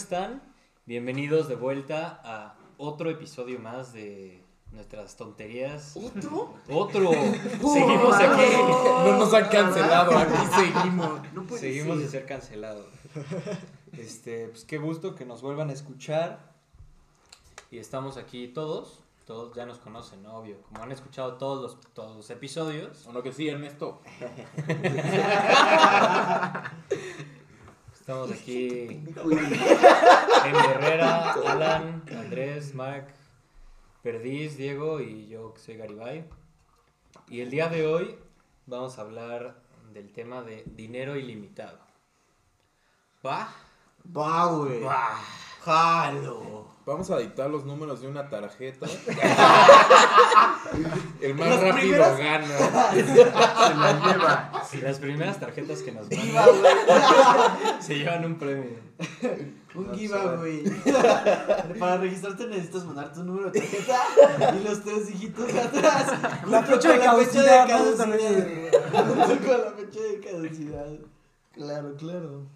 están? Bienvenidos de vuelta a otro episodio más de nuestras tonterías. ¿Otro? Otro. Seguimos aquí. No nos han cancelado, aquí seguimos. No puede Seguimos de ser. ser cancelados. Este, pues qué gusto que nos vuelvan a escuchar. Y estamos aquí todos. Todos ya nos conocen, ¿no? obvio. Como han escuchado todos los, todos los episodios. O lo que sí, Ernesto. Estamos aquí en Herrera, Alan, Andrés, Mark, Perdiz, Diego y yo que soy Garibay. Y el día de hoy vamos a hablar del tema de dinero ilimitado. ¿Va? Va, güey. Va. Jalo. Vamos a dictar los números de una tarjeta. El más Las rápido primeras- gana. Se la lleva. Si las primeras tarjetas que nos mandan se llevan un premio. Un No giveaway. Para registrarte necesitas mandar tu número de tarjeta y los tres dígitos de atrás. La fecha con de la caducidad, fecha de ¿no? caducidad, También. Junto con la fecha de caducidad. Claro, claro.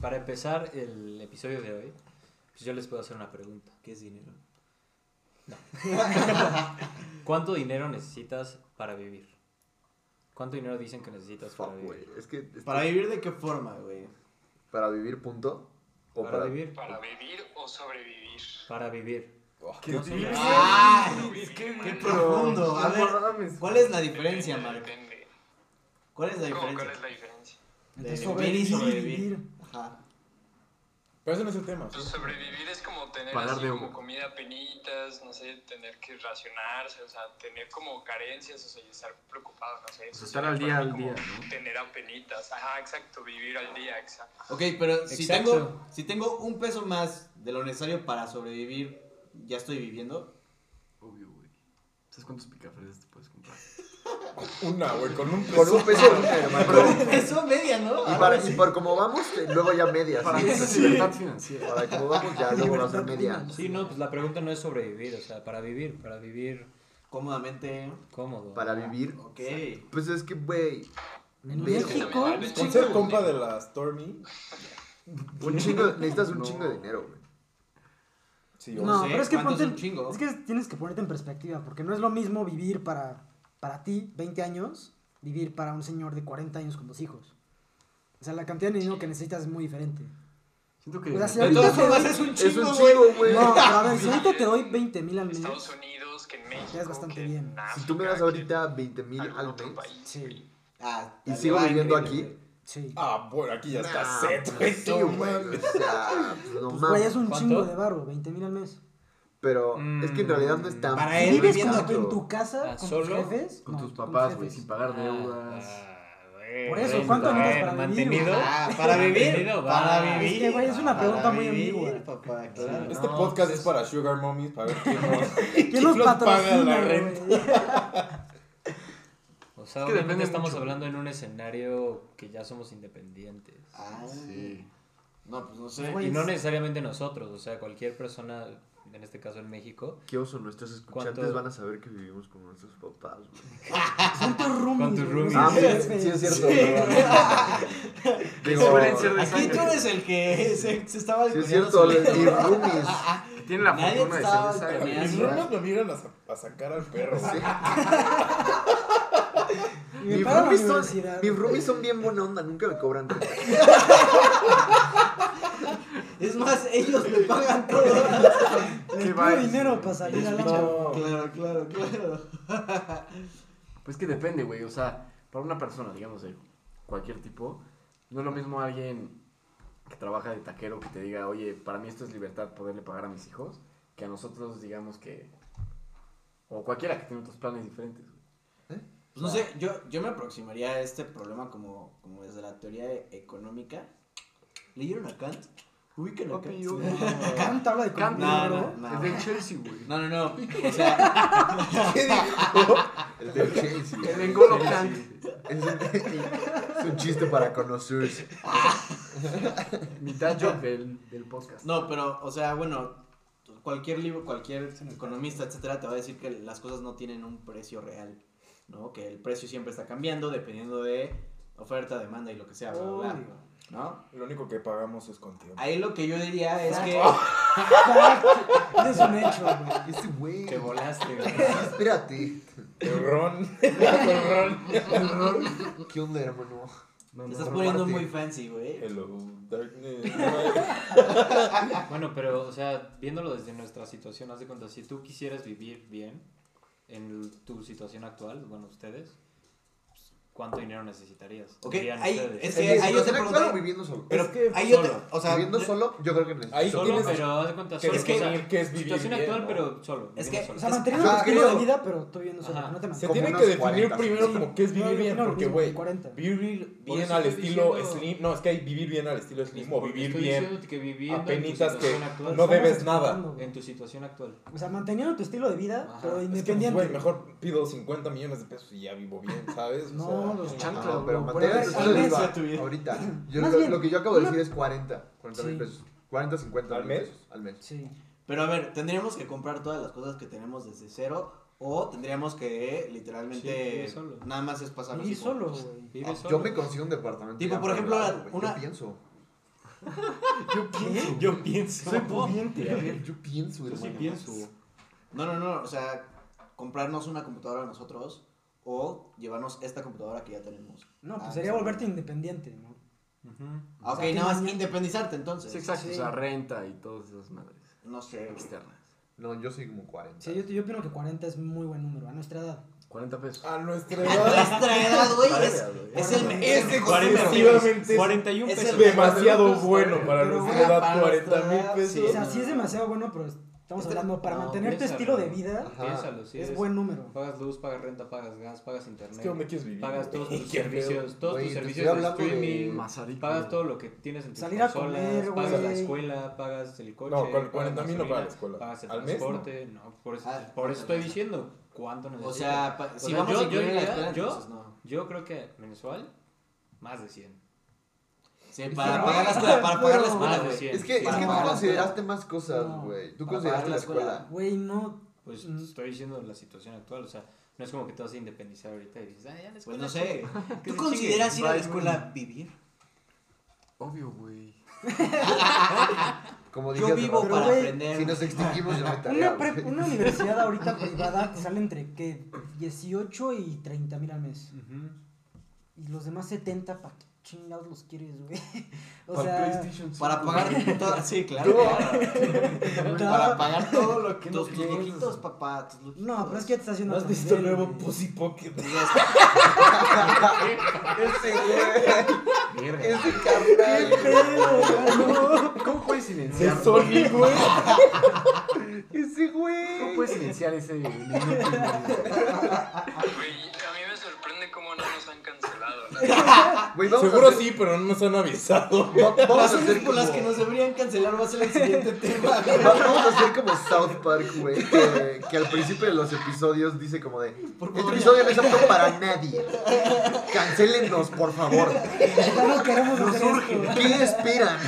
Para empezar el episodio de hoy, pues yo les puedo hacer una pregunta. ¿Qué es dinero? ¿Cuánto dinero necesitas para vivir? ¿Cuánto dinero dicen que necesitas para Fuck, vivir? Es que. ¿Para vivir de qué forma, güey? ¿Para vivir, punto? ¿O Para para, vivir. ¿Para vivir o sobrevivir? Para vivir. Oh, No sé. ¡Ah! Vivir, ¡Qué vivir. profundo! A No ver, mames. ¿cuál es la diferencia, Depende, Mark? depende. ¿Cuál es la ¿Cómo, ¿Cuál diferencia? es la diferencia? De Entre vivir y sobrevivir y sobrevivir. vivir. Ajá. Pero ese no es el tema. Pues sobrevivir es como tener Pagar así como comida a penitas, no sé, tener que racionarse, o sea, tener como carencias, o sea, y estar preocupado, no sé. eso estar al día, al día, ¿no? Tener a penitas, ajá, exacto, vivir al día, exacto. Ok, pero si Exacto. tengo, si tengo un peso más de lo necesario para sobrevivir, ¿ya estoy viviendo? Obvio, güey. ¿Sabes cuántos picafresas te puedes comprar? Una, güey, con un Con peso. un peso, hermano. Un peso media, ¿no? Y, para, por como vamos, eh, luego ya medias. Para ¿sí? mí eso es libertad financiera. Para como vamos, ya luego va a ser media. Sí, no, pues la pregunta no es sobrevivir, o sea, para vivir, para vivir Cómodamente. cómodo. Para vivir. Ok. Pues es que, güey. En México, Con ser compa de la Stormy. Un chingo, necesitas un No. chingo de dinero, güey. Sí, No, sé, pero es que ¿cuánto ponte, es un chingo? es que tienes que ponerte en perspectiva, porque no es lo mismo vivir para, para ti, 20 años, vivir para un señor de 40 años con dos hijos. O sea, la cantidad de dinero que necesitas es muy diferente. Siento que. O sea, si ahorita te doy- es un es chingo, un güey. chingo, güey. No, pero a ver, si ahorita te doy 20 mil al En mes, Estados Unidos, que en México, Ya es bastante que bien. en Si tú me das África, ahorita 20 que mil al mes. país. sí, Ah, ¿Y sigo viviendo aquí? sí. Ah, bueno, aquí ya está Nah, set, güey. pues sí, no güey. mames. O sea, pues no Pues güey, es mames. un ¿Cuánto? chingo de barro, 20 mil al mes. Pero es que en realidad no es tan. Para él vives viviendo aquí. en tu casa, Ah, con ¿solo? tus jefes, Con no, tus papás, güey, sin pagar deudas. Ah, güey, Por eso, ¿cuánto a necesitas para? ¿Mantenido? Ah, para vivir. Para vivir. Es que, güey, es una pregunta muy ambigua. papá, claro. Este No, podcast es para Sugar Mommies, para ver quién nos, ¿Quién nos paga la renta. O sea, Es que obviamente depende estamos mucho. hablando en un escenario que ya somos independientes. Ah, Sí. No, pues no sé. Güey, Y no es- necesariamente nosotros, o sea, cualquier persona, en este caso en México, Qué oso, nuestros escuchantes ¿Cuánto? van a saber que vivimos con nuestros papás, güey. Son tus roomies. Con tus roomies. Ah, sí, sí es cierto. Sí, Digo, suelen ser de Aquí tú eres el que se, se estaba Sí es cierto, mis roomies. Tiene la Nadie fortuna de estaba ser de. Mis roomies me vieron a, a sacar al perro. Sí. Mis roomies, son, mis roomies son bien buena onda, nunca me cobran. Es más, ellos me pagan todo. Les pido dinero para salir al No. antro. Claro, claro, claro. Pues que depende, güey. O sea, para una persona, digamos, de cualquier tipo, no es lo mismo alguien que trabaja de taquero que te diga, oye, para mí esto es libertad poderle pagar a mis hijos, que a nosotros, digamos que. O cualquiera que tiene otros planes diferentes. güey. Pues no sé, yo, yo me aproximaría a este problema como, como desde la teoría económica. ¿Leyeron a Kant? Ubican a Papi, Kant. yo- Kant habla de economía, no, bro. no, Es del Chelsea, güey. No, no, no. O sea, El del Chelsea. El Engolo Kant. Es un, es un chiste para conocerse. Mitad joke del, del podcast. no, pero, o sea, bueno, cualquier libro, cualquier economista, etcétera, te va a decir que las cosas no tienen un precio real, ¿no? Que el precio siempre está cambiando dependiendo de oferta, demanda y lo que sea, bla, bla, bla. Obvio. ¿No? Lo único que pagamos es con tiempo. Ahí lo que yo diría es que... Es un hecho, güey. Ese güey. Te volaste, güey. Espérate. Ron. Ron. ¿Qué onda, hermano? Te estás poniendo muy fancy, güey. Hello, darkness. Bueno, pero, o sea, viéndolo desde nuestra situación, haz de cuenta, si tú quisieras vivir bien en tu situación actual, bueno, ustedes, ¿cuánto dinero necesitarías? Ok, ahí- es ¿En que ahí yo te situación actual pregunté- o viviendo solo? Pero Es que ahí yo te... O sea, viviendo solo, yo creo que necesito. Ahí Solo, tienes pero haz de cuenta, que solo. definir o sea, qué es vivir situación bien, actual, ¿no? pero solo. Es que- solo. O sea, Es- manteniendo ajá, tu estilo de vida, pero tú viviendo solo. No te Se tiene que definir 40, primero como qué es No, vivir yo bien, lo porque güey, 40. vivir bien al estoy estilo slim, no, es que hay vivir bien al estilo slim o vivir estoy bien que tu apenitas que no debes nada. En tu situación actual. O sea, manteniendo tu estilo de vida, pero Es que, Es que, pues, independiente. güey, mejor pido 50 millones de pesos y ya vivo bien, ¿sabes? O No, los chanclas, No, pero mantener ahorita. Yo lo, bien, lo que yo acabo de una- decir es 40. 40 mil Sí. pesos. 40, 50 ¿Al mil mes? pesos al mes. Sí. Pero a ver, tendríamos que comprar todas las cosas que tenemos desde cero o tendríamos que literalmente Sí, vivir solo. nada más es pasar Vivir solo, güey. Ah, solo. Yo me consigo un departamento. Tipo, por ejemplo, una- Yo pienso. Yo pienso. Yo pienso. Soy pudiente, a ver. Yo pienso, Yo sí pienso. No, no, no, o sea, comprarnos una computadora nosotros o llevarnos esta computadora que ya tenemos. No, pues Ah, sería volverte independiente, ¿no? Ah, ok, O sea, nada más independizarte entonces. Sí, exacto, Sí. o sea, renta y todas esas madres No sé. externas. No, yo soy como 40. Sí, yo, yo opino que 40 es muy buen número, a nuestra edad. 40 pesos. A nuestra A edad nuestra edad, güey, es, es el es el mejor excesivamente- número. es 41 es pesos. el- demasiado bueno para nuestra edad, para 40 nuestra mil pesos. sí. O sea, sí es demasiado bueno, pero estamos Este- hablando, para no, mantener tu estilo de vida, Ajá. Piénsalo, sí. es buen número. Pagas luz, pagas renta, pagas gas, pagas internet. Es que ¿dónde quieres vivir? Pagas todos tus servicios, todos tus servicios de streaming. Pagas todo lo que tienes en tus Salir a consolas, comer, pagas la escuela, pagas el coche. No, con pagas 40 mil no pagas la escuela. Pagas el Al mes, transporte, no. por eso, Ah, por eso estoy diciendo cuánto necesitas. O sea, pa- si sea, vamos yo- a yo la escuela, yo- entonces no. Yo creo que mensual, más de 100. Sí, para pagar la escuela, para pagar la escuela, güey. 100. Es que, es que tú consideraste más cosas, No. güey. Tú consideraste la la escuela. Güey, no. Pues Mm. estoy diciendo la situación actual, o sea, no es como que te vas a independizar ahorita y dices, ah, ya la Pues escuela. no sé. chingue". Que ¿Tú consideras ir a la escuela vivir? Obvio, güey. Como dije Yo vivo para güey, aprender. Si nos extinguimos, yo me tarea, Una, pre- una universidad ahorita privada te sale entre ¿qué? 18 y 30 mil al mes. Ujú. Y los demás 70, ¿para qué chingados los quieres, güey? O Para sea, PlayStation Para 5, pagar todo. Sí, claro. Para pagar todo lo que no tus, tus loquitos, papá. tus loquitos. no, pero es que ya te estás haciendo ¿No has visto el nuevo güey. Pussy Pocket? Ese güey. Ese carnal. Pero, ¿Cómo puedes De silenciar? Sony, güey. Ese ¿Cómo güey. puedes silenciar ese güey? Güey, Seguro hacer, sí, pero no nos han avisado. va- vamos a hacer por las que nos deberían cancelar va a ser el siguiente tema. güey. va- vamos a hacer como South Park, güey, que, que al principio de los episodios dice como de, Por este episodio no es apto para nadie. Cancélennos, por favor. no queremos hacer esto. ¿Qué esperan?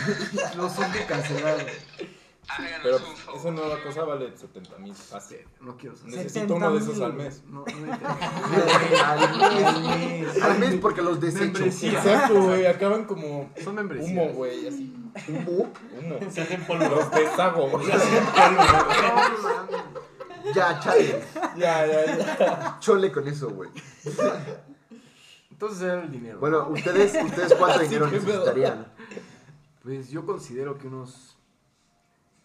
Los son de cancelar. Háganos Pero un pues, favor. esa nueva cosa vale 70 mil fácil. No quiero saber. Necesito uno de esos 70,000, al mes. No, no. Al mes. Al mes porque los desecho. Exacto, güey. Acaban como Son membresías. humo, güey. Así. ¿Humo? Humo. Se hacen polvo. Los deshago, güey. Ya, chale. Ya, ya, ya. Chole con eso, güey. Entonces era el dinero. Bueno, ¿ustedes, ustedes cuánto dinero necesitarían? Pues yo considero que unos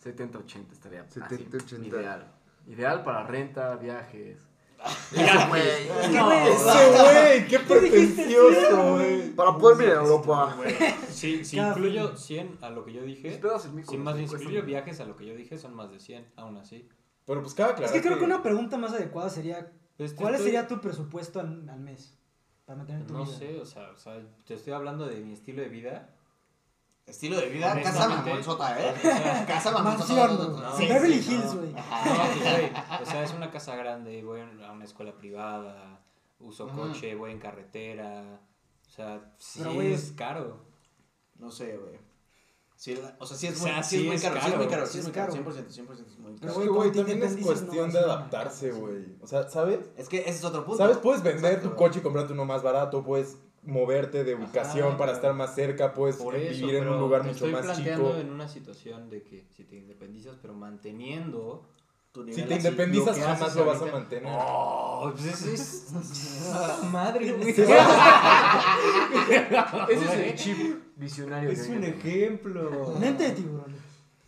70, 80 estaría 70, así, 80. ideal. Ideal para renta, viajes. Ese güey. Ese güey, qué pretencioso, güey. Para poder vivir en Europa. Si Cada incluyo 100 a lo que yo dije, si no más bien si incluyo viajes a lo que yo dije, son más de 100, aún así. Pero pues cada Es aclarar que creo que una pregunta más adecuada sería, Pues ¿cuál estoy- sería tu presupuesto al, al mes? Para mantener tu No vida. sé, o sea, o sea, te estoy hablando de mi estilo de vida. Estilo de vida, casa mamonzota, ¿eh? Casa mamonzota. Sí, Beverly sí, Hills, güey. No, güey, o sea, es una casa grande, voy a una escuela privada, uso coche, voy en carretera. O sea, sí Pero, es caro. No sé, güey. O sea, sí es O muy, sí es caro, sí es muy caro, Sí es muy caro, caro. 100%, 100% es muy Pero, Es caro. que, güey, también es cuestión de adaptarse, güey. O sea, ¿sabes? Es que ese es otro punto. ¿Sabes? Puedes vender Exacto. tu coche y comprarte uno más barato, puedes moverte de ubicación Ajá, para estar más cerca, puedes Por eso, vivir en un lugar te mucho estoy más planteando chico. en una situación de que si te independizas, pero manteniendo... Tu Si nivel te así. independizas, lo jamás lo vas a mantener. Oh, pues es... es... madre, güey. Ese es el chip visionario. Es que un ejemplo. Mente de tiburón.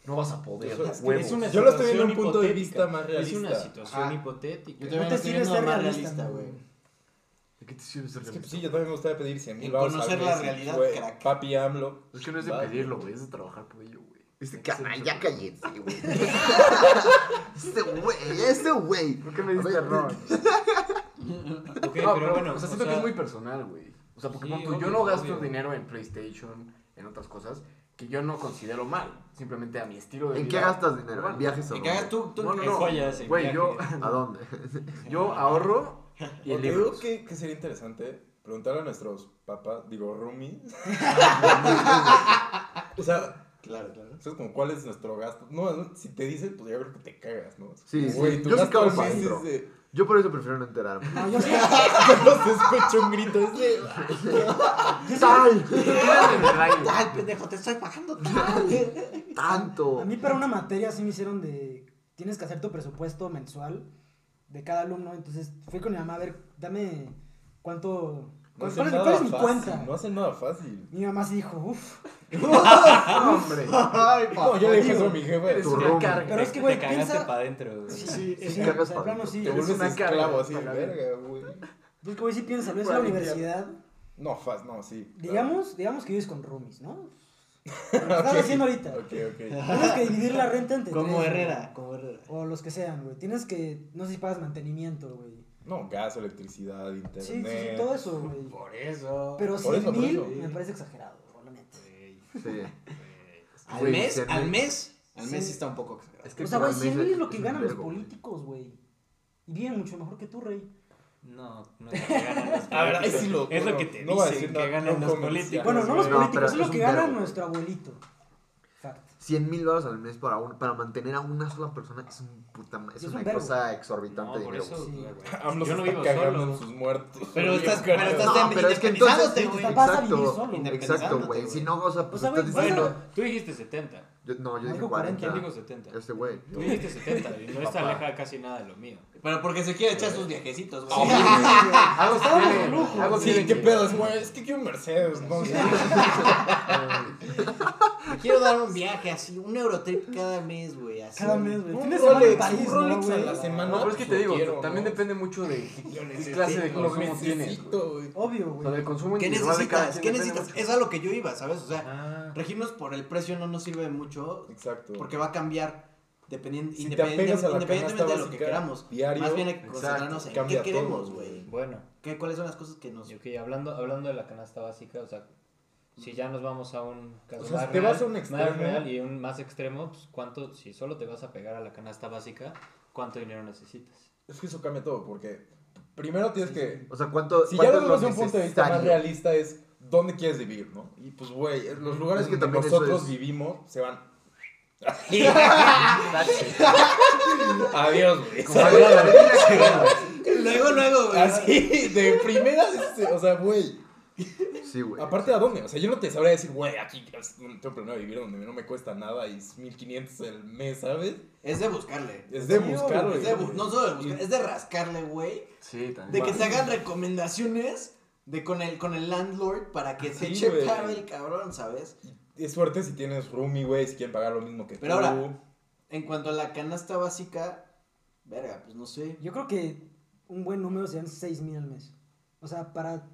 No vas a poder. Eso es que. Es una Yo lo estoy viendo un punto de hipotética. vista más Es una realista. situación Ah. hipotética. Yo No te estoy sirve viendo ser más realista, realista, güey. Güey. ¿De qué te sirve ser Es que pues, sí, yo también me gustaría pedir 100 mil baros conocer la y, realidad, güey, crack. Papi AMLO. Es que no es de pedirlo, güey, es de trabajar por ello, güey. Este Tiene que ser canal, de ya trabajar. cállense, güey. Este güey, este güey. ¿Por qué me diste ver, error? Ok, no, pero bueno, o sea, siento que es muy personal, güey. O sea, porque Sí, pon tú, yo no gasto obvio. dinero en PlayStation, en otras cosas, que yo no considero mal. Simplemente a mi estilo de ¿En vida. qué gastas dinero? ¿En viajes o ¿En qué hagas no? tú? tú No, no, no. joyas, en Güey, yo, viajes. ¿A dónde? yo ahorro y Te digo libros. que, que sería interesante preguntarle a nuestros papás, digo, roomies. o sea, Claro, claro. ¿sabes como cuál es nuestro gasto? No, no, si te dicen, pues yo creo que te cagas, ¿no? Sí, sí. Güey, tu Yo sí cago adentro. de... Yo por eso prefiero no enterarme. No, yo sí. Cuando se escucha un grito, es de... ¡Tal! Quédate en el aire. Tal, pendejo, te estoy pagando tal. ¡Tanto! A mí para una materia sí me hicieron de... Tienes que hacer tu presupuesto mensual de cada alumno. Entonces fui con mi mamá a ver, dame cuánto... No ¿Cuál, cuál es, nada cuál es mi fácil, cuenta? No hacen nada fácil. Mi mamá sí dijo, uff. hombre. Ay, No, yo le dije eso a mi jefe. Tu una carga. Pero es que, Te güey, cagaste piensa... para adentro, güey. Sí, Sí, sí, cagas o sea, plano sí. Te vuelves una esclavo así, para la verga, güey. Es que, güey, sí piensa, lo es Para la universidad. No, fácil, no, sí. Digamos, digamos que vives con roomies, ¿no? Lo estás haciendo ahorita. Ok, ok. Tienes que dividir la renta entre Como tres, Herrera, como Herrera. O los que sean, güey. Tienes que, no sé si pagas mantenimiento, güey. No, gas, electricidad, internet. Sí, sí, sí, todo eso, güey. Por eso. Pero Por 100 eso, por mil eso. me parece exagerado, neta. Güey, Sí. Al Güey, mes, al mes. Al Sí. mes sí está un poco exagerado. Es que O sea, güey, al 100 mes mil es lo que ganan los políticos, güey. Y viven mucho mejor que tú, rey. No, no es lo que ganan los políticos. sí lo- Es lo bueno, que te no dicen decir que ganan los políticos. Bueno, no los políticos, es lo que un gana nuestro abuelito. Fact. 100 mil dólares al mes para, un, para mantener a una sola persona es, un puta, ma- es, Es un una vergo. cosa exorbitante No, de dinero. eso, Sí. AMLO Yo no vivo cagando solo. en sus muertos. Pero estás- pero estás No, pero es que entonces. a Exacto. vivir solo, güey. Exacto, güey. Si no, o sea, pues O sea, güey, estás a- diciendo. Bueno, tú dijiste 70. Yo, no, yo dije 40. 40. ¿Quién dijo 70? Este güey. Tú dijiste 70 y no está Papá. aleja casi nada de lo mío. Pero porque se quiere echar sus viajecitos, güey. De lujo. algo Sí, ¿qué que- pedo? Es, güey, es que quiero un Mercedes, ¿no? Me quiero dar un viaje así, un Eurotrip cada mes, güey. Así. Cada mes, güey. Un Tienes en Rolex, París, un ¿no, Rolex a güey? la semana. No, pero es que te digo, quiero, también ¿no? depende mucho de qué clase de consumo tienes. necesito, güey. güey. Obvio, O del consumo ¿Qué individual de cada necesitas? ¿Qué necesitas? Es a lo que yo iba, ¿sabes? O sea, Ah. regirnos por el precio no nos sirve mucho Exacto. porque va a cambiar dependiendo, Si te apegas a la independientemente de lo que queramos. diario, Más bien hay que exacto, concentrarnos en qué queremos, güey. Bueno, ¿Qué- ¿Cuáles son las cosas que nos... y ok, hablando, hablando de la canasta básica, o sea, si ya nos vamos a un caso O sea, más si te real, vas a un más extremo- real y un más extremo, pues cuánto, si solo te vas a pegar a la canasta básica, ¿cuánto dinero necesitas? Es que eso cambia todo, porque primero tienes que... O sea, ¿cuánto. Si ya cuánto es vemos de un punto de vista más realista es dónde quieres vivir, ¿no? Y pues, güey, los lugares Es que donde nosotros es- vivimos se van... Adiós, güey. Luego, luego, güey. Así, de primera, este, o sea, güey. Sí, güey. Aparte, ¿a dónde? O sea, yo no te sabría decir, güey, aquí tengo planeado vivir donde no me cuesta nada y es 1500 el mes, ¿sabes? Es de buscarle. Es de Sí, buscarle, es de bu- no solo de buscar, es de rascarle, güey. Sí, De también. que te hagan recomendaciones de con el, con el landlord para que Sí, eche el cabrón, ¿sabes? Es suerte si tienes roomie, güey, si quieren pagar lo mismo que Pero tú. ahora- En cuanto a la canasta básica, verga, pues no sé. Yo creo que un buen número serían 6 mil al mes. O sea, para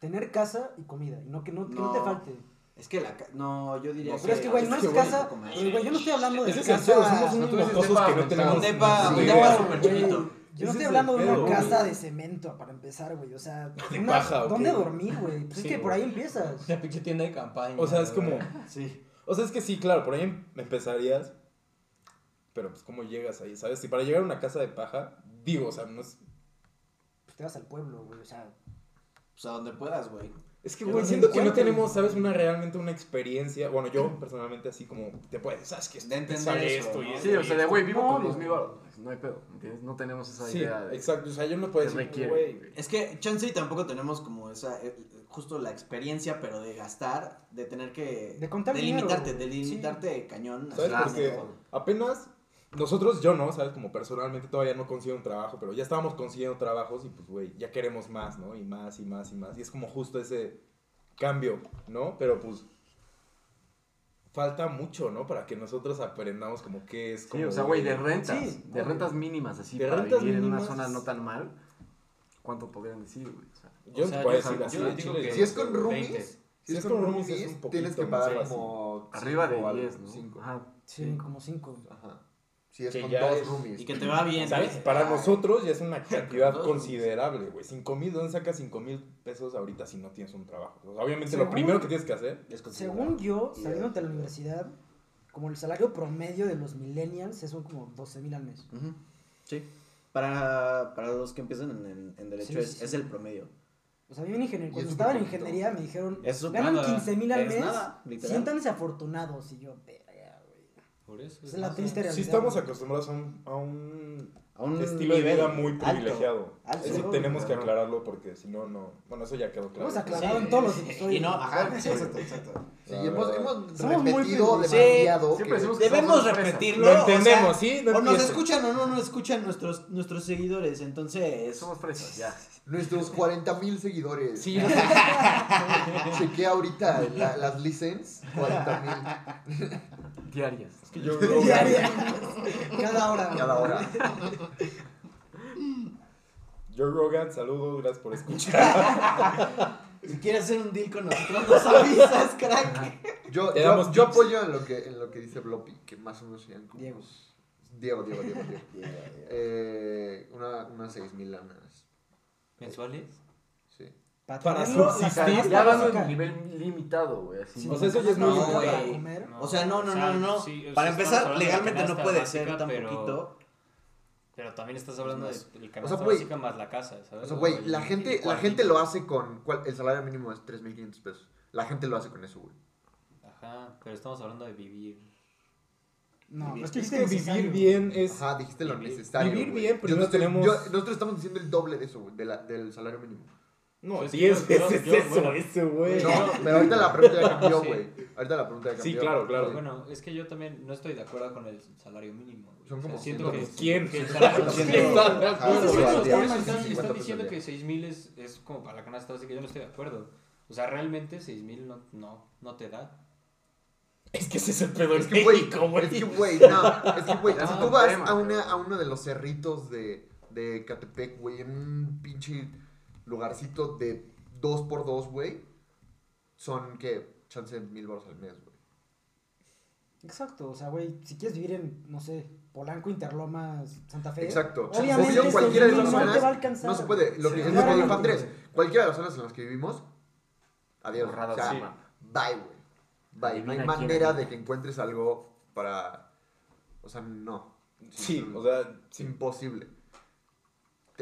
tener casa y comida. Y no que no, que no. te No. falte. Es que la ca- no, yo diría No, que Pero es que, güey, no es es que, güey, casa. güey, yo no estoy hablando de Ese es el casa. pedo, somos unos tú dices mocosos depa que no tenemos Un depa, un ni depa idea. súper güey. chiquito. Yo no estoy es hablando de una casa de cemento para empezar, güey. O sea, De una- paja, ¿o ¿dónde qué? dormir, güey? Pues Sí, es que güey. por ahí empiezas. La pinche tienda de campaña. O sea, es como... Sí. O sea, es que sí, claro, por ahí em- empezarías. Pero pues, ¿cómo llegas ahí? ¿Sabes? Si para llegar a una casa de paja, digo, o sea, no es. Pues te vas al pueblo, güey. O sea, Pues a donde puedas, güey. Es que, güey, siento que no tenemos, ¿sabes? Una realmente una experiencia. Bueno, yo personalmente así como te puedes, ¿sabes? Que De entender sale eso, esto ¿no? y esto. Sí, o sea, de güey, vivo No, con dos mil baros. No hay pedo, ¿entiendes? No tenemos esa Sí, idea de... exacto. O sea, yo no puedo decir, güey. güey. Es que chance y tampoco tenemos como esa, eh, justo la experiencia, pero de gastar, de tener que... De contar de limitarte, de limitarte cañón. ¿Sabes así, por qué? como- Apenas nosotros, yo no, ¿sabes? Como personalmente todavía no consigo un trabajo, pero ya estábamos consiguiendo trabajos y pues, güey, ya queremos más, ¿no? Y más y más y más. Y es como justo ese cambio, ¿no? Pero pues falta mucho, ¿no? Para que nosotros aprendamos como qué es como... Sí, o sea, güey, de rentas. Sí, de rentas mínimas, así, De para rentas vivir en una mínimas. zona no tan mal. ¿Cuánto podrían decir, güey? O sea, Yo O sea, te puedo yo- decir yo así, digo al chile, que- yo Si es con roomies, 20. si Si es es con roomies, es un tienes que poquito pagar como... arriba de cinco o algo, 10, ¿no? cinco. Ajá. Sí, como cinco. Ajá. Si es Que con dos es- roomies. Y que te va bien. ¿Sabes? Para Ah, nosotros ya es una cantidad considerable, güey. 5 mil, ¿dónde sacas 5 mil pesos ahorita si no tienes un trabajo? O sea, obviamente lo primero que tienes que hacer es. Según yo, saliendo de la universidad, como el salario promedio de los millennials es son como 12 mil al mes. Sí. Para, para los que empiezan en, en- en derecho Sí, es, sí, es el promedio. O sea, a mí en ingeniería, cuando es estaba en ingeniería me dijeron, Eso ganan nada, 15 mil al es mes, nada, siéntanse afortunados. Y yo. Por eso. Es la triste realidad. Sí estamos acostumbrados a un, a un A un estilo de vida muy privilegiado. alto. Eso Sí, tenemos que aclararlo porque si no, no. Bueno, eso ya quedó claro. Hemos aclarado en todos los episodios. Y no, ajá, sí, exacto, exacto. Sí, hemos, hemos repetido demasiado. Siempre que- decimos que Debemos repetirlo. Lo o sea, entendemos, ¿sí? No o nos escuchan o no nos escuchan nuestros, nuestros seguidores, entonces... Somos fresas, ya. Nuestros 40 mil seguidores. Sí, Chequé ahorita la- las license, 40 mil Diarias. Que yo Diaria. Cada hora. cada hora. Joe Rogan, saludos, gracias por escuchar. Si quieres hacer un deal con nosotros, nos avisas, crack. Yo, yo, apoyo en lo que, en lo que dice Bloppy, que más o menos serían como... Diego. Diego, Diego, Diego, Diego. Eh, una, unas 6 mil lanas. ¿Mensuales? Sí. Para, Para subsistir, Ya hablando básica. de nivel limitado, güey. Sí, O sea, eso ya es muy No, para comer. O sea, no, no, no, no, no. sí, o sea, Para empezar, legalmente no puede básica, ser tan pero- poquito. Pero también estás hablando Más. de, del canasta güey, básica más la casa, ¿sabes? O sea, güey, la gente, la gente lo hace con... ¿cuál? El salario mínimo es 3.500 pesos. La gente lo hace con eso, güey. Ajá, pero estamos hablando de vivir. No, pero es Es que que dijiste vivir bien es. Ajá, dijiste lo Vivir- necesario. vivir güey. bien, pero Yo no no estoy- tenemos- yo- nosotros estamos diciendo el doble de eso, güey, de del salario mínimo. No, Pues 10 yo- yo- veces yo, eso, bueno, ese, güey. No, pero ahorita la pregunta ya cambió, Sí. güey. Ahorita la pregunta ya cambió. Sí, claro, claro. Bueno, es que yo también no estoy de acuerdo con el salario mínimo. güey. Son O sea, como siento que, ¿Quién? que el salario mínimo- Sí, sí, sí, están- diciendo que día. 6 mil es, es como para la canasta básica, yo no estoy de acuerdo. O sea, realmente 6 mil no, no, no te da. Es que ese es el pedo Es que, güey, es que, güey, no, es que, güey, si tú vas a, una, a uno de los cerritos de, de Catepec, güey, en un pinche lugarcito de 2x2, güey, son, ¿qué? Chance de mil baros al mes, güey. Exacto, o sea, güey, si quieres vivir en, no sé, Polanco, Interlomas, Santa Fe. Exacto. Obviamente, Obvio, cualquiera de esas mil no te zonas va a alcanzar. No se puede, lo que, Sí, es lo que dijo Andrés, cualquiera de las zonas en las que vivimos, adiós. Borrada o sea, sí. bye, güey. Bye. No hay manera de que encuentres algo para... O sea, no. Sí, o sea, Es sí. imposible.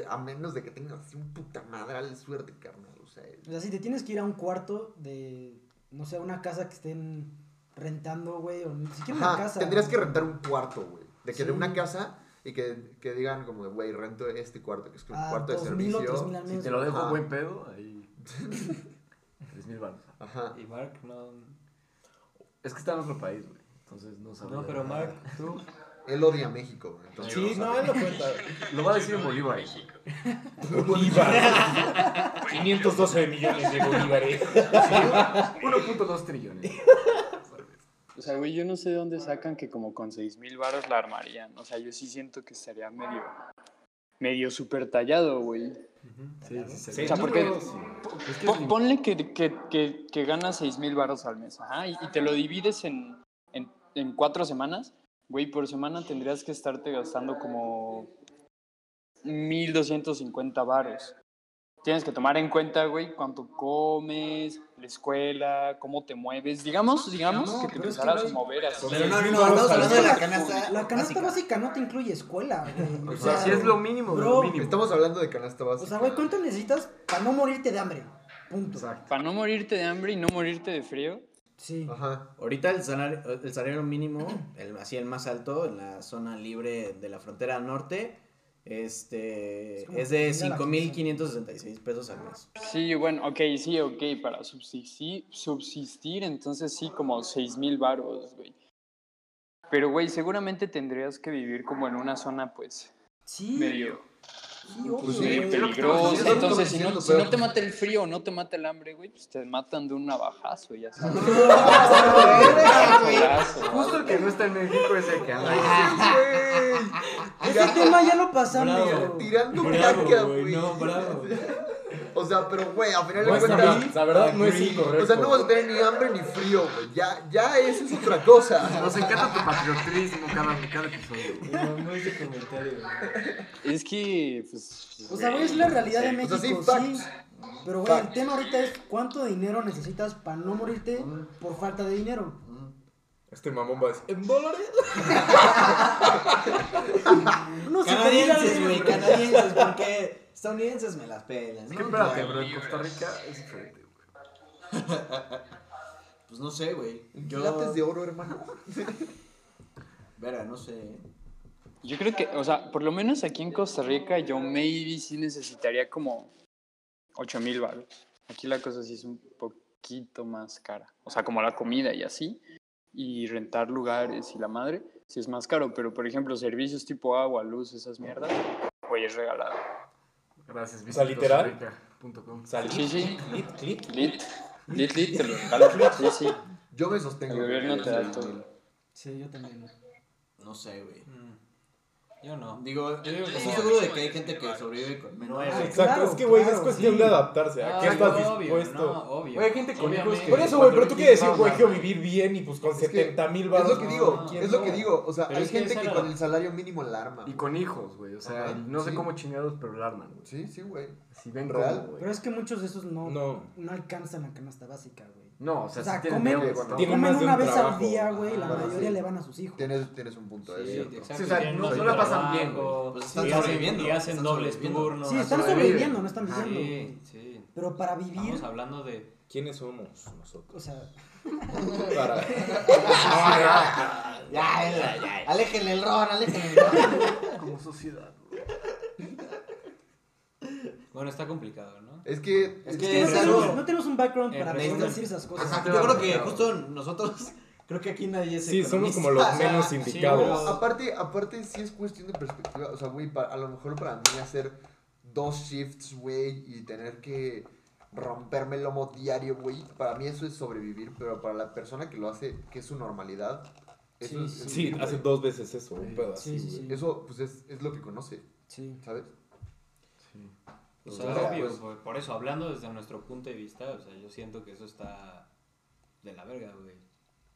A menos de que tengas así un puta madral suerte, carnal. O sea, O sea, si te tienes que ir a un cuarto de, no sé, una casa que estén rentando, güey, o ni siquiera una casa. tendrías que rentar un cuarto, güey. De que Sí. de una casa y que, que digan como de, güey, rento este cuarto, que es un a cuarto de 2,000 o servicio. 3,000 al Si te lo dejo Ajá. buen pedo, ahí. 3 mil baros. Ajá. Y Mark no. Es que está en otro país, güey. Entonces no sabía. No, pero Mark, tú. Él odia México, güey. entonces Sí, no él no cuenta. Lo va a decir en bolívares. Bolívar. 512 millones de bolívares. 1.2 trillones. O sea, güey, yo no sé de dónde sacan que como con seis mil varos la armarían. O sea, yo sí siento que estaría medio, medio súper tallado, güey. Sí, sí, sí. O sea, porque- ponle que, que, que, que ganas seis mil varos al mes, ajá, y, y te lo divides en, en, en cuatro semanas, güey, por semana tendrías que estarte gastando como 1250 varos. Tienes que tomar en cuenta, güey, cuánto comes, la escuela, cómo te mueves. Digamos, digamos No, que te no a mover así. Pero no, no, no, hablando de la canasta La canasta básica. no te incluye escuela, güey. O sea, si es lo mínimo lo mínimo. Estamos hablando de canasta básica. O sea, güey, ¿cuánto necesitas para no morirte de hambre? Punto. Exacto. Para no morirte de hambre y no morirte de frío. Sí. Ajá. Ahorita el salario, el salario mínimo, el, así el más alto, en la zona libre de la frontera norte, este, Es es de mira la 5.566 pesos al mes. Sí, bueno, ok, sí, ok, para subsistir, subsistir entonces sí, como seis mil baros, güey. Pero, güey, seguramente tendrías que vivir como en una zona, pues, Sí. medio, Sí, obvio, Pues sí, güey. que Entonces, si no, si no te mata el frío o no te mata el hambre, güey, pues te matan de un navajazo, ya sabes. Justo el que no está en México es el que anda ahí. Güey. Ese tema ya lo pasamos. Bravo. Tirando Bravo, caca, güey, no, bravo. O sea, pero, güey, a final No de está cuentas. la verdad no es incorrecto. O sea, no vas a tener ni hambre ni frío, güey. Ya, ya eso es otra cosa. Nos encanta tu patriotismo cada, cada episodio. Me mamó ese comentario, güey. Es que, pues. O sea, güey, es la realidad de O México, sea, sí. Pero, güey, el tema ahorita es cuánto dinero necesitas para no morirte por falta de dinero. Este mamón va a decir, ¿en dólares? No, te Canadienses, güey, canadienses, porque estadounidenses me las pelan. ¿no? que espérate, bro, en Costa Rica es diferente, güey. Pues no sé, güey. Yo, Lates de oro, hermano. Verga, no sé. Yo creo que, o sea, por lo menos aquí en Costa Rica, yo maybe sí necesitaría como 8 mil baros. Aquí la cosa sí es un poquito más cara. O sea, como la comida y así. Y rentar lugares y la madre, sí es más caro. Pero, por ejemplo, servicios tipo agua, luz, esas mierdas, güey, es regalado. Gracias, O sea, literal. visitcostarrica.com. Salí. Sí, sí. Lit, lit. Lit, lit, lit, te lo regalo. Sí, sí. Yo me sostengo. El gobierno te da todo. Sí, yo también. No sé, güey. Yo no. Digo, Yo digo que estoy no. seguro de que hay gente que sobrevive con menos. No es- Exacto, Claro, es que, güey, claro, es cuestión sí. de adaptarse. ¿A qué Ah, estás obvio, dispuesto? No, obvio. Güey, hay gente con hijos que- Por eso, güey, pero tú quieres decir, güey, quiero vivir bien y pues con Es que 70 mil Es baros. lo que digo, no, es lo que digo. O sea, Pero hay es gente que con el salario mínimo la arma. Y con hijos, güey. O sea, no sé cómo chingados, pero la arman, güey. Sí, sí, güey. Si ven Real. Pero es que muchos de esos no, No. no. alcanzan la canasta básica, güey. No, o sea, O sea, sí tienen comen, ¿no? Tienen comen más de una un vez al trabajo. día, güey. La Ah, Bueno, mayoría sí. le van a sus hijos. Tienes, tienes un punto, es Sí, exacto. Sí, o sea, tienen no- no la pasan bien, güey. Pues y están hacen- sobreviviendo, Y hacen están dobles turnos. Sí, están sobreviven. sobreviviendo, no están viviendo. Sí, sí. Pero para vivir, Estamos hablando de. ¿Quiénes somos nosotros? o sea, Para... Ya, ya, ya. Aléjenle el ron, aléjenle el ron. Como sociedad, güey. Bueno, está complicado, ¿no? Es que. Es no, que es tenemos, no tenemos un background Eh, para poder decir esas cosas. Ajá, yo creo que justo nosotros, creo que aquí nadie es Sí, somos como los menos sí, indicados. pero- Aparte, aparte, sí es cuestión de perspectiva. O sea, güey, a lo mejor para mí hacer dos shifts, güey, y tener que romperme el lomo diario, güey, para mí eso es sobrevivir. Pero para la persona que lo hace, que es su normalidad, eso Sí, es. sí. Sí, hace güey. dos veces eso, un pedo Sí, así, sí, sí. Eso, pues, es, es lo que conoce, Sí. ¿sabes? Sí. O O sea, sea, obvio, pues- por, por eso, hablando desde nuestro punto de vista, o sea, yo siento que eso está de la verga, güey.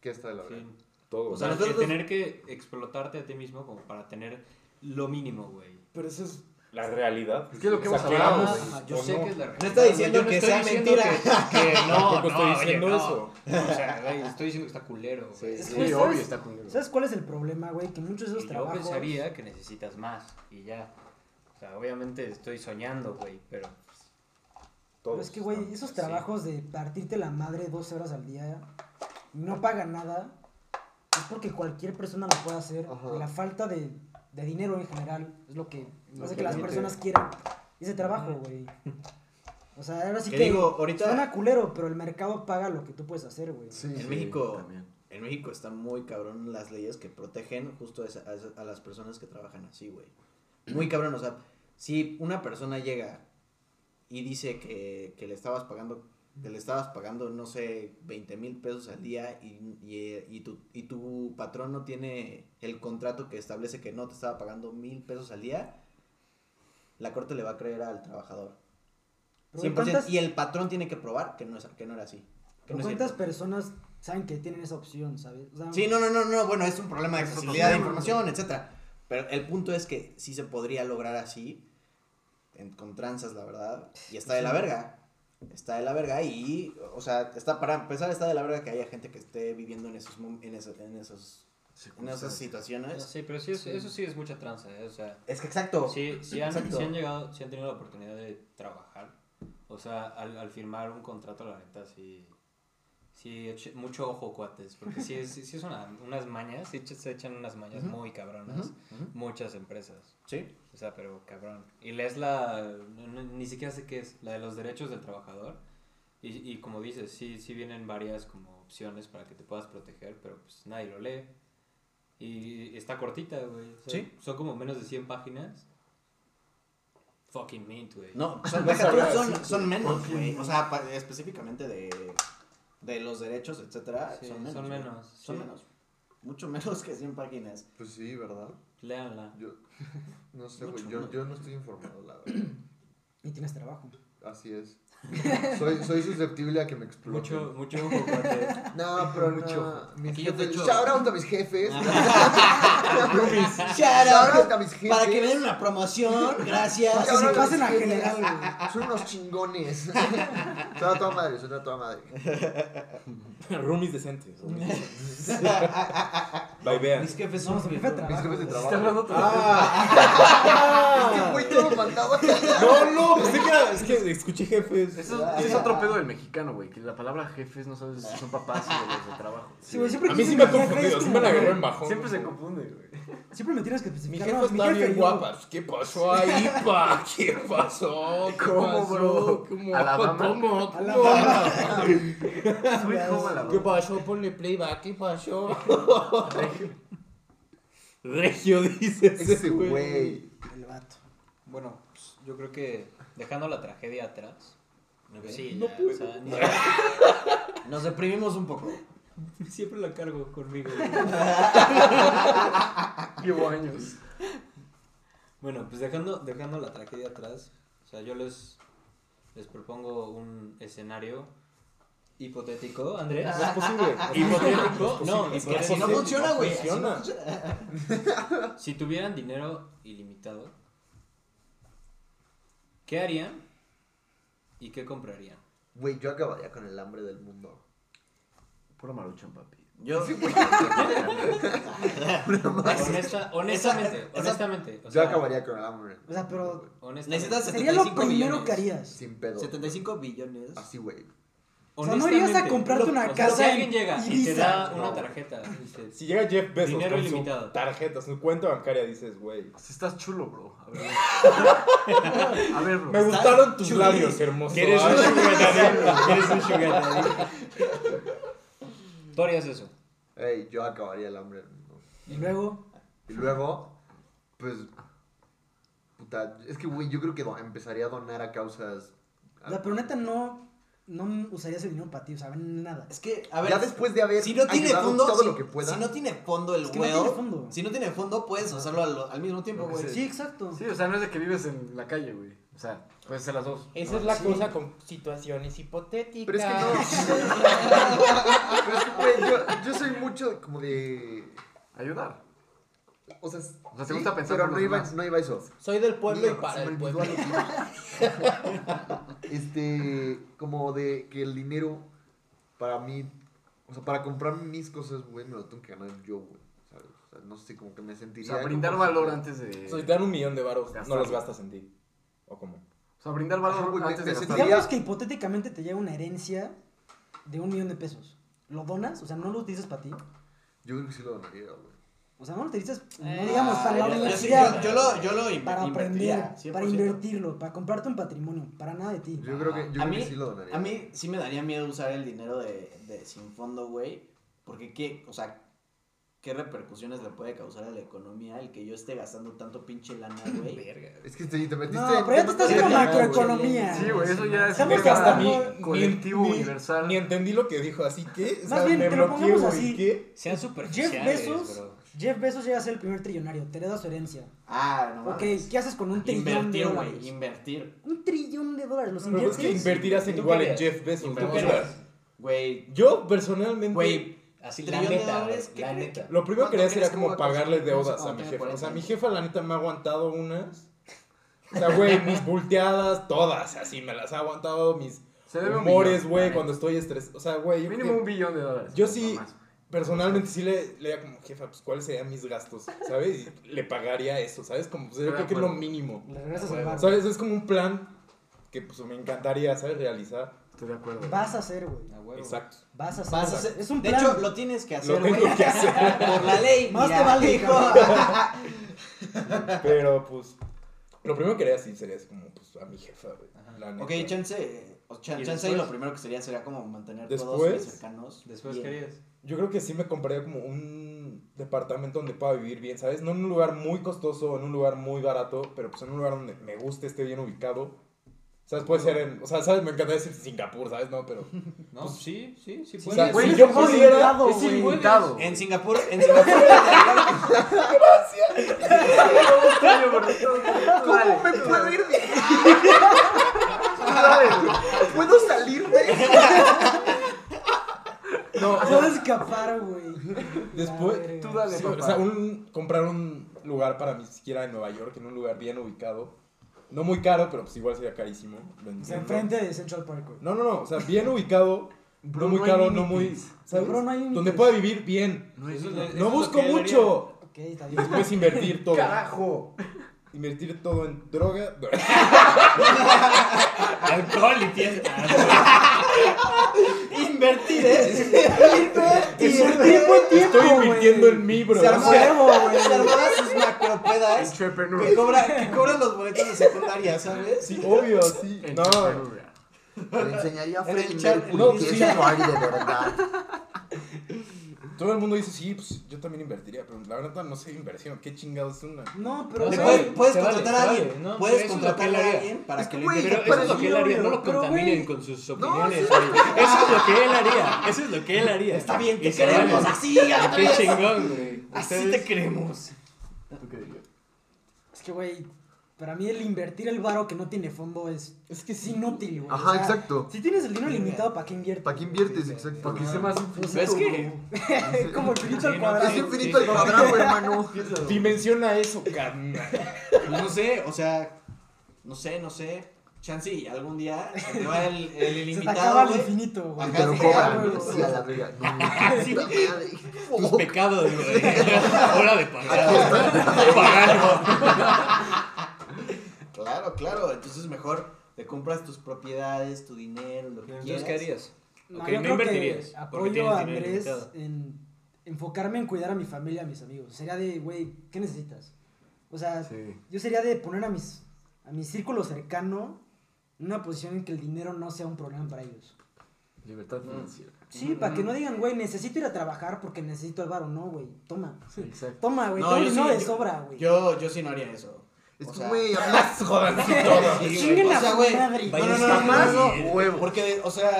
¿Qué está de la verdad? Sí. Todo. O sea, que nosotros- tener que explotarte a ti mismo como para tener lo mínimo, güey. Pero eso es la realidad. Es que es lo que O sea, hemos hablado, güey. yo sé no. que es la realidad. No está diciendo yo no que sea mentira. Que, que no, Tampoco estoy no, diciendo oye, no. eso. O sea, güey, estoy diciendo que está culero, güey. Es Sí, que, obvio, ¿sabes? está culero. ¿Sabes cuál es el problema, güey? Que muchos de esos Y yo trabajos... pensaría que necesitas más y ya. Sea, obviamente estoy soñando, güey, pero pues, Pero es que, güey, esos Sí. trabajos de partirte la madre 12 horas al día no pagan nada, es porque cualquier persona lo puede hacer. Ajá. Y la falta de, de dinero en general es lo que Lo hace que que las personas quieran ese trabajo, güey. O sea, ahora sí Que que digo, ahorita- suena culero, pero el mercado paga lo que tú puedes hacer, güey. Sí. En Sí, México, también. en México están muy cabrón las leyes que protegen justo a, esa- a esa- a las personas que trabajan así, güey. Muy cabrón, o sea, si una persona llega y dice que, que le estabas pagando, que le estabas pagando, no sé, 20 mil pesos al día y, y, y tu, y tu patrón no tiene el contrato que establece que no te estaba pagando mil pesos al día, la corte le va a creer al trabajador. Pero 100%, ¿cuántas, y el patrón tiene que probar que no, es, que no era así. que no cuántas personas saben que tienen esa opción, sabes? O sea, Sí, no, no, no, no, bueno, es un problema de accesibilidad de información, etcétera. Pero el punto es que sí se podría lograr así, en, con tranzas, la verdad, y está de la verga. Está de la verga y, o sea, está para empezar está de la verga que haya gente que esté viviendo en esos en, esos, en esos en esas situaciones. sí, pero sí, es- eso sí es mucha tranza, ¿eh? O sea, Es que exacto. sí, sí han, Exacto. sí han llegado, sí han tenido la oportunidad de trabajar. O sea, al, al firmar un contrato, la neta, sí. Sí, mucho ojo, cuates. Porque sí es, sí es una, unas mañas, sí se echan unas mañas muy cabronas. Muchas empresas. Sí. O sea, pero cabrón. Y lees la. ni siquiera sé qué es. La de los derechos del trabajador. Y, y como dices, sí, sí vienen varias como opciones para que te puedas proteger, pero pues nadie lo lee. Y está cortita, güey. O sea, Sí. Son como menos de 100 páginas. Fucking mint, güey. No, son, son, sí. son menos, güey. O sea, específicamente de, de los derechos, etcétera, Sí, son menos. son menos, Son sí. menos. Mucho menos que 100 páginas. Pues sí, ¿verdad? Léanla. Yo no sé, Mucho güey. Yo, yo no estoy informado, la verdad. Y tienes trabajo. Así es. Soy, soy susceptible a que me exploten. Mucho, mucho ojo, cuate. No, pero Mucho. no. Mis jefes, echo- shout out a mis jefes. Shout Shout out a mis jefes. Para que den una promoción, gracias. Que se pasen a jefes. general. Son unos chingones. Son a toda madre, son a toda madre. Roomies decentes. vean. Mis jefes son mis jefe de. Mis jefes de trabajo. trabajo. hablando otra Ah. Es que, güey, no lo mandaba. No, no, es que escuché jefes. Eso ese es otro pedo del mexicano, güey. Que la palabra jefes no sabes si son papás o de los de trabajo. Sí, güey, siempre A mí sí me ha confundido, sí me la en bajón. Siempre se confunde, güey. Siempre me tienes que Mi jefa está bien guapa. ¿Qué pasó ahí, pa? ¿Qué pasó? ¿Qué ¿Cómo, pasó? bro? ¿Cómo? ¿Alabama? ¿Cómo? ¿Qué pasó? Ponle playback. ¿Qué pasó? Regio, dice Ese güey. El vato. Bueno, pues, yo creo que dejando la tragedia atrás. Sí, No ya, puedo. o sea, ni- Nos deprimimos un poco. siempre la cargo conmigo. Llevo años. Bueno, pues dejando, dejando la tragedia atrás, o sea, yo les, les propongo un escenario hipotético, Andrés. No es posible. Hipotético, no, Es que hipotético. así no funciona, güey. funciona. Si tuvieran dinero ilimitado, ¿qué harían y qué comprarían? Güey, yo acabaría con el hambre del mundo. Puro maruchan, papi. Yo, Honesta, honestamente, esa- honestamente. o Yo sea, acabaría con el hambre. O sea, pero honestamente. necesitas sería lo 75 primero billones. que harías. Sin pedo. 75 billones. Así, güey. O sea, no irías a comprarte una o sea, casa Si alguien en llega y te da una tarjeta, dices, Si llega Jeff Bezos Dinero con ilimitado. su tarjeta, su cuenta bancaria, dices, güey. Si estás chulo, bro. A ver. A ver, bro. Me gustaron tus chuli. labios, hermoso. ¿Quieres un sugar daddy? ¿Quieres un sugar daddy? Tú harías eso. Ey, yo acabaría el hambre del mundo. Y luego, Y luego, pues. Puta, es que, güey, yo creo que do- empezaría a donar a causas. sea, pero neta no, no usarías el dinero para ti, o sea, nada. Es que, a ver. ya después de haber si no tiene fondo, todo si, lo que pueda. si no tiene fondo el Es que no wealth, tiene fondo. si no tiene fondo, puedes hacerlo al, al mismo tiempo, güey. Sí, exacto. Sí, o sea, no es de que vives en la calle, güey. O sea, puedes ser las dos. Esa es la Sí. cosa con situaciones hipotéticas. Pero es que no. Pero es que, güey, yo, yo soy mucho como de. Ayudar. O sea, O sea, ¿te sí, gusta pensar pero por no los iba, demás? no iba eso. Soy del pueblo y para el pueblo. este, como de que el dinero para mí, o sea, para comprar mis cosas, güey, me lo tengo que ganar yo, güey. ¿sabes? O sea, no sé, como que me O sentiría. sea, brindar como- valor antes de. O sea, si te dan un millón de varos, no los gastas en ti. ¿O cómo? O sea, brindar valor güey, antes de gastar. Digamos que hipotéticamente te llega una herencia de un millón de pesos. ¿Lo donas? O sea, no lo utilizas para ti. Yo creo que sí lo donaría, güey. O sea, no lo utilizas, no Eh, digamos, para la universidad. yo, yo lo, yo lo para aprender, 100%. para invertirlo, para comprarte un patrimonio, para nada de ti. Yo creo que, yo a creo mí, que sí lo donaría. A mí sí me daría miedo usar el dinero de, de sin fondo, güey. Porque qué, o sea, qué repercusiones le puede causar a la economía el que yo esté gastando tanto pinche lana, güey. Es que te, te metiste. No, pero ya te estás en- macroeconomía. Sí, güey, eso ya es Estamos un tema colectivo ni- universal. Ni entendí lo que dijo, así que. o Más sea, bien, me te lo pongamos así. ¿Qué? Sean Jeff superficiales, Bezos, bro. Jeff Bezos llega a ser el primer trillonario, te hereda su herencia. Ah, no Ok, mames. ¿qué haces con un trillón de Invertir, dólares? güey, invertir. Un trillón de dólares, los Pero es que inviertes. invertir hacen ¿Tú igual en? Jeff Bezos. sea, Güey, yo personalmente. güey, Así, la Trillón de neta, dólares, güey, ¿qué la crees? neta. Lo primero que ¿Cuánto quería sería crees que como voy a costar? pagarle deudas a mi tenga jefa. O 40 sea, mi jefa la neta me ha aguantado unas. O sea, güey, mis volteadas, todas, así me las ha aguantado, mis Se debe un humores, güey, la cuando estoy estresado. O sea, güey, yo, Mínimo un billón de dólares. Yo sí-. Personalmente sí le, le diría como, jefa, pues cuáles serían mis gastos, ¿sabes? Y le pagaría eso, ¿sabes? Como, pues, yo de creo que es lo mínimo. Le regresas Ah. ¿Sabes? Es como un plan que pues me encantaría, ¿sabes? Realizar. Estoy de acuerdo. Vas a hacer, güey. Exacto. Vas a hacer. Vas a hacer- Es un de plan. hecho, lo tienes que hacer, Lo güey. tengo que hacer. Por la ley. Más te vale, hijo. Pero pues, lo primero que haría sí sería así como pues a mi jefa, güey. Ok, chance, o chan- ¿Y chance y lo primero que sería sería como mantener todos Después- mis cercanos. Después. ¿qué harías? Yo creo que sí me compraría como un departamento donde pueda vivir bien, ¿sabes? No en un lugar muy costoso, en un lugar muy barato, pero pues en un lugar donde me guste, esté bien ubicado. ¿Sabes? Puede ser en, o sea, ¿sabes? Me encantaría decir Singapur, ¿sabes? No, pero... No, Pues, sí, sí, sí sea, güey, si yo pudiera... ilimitado, Es ilimitado. En Singapur, en Singapur. ¿Cómo me puedo ir de ¿Puedo salirme? No, Puedo escapar, güey. Después, tú dale, Sí, papá. o sea, un, comprar un lugar para mí siquiera en Nueva York, en un lugar bien ubicado. No muy caro, pero pues igual sería carísimo. O sea, enfrente de Central Park, güey. No, no, no, o sea, bien ubicado, Bro, no muy no caro, no muy... ¿Sabes? Bro, no hay. Donde pueda vivir bien. No Eso es eso busco mucho. Ok, está Y bien. después invertir todo. ¡Carajo! Invertir todo en droga. Alcohol y fiesta. Invertir, ¿eh? Invertir buen tiempo, Estoy invirtiendo en mí, bro. Se sea, güey. se armaba sus macropedas Entrepreneur. que, cobra, que cobran los boletos de secundaria, ¿sabes? Sí, obvio, sí. No. Le enseñaría a chat, Mercury no, que sí. es de verdad. Todo el mundo dice, sí, pues yo también invertiría, pero la verdad no sé inversión. ¿Qué chingados es una? No, pero, puedes, vale, contratar a alguien. vale, ¿no? Puedes contratar a alguien para Es que que, lo invierta. Pero eso es lo que él haría, no lo contaminen con sus No, opiniones, sí. güey. Eso es lo que él haría. Eso es lo que él haría. Está bien, te queremos vale. así, Qué chingón, güey. Así te queremos. ¿Tú qué dirías? Es que, güey, para mí el invertir el varo que no tiene fondo es, Es que es inútil, güey. Ajá, O sea, exacto. Si tienes el dinero limitado, ¿para qué inviertes? ¿Para qué inviertes? Exacto. Porque es más infinito. Es que. Como infinito al no, cuadrado. Es infinito al cuadrado, hermano. Dimensiona eso, carnal. Pues no sé, o sea, no sé, no sé. Chance y algún día se te va el, el Se te ilimitado, acaba el infinito, güey. Lo sí, cobran. güey. Sí, a la verga. No, Sí. Tus pecados, güey. Hora de pagar. De pagarlo. Claro, claro. Entonces mejor te compras tus propiedades, tu dinero, lo que Entonces, quieras. ¿qué harías? No, Ok, yo no creo invertirías, que porque apoyo tienes a Andrés en enfocarme en cuidar a mi familia, a mis amigos. Sería de, güey, ¿qué necesitas? O sea, Sí. yo sería de poner a mis a mi círculo cercano en una posición en que el dinero no sea un problema para ellos. Libertad financiera. Sí, para que no digan, güey, necesito ir a trabajar porque necesito el varo. No, güey, toma. Sí, exacto. Toma, güey, No, todo yo sí, de yo- sobra, güey. Yo, yo sí no haría eso. Es O que, sea, güey, a mí Jodan, sí, todo. Sí, Chinguen a O sea, güey, madre. No, no, no, huevo. Porque, o sea,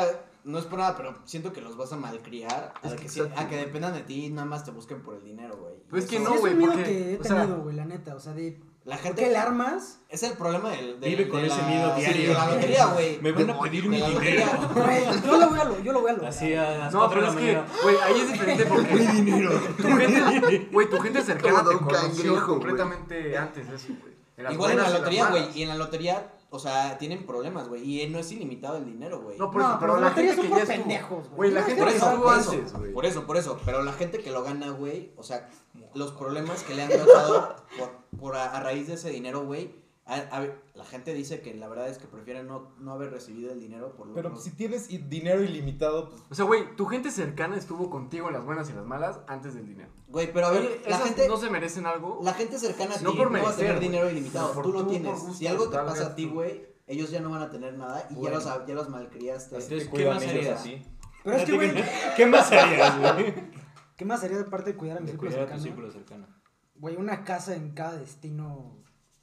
no es por nada, pero siento que los vas a malcriar a, Es que, que sí- exacto, a que dependan de ti y nada más te busquen por el dinero, güey. Pues es que no, Sí, es güey, porque, que he o sea, tenido, güey, la neta. O sea, de. La ¿Por gente. qué el armas? Es el problema del. del- Vive con de ese la- miedo sí, diario. de la lotería, güey. Me van a pedir mi la dinero. yo lo voy a lo, yo lo voy a lograr. Así a las No, pero es la que, güey, ahí es diferente porque. Mi dinero. Tu gente, güey, tu gente cercana te conoció completamente antes de eso, güey. Igual en la lotería, güey. Y en la lotería, o sea, tienen problemas, güey. Y no es ilimitado el dinero, güey. No, por No, eso, pero pero la la gente que son ya estuvo. pendejos, güey. La gente por eso, por eso, antes, güey. por eso, por eso. Pero la gente que lo gana, güey, o sea, los problemas que le han causado por, por a, a raíz de ese dinero, güey. A- a- la gente dice que la verdad es que prefieren no, no haber recibido el dinero por lo Pero si tienes dinero ilimitado, pues O sea, güey, tu gente cercana estuvo contigo en las buenas y las malas antes del dinero. Güey, pero a ver, Oye, la gente, no se merecen algo. la gente cercana a ti No no, por va a tener dinero ilimitado. Por Tú lo tú, tienes. gusto, si algo te pasa a ti, güey, ellos ya no van a tener nada y ya los, ya los malcriaste. Entonces, ¿qué más harías? así. Pero es que, güey, ¿Qué más harías, güey? ¿qué más sería aparte de cuidar a mi círculo cercano. Güey, una casa en cada destino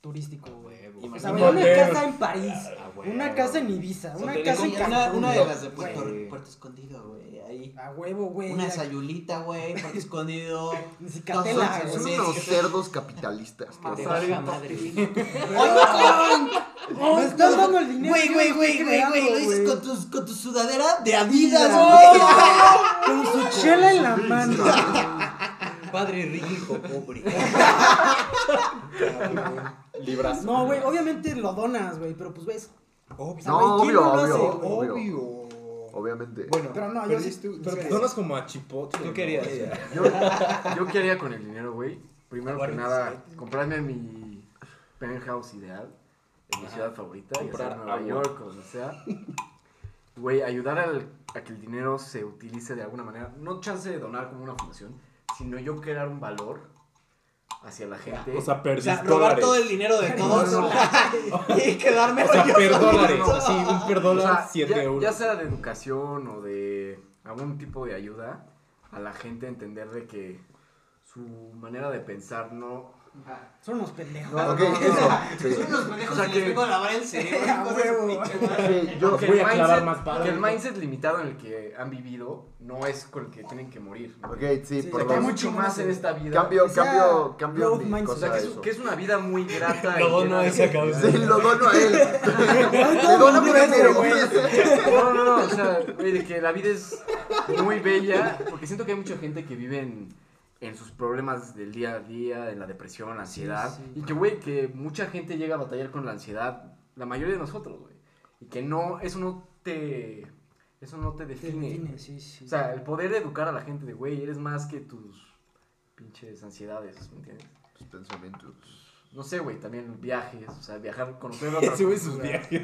turístico, güey. O sea, una casa en París, Ah, huevo. una casa en Ibiza, una Una, casa en una, Cancún. una de las de. Puerto, Puerto Escondido, güey. Ahí. A huevo, güey. Una sayulita, güey. Puerto Escondido. Ni Cicatela, Son- unos sí. cerdos capitalistas. Salga, madre. Me estás dando el dinero. Güey, güey, güey, güey, güey. Lo dices con, tus, con tu sudadera de Adidas, Adidas, güey. Con su chela en la mano. Padre rico, pobre. Librazo. No, güey, obviamente lo donas, güey, pero pues ves. O sea, No, güey, ¿quién obvio, no lo hace, obvio, obvio. Obviamente. Bueno, Pero no, yo pero, sí- pero donas como a chipotle. ¿Tú harías? Yo, yo qué haría con el dinero, güey. Primero que nada, comprarme mi penthouse ideal. en mi ciudad favorita, ya Comprar sea Nueva agua. York o donde sea. Güey, ayudar al- a que el dinero se utilice de alguna manera. No chance de donar como una fundación, sino yo crear un valor hacia la gente. O sea, O perdís sea, robar dólares. todo el dinero de todos No, y quedarme O sea, yo per dólares. Así, un per O dólar, sea, 7 ya, euros. ya sea de educación o de algún tipo de ayuda a la gente a entender de que su manera de pensar no... Son unos pendejos. No, Ok, no, no, eso. no. sí. Son unos pendejos O sea que- les vengo a lavar el cerebro. Sí, yo, Que voy el a aclarar mindset- más padre. Que el mindset limitado en el que han vivido no es con el que tienen que morir. ¿no? ok, sí, Sí, O por sea, que hay mucho más en esta vida. Cambio, cambio, cambio growth mi mindset. O sea, que es, eso. que es una vida muy grata. Lo dono a esa causa. Sí, lo dono a él. Le dono dinero. No, no, no, o sea, güey, de que la vida es muy bella, porque siento que hay mucha gente que vive en, en sus problemas del día a día, en la depresión, la ansiedad, sí. y que, güey, que mucha gente llega a batallar con la ansiedad, la mayoría de nosotros, güey, y que no, eso no te, eso no te Te define. define, sí, sí. O sea, el poder educar a la gente de, güey, eres más que tus pinches ansiedades, ¿me entiendes? Tus pensamientos. No sé, güey, también viajes, o sea, viajar, conocer otras Ese güey sus viajes.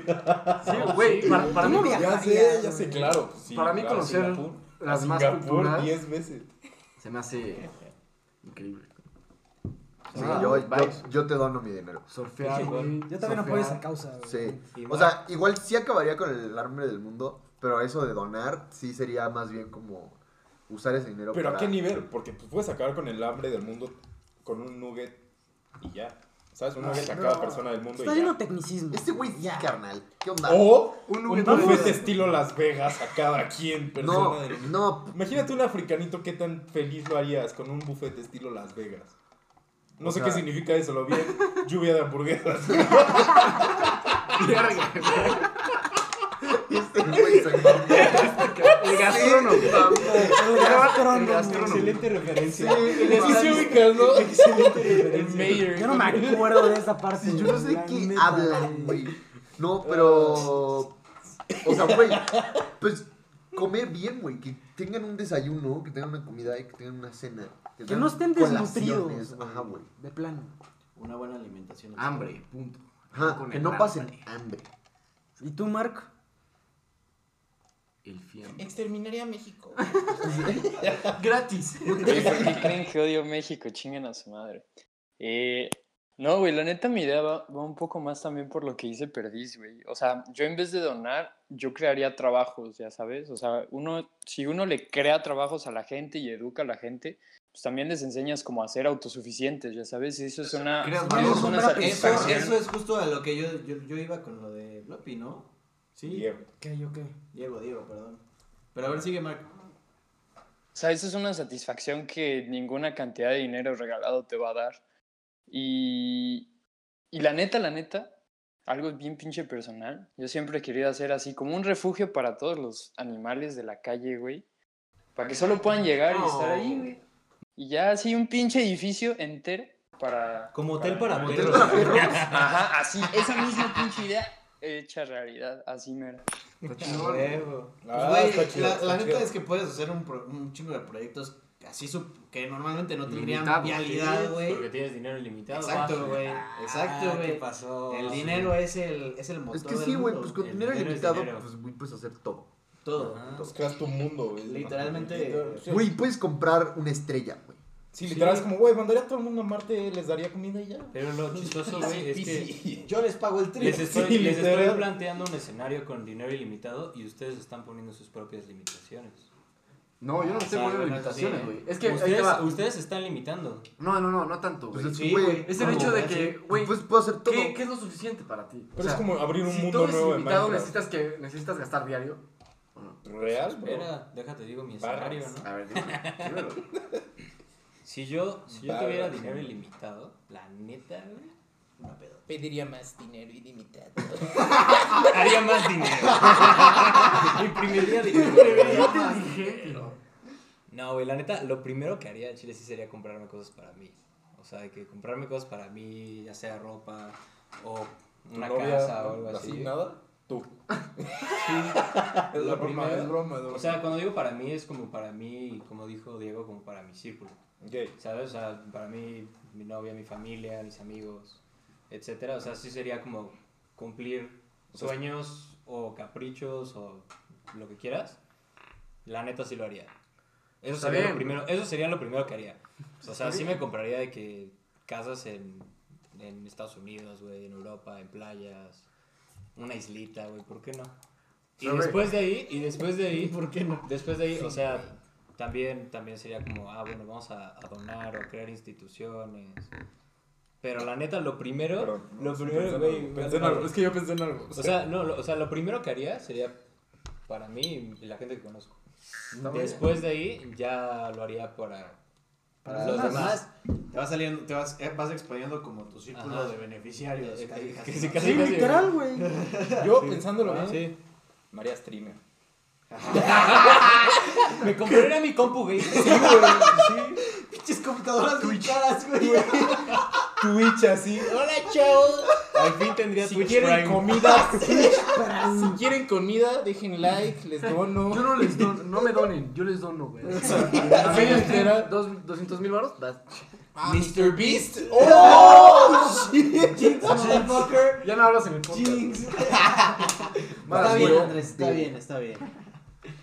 Sí, güey, para, para mí, ¿Cómo Ya sé, ya sé, claro. sí, Para mí claro, conocer Singapur. las A más Singapur culturas 10 veces. se me hace increíble. Sí, Ah, yo, vibes. yo, yo te dono mi dinero. Surfear, güey. Yo también apoyo esa causa. güey. Sí. O sea, igual sí acabaría con el hambre del mundo, pero eso de donar sí sería más bien como usar ese dinero Pero ¿a qué nivel? Porque pues, puedes acabar con el hambre del mundo con un nugget y ya. ¿Sabes? Un nugget a no. cada persona del mundo Está lleno de tecnicismo. Este güey sí, Ya. carnal. ¿Qué onda? O Un un buffet de- estilo Las Vegas a cada quien persona no, del mundo. no. Imagínate un africanito qué tan feliz lo harías con un buffet estilo Las Vegas. No O sé sea- qué significa eso, lo vi en lluvia de hamburguesas. Este güey se mamó. El gastrónomo. El gastrónomo. El gastrónomo. Excelente referencia. Sí, ¿no? El mayor. Yo no me acuerdo de esa parte. Sí, yo no sé qué neta, hablan, güey. No, pero... O sea, güey, pues comer bien, güey. Que tengan un desayuno, que tengan una comida y que tengan una cena. Que no estén desnutridos. Ajá, güey. De plano. Una buena alimentación. Hambre, punto. Ajá, que no pasen hambre. ¿Y tú, Mark? El fiambre. Exterminaría a México. Gratis. Güey, ¿por qué creen que odio México? Chinguen a su madre. Eh, no, güey, la neta mi idea va, va un poco más también por lo que dice Perdiz, güey. O sea, yo en vez de donar, yo crearía trabajos, ya sabes. O sea, uno, si uno le crea trabajos a la gente y educa a la gente, pues también les enseñas como a ser autosuficientes, ya sabes. Y eso es una, Creas eso valor. es una Eso, eso es justo a lo que yo, yo, yo iba con lo de Floppy, ¿no? Sí. Diego. ¿Qué, yo qué? Diego, Diego, perdón. Pero a ver, sigue, Mark. O sea, eso es una satisfacción que ninguna cantidad de dinero regalado te va a dar. Y, y la neta, la neta, algo bien pinche personal. Yo siempre he querido hacer así, como un refugio para todos los animales de la calle, güey. Para que solo puedan llegar y estar ahí, güey. Y ya así un pinche edificio entero para... Como hotel para perros. Ajá, así, esa misma pinche idea hecha realidad, así. Huevo. Ah, Pues, la, la neta es que puedes hacer un, pro- un chingo de proyectos así que normalmente no tendrían vialidad, güey. Porque tienes dinero ilimitado. Exacto, güey. Ah, Exacto, ¿Qué güey. pasó? El dinero es el, es el motor Es que del sí, güey, pues con El dinero dinero ilimitado, dinero. pues güey, puedes hacer todo. Todo. Pues creas tu mundo, güey. Literalmente-. Güey, puedes comprar una estrella, güey. Sí, literal es como, güey, mandaría a todo el mundo a Marte, les daría comida y ya. Pero lo chistoso, güey, es que. Yo les pago el triple. les estoy, Sí, les estoy planteando un escenario con dinero ilimitado y ustedes están poniendo sus propias limitaciones. No, yo no me estoy poniendo limitaciones, güey. Es que ustedes, va. ustedes se están limitando. No, no, no, no tanto, Pues güey. es güey. Es el No, hecho de que, güey, Pues puedo hacer todo. ¿qué, qué es lo suficiente para ti? O Pero sea, es como abrir un si mundo nuevo en Minecraft. necesitas, que, necesitas gastar diario. ¿o no? Real, bro. Espera, déjate digo mi escenario, ¿no? A ver, dime, dímelo. Si yo, si yo tuviera dinero ilimitado, la neta, güey, Una pedo. pediría más dinero ilimitado. Haría más dinero. Imprimiría dinero. No, güey, la neta, lo primero que haría en Chile sí sería comprarme cosas para mí. O sea, de que comprarme cosas para mí, ya sea ropa o ¿Tu una novia, casa o algo así, así. nada? Tú. Sí, Es Lo broma, primero- es broma, es broma. O sea, cuando digo para mí es como para mí, como dijo Diego, como para mi círculo. Ok. ¿Sabes? O sea, para mí, mi novia, mi familia, mis amigos, etcétera. O sea, sí sería como cumplir sueños o caprichos o lo que quieras, la neta sí lo haría. Eso sería, bien. lo primero, eso sería lo primero que haría. O sea, sí me compraría de que casas en, en Estados Unidos, güey, en Europa, en playas, una islita, güey, ¿por qué no? Y después de ahí, y después de ahí, ¿Por qué no? Después de ahí, o sea, también, también sería como, ah, bueno, vamos a, a donar o a crear instituciones. Pero la neta, lo primero, Perdón, lo primero, pensé me pensé en algo. Es que yo pensé en algo. O sea, no, lo, o sea, lo primero que haría sería para mí y la gente que conozco. Después de ahí, ya lo haría para, Para los demás. demás, te vas saliendo, te vas, eh, vas exponiendo como tu círculo Ajá. de beneficiarios. Eh, casi, que- casi, ¿no? casi, Sí, casi. literal, güey. yo pensándolo bien, Sí. María Streamer. Me compraría mi compu, güey. Pinches computadoras muy caras, güey. Twitch así. Hola, chavos. Al fin tendría Si Twitch quieren Prime. comida, si quieren comida, dejen like, les dono. Yo no les dono, no me donen, yo les dono, güey. Dos, 200 mil baros, das. Mr. Beast. Motherfucker. Ya no hablas en el podcast. Jinx. Está bien, güey. Andrés, está bien, está bien.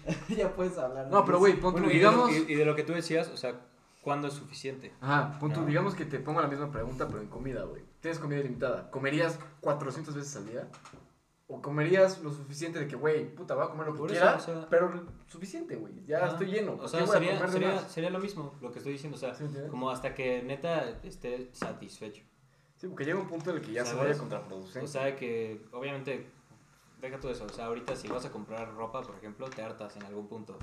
ya puedes hablar. No, pero güey, pon tú, Bueno, y, de, digamos. y- y de lo que tú decías, o sea, ¿cuándo es suficiente? Ajá, pon tú, No. digamos que te pongo la misma pregunta, pero en comida, güey. Tienes comida ilimitada. ¿Comerías 400 veces al día? ¿O comerías lo suficiente de que, güey, puta, voy a comer lo que Por eso, quiera, o sea- pero suficiente, güey? Ya Ajá. estoy lleno. O ¿por sea, sería, sería, sería lo mismo lo que estoy diciendo, o sea, ¿Sí como hasta que neta esté satisfecho. Sí, porque llega un punto en el que ya se ¿Sabes? vaya contraproducente. O sea, que obviamente, deja todo eso, o sea, ahorita si vas a comprar ropa, por ejemplo, te hartas en algún punto.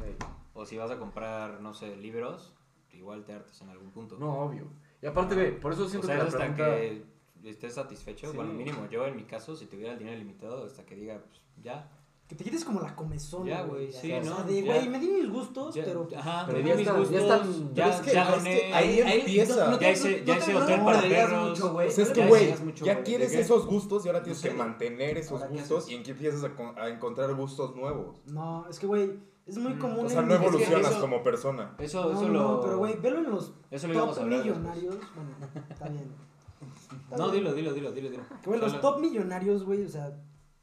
O si vas a comprar, no sé, libros, igual te hartas en algún punto. No, obvio. Y aparte, ve, por eso o siento sea, que la hasta pregunta... que estés satisfecho, Sí. bueno, mínimo yo en mi caso, si tuviera el dinero limitado, hasta que diga, pues ya, Que te quites como la comezón. Ya, güey, O sí, sea, ¿no? de, güey, me di mis gustos, ya- pero. ajá, pero me ya di mis están- gustos, ya están- ya, pero es que ya es doné, que ahí empieza. ya hice, ya hice hotel para perros. O sea, es que, güey, mucho, ya güey, quieres ¿de qué? esos gustos y ahora tienes No que mantener esos Ahora, ¿qué gustos y en que empiezas a, con- a encontrar gustos nuevos. No, es que, güey, es muy Mm. común. O sea, no es que evolucionas eso- como persona. Eso, No, eso no, lo... pero, güey, velo en los Eso lo top después. millonarios. Bueno, está bien. Está No, bien. dilo, dilo, dilo, dilo. dilo. Que, güey, los top millonarios, güey, o sea,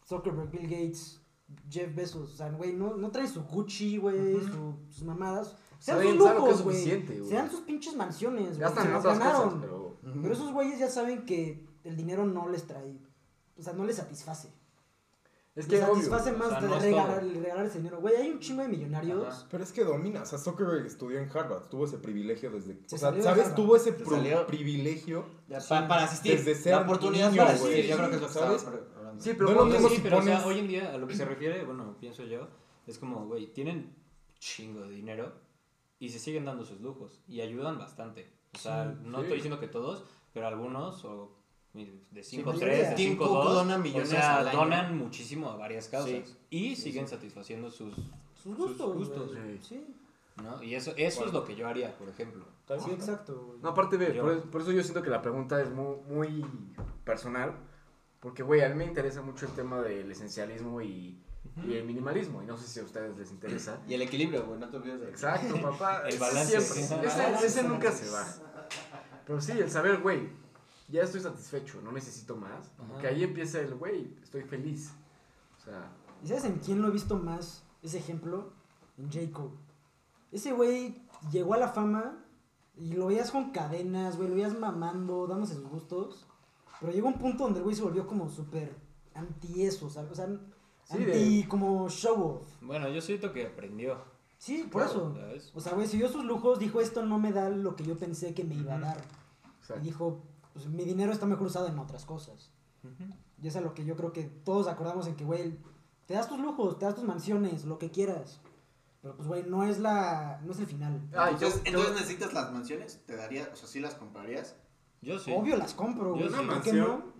Zuckerberg, Bill Gates, Jeff Bezos, o sea, güey, no, no traen su Gucci, güey, su- sus mamadas. Sean Saben- sus lujos, güey. suficiente, güey. Sean sus pinches mansiones, güey. Gastan Se las otras ganaron. cosas, pero... Pero esos güeyes ya saben que el dinero no les trae, o sea, no les satisface. Es Les que, obvio. satisface o más sea, de no regalar, regalar ese dinero. Güey, hay un chingo de millonarios. Ajá. Pero es que domina, o sea, Zuckerberg estudió en Harvard, tuvo ese privilegio desde... Se o sea, ¿sabes? Tuvo ese privilegio. Ya, Sí. pa- para asistir. Desde ser la oportunidad niño, para asistir. Yo creo que es lo que ¿Sabes? Hablando. Sí, pero No lo mismo Sí, si pero o sea, pones- hoy en día a lo que se refiere, bueno, pienso yo, es como, güey, tienen chingo de dinero y se siguen dando sus lujos y ayudan bastante. O sea, Sí, no sí. estoy diciendo que todos, pero algunos, o de 5 Sí, 3, de Tim 5 Cook 2, dona o millones sea, al año. donan muchísimo a varias causas Sí. y Sí, siguen sí. satisfaciendo sus, Sus gustos. gustos, güey. sí. ¿no? Y eso, eso es lo que yo haría, por ejemplo. Sí, exacto, güey. No, aparte, ve, por, por eso yo siento que la pregunta es muy, muy personal. Porque, güey, a mí me interesa mucho el tema del esencialismo y, y el minimalismo. Y no sé si a ustedes les interesa. Y el equilibrio, güey, no te olvides del Exacto, papá. El ese balance. Siempre. Ese, ese nunca se va. Pero sí, el saber, güey, ya estoy satisfecho, no necesito más. Que ahí empieza el, güey, estoy feliz. O sea, ¿Y sabes en quién lo he visto más ese ejemplo? En J. Cole. Ese güey llegó a la fama y lo veías con cadenas, güey, lo veías mamando, dándose sus gustos. Pero llegó un punto donde el güey se volvió como súper anti eso, ¿sabes? O sea, Sí, anti como show off. Bueno, yo siento que aprendió. Sí, por Claro, eso. ¿sabes? O sea, güey, siguió sus lujos, dijo esto no me da lo que yo pensé que me iba a dar. Y dijo, pues mi dinero está mejor usado en otras cosas. Y eso es a lo que yo creo que todos acordamos en que, güey, te das tus lujos, te das tus mansiones, lo que quieras. Pero pues, güey, no es la, no es el final. Ah, Entonces, yo- entonces yo- necesitas las mansiones, te daría, o sea, sí las comprarías. Yo sí. Obvio las compro, güey. Yo sí. ¿Por Una qué mansión. no?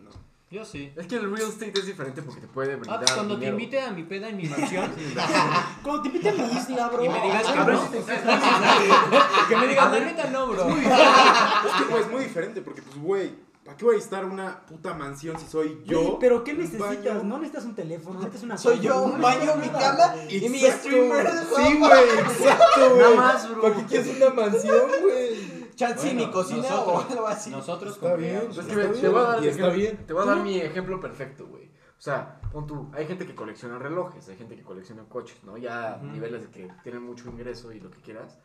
Yo sí. Es que el real estate es diferente porque te puede Ah, brindar pues cuando te invite a mi peda en mi mansión. Cuando te invite a mi isla, bro. Y me digas que Ah, no. que me digas, la neta no, bro. Es que, güey, es muy diferente porque, pues, güey, ¿para qué voy a estar una puta mansión si soy yo? Güey, pero ¿qué necesitas? baño? No necesitas un teléfono, necesitas una Soy yo, no un baño, mi cama y mi streamer. Sí, güey, exacto, güey. Nada más, bro. ¿Para qué quieres una mansión, güey? Chance Bueno, mi cocina nosotros- o algo así. Nosotros Está bien, compraríamos Es Está que ve, bien, te voy a dar, está ejemplo- bien. Te voy a dar mi ejemplo perfecto, güey. O sea, pon tú, hay gente que colecciona relojes, hay gente que colecciona coches, ¿no? Ya Ujú. niveles de que tienen mucho ingreso y lo que quieras.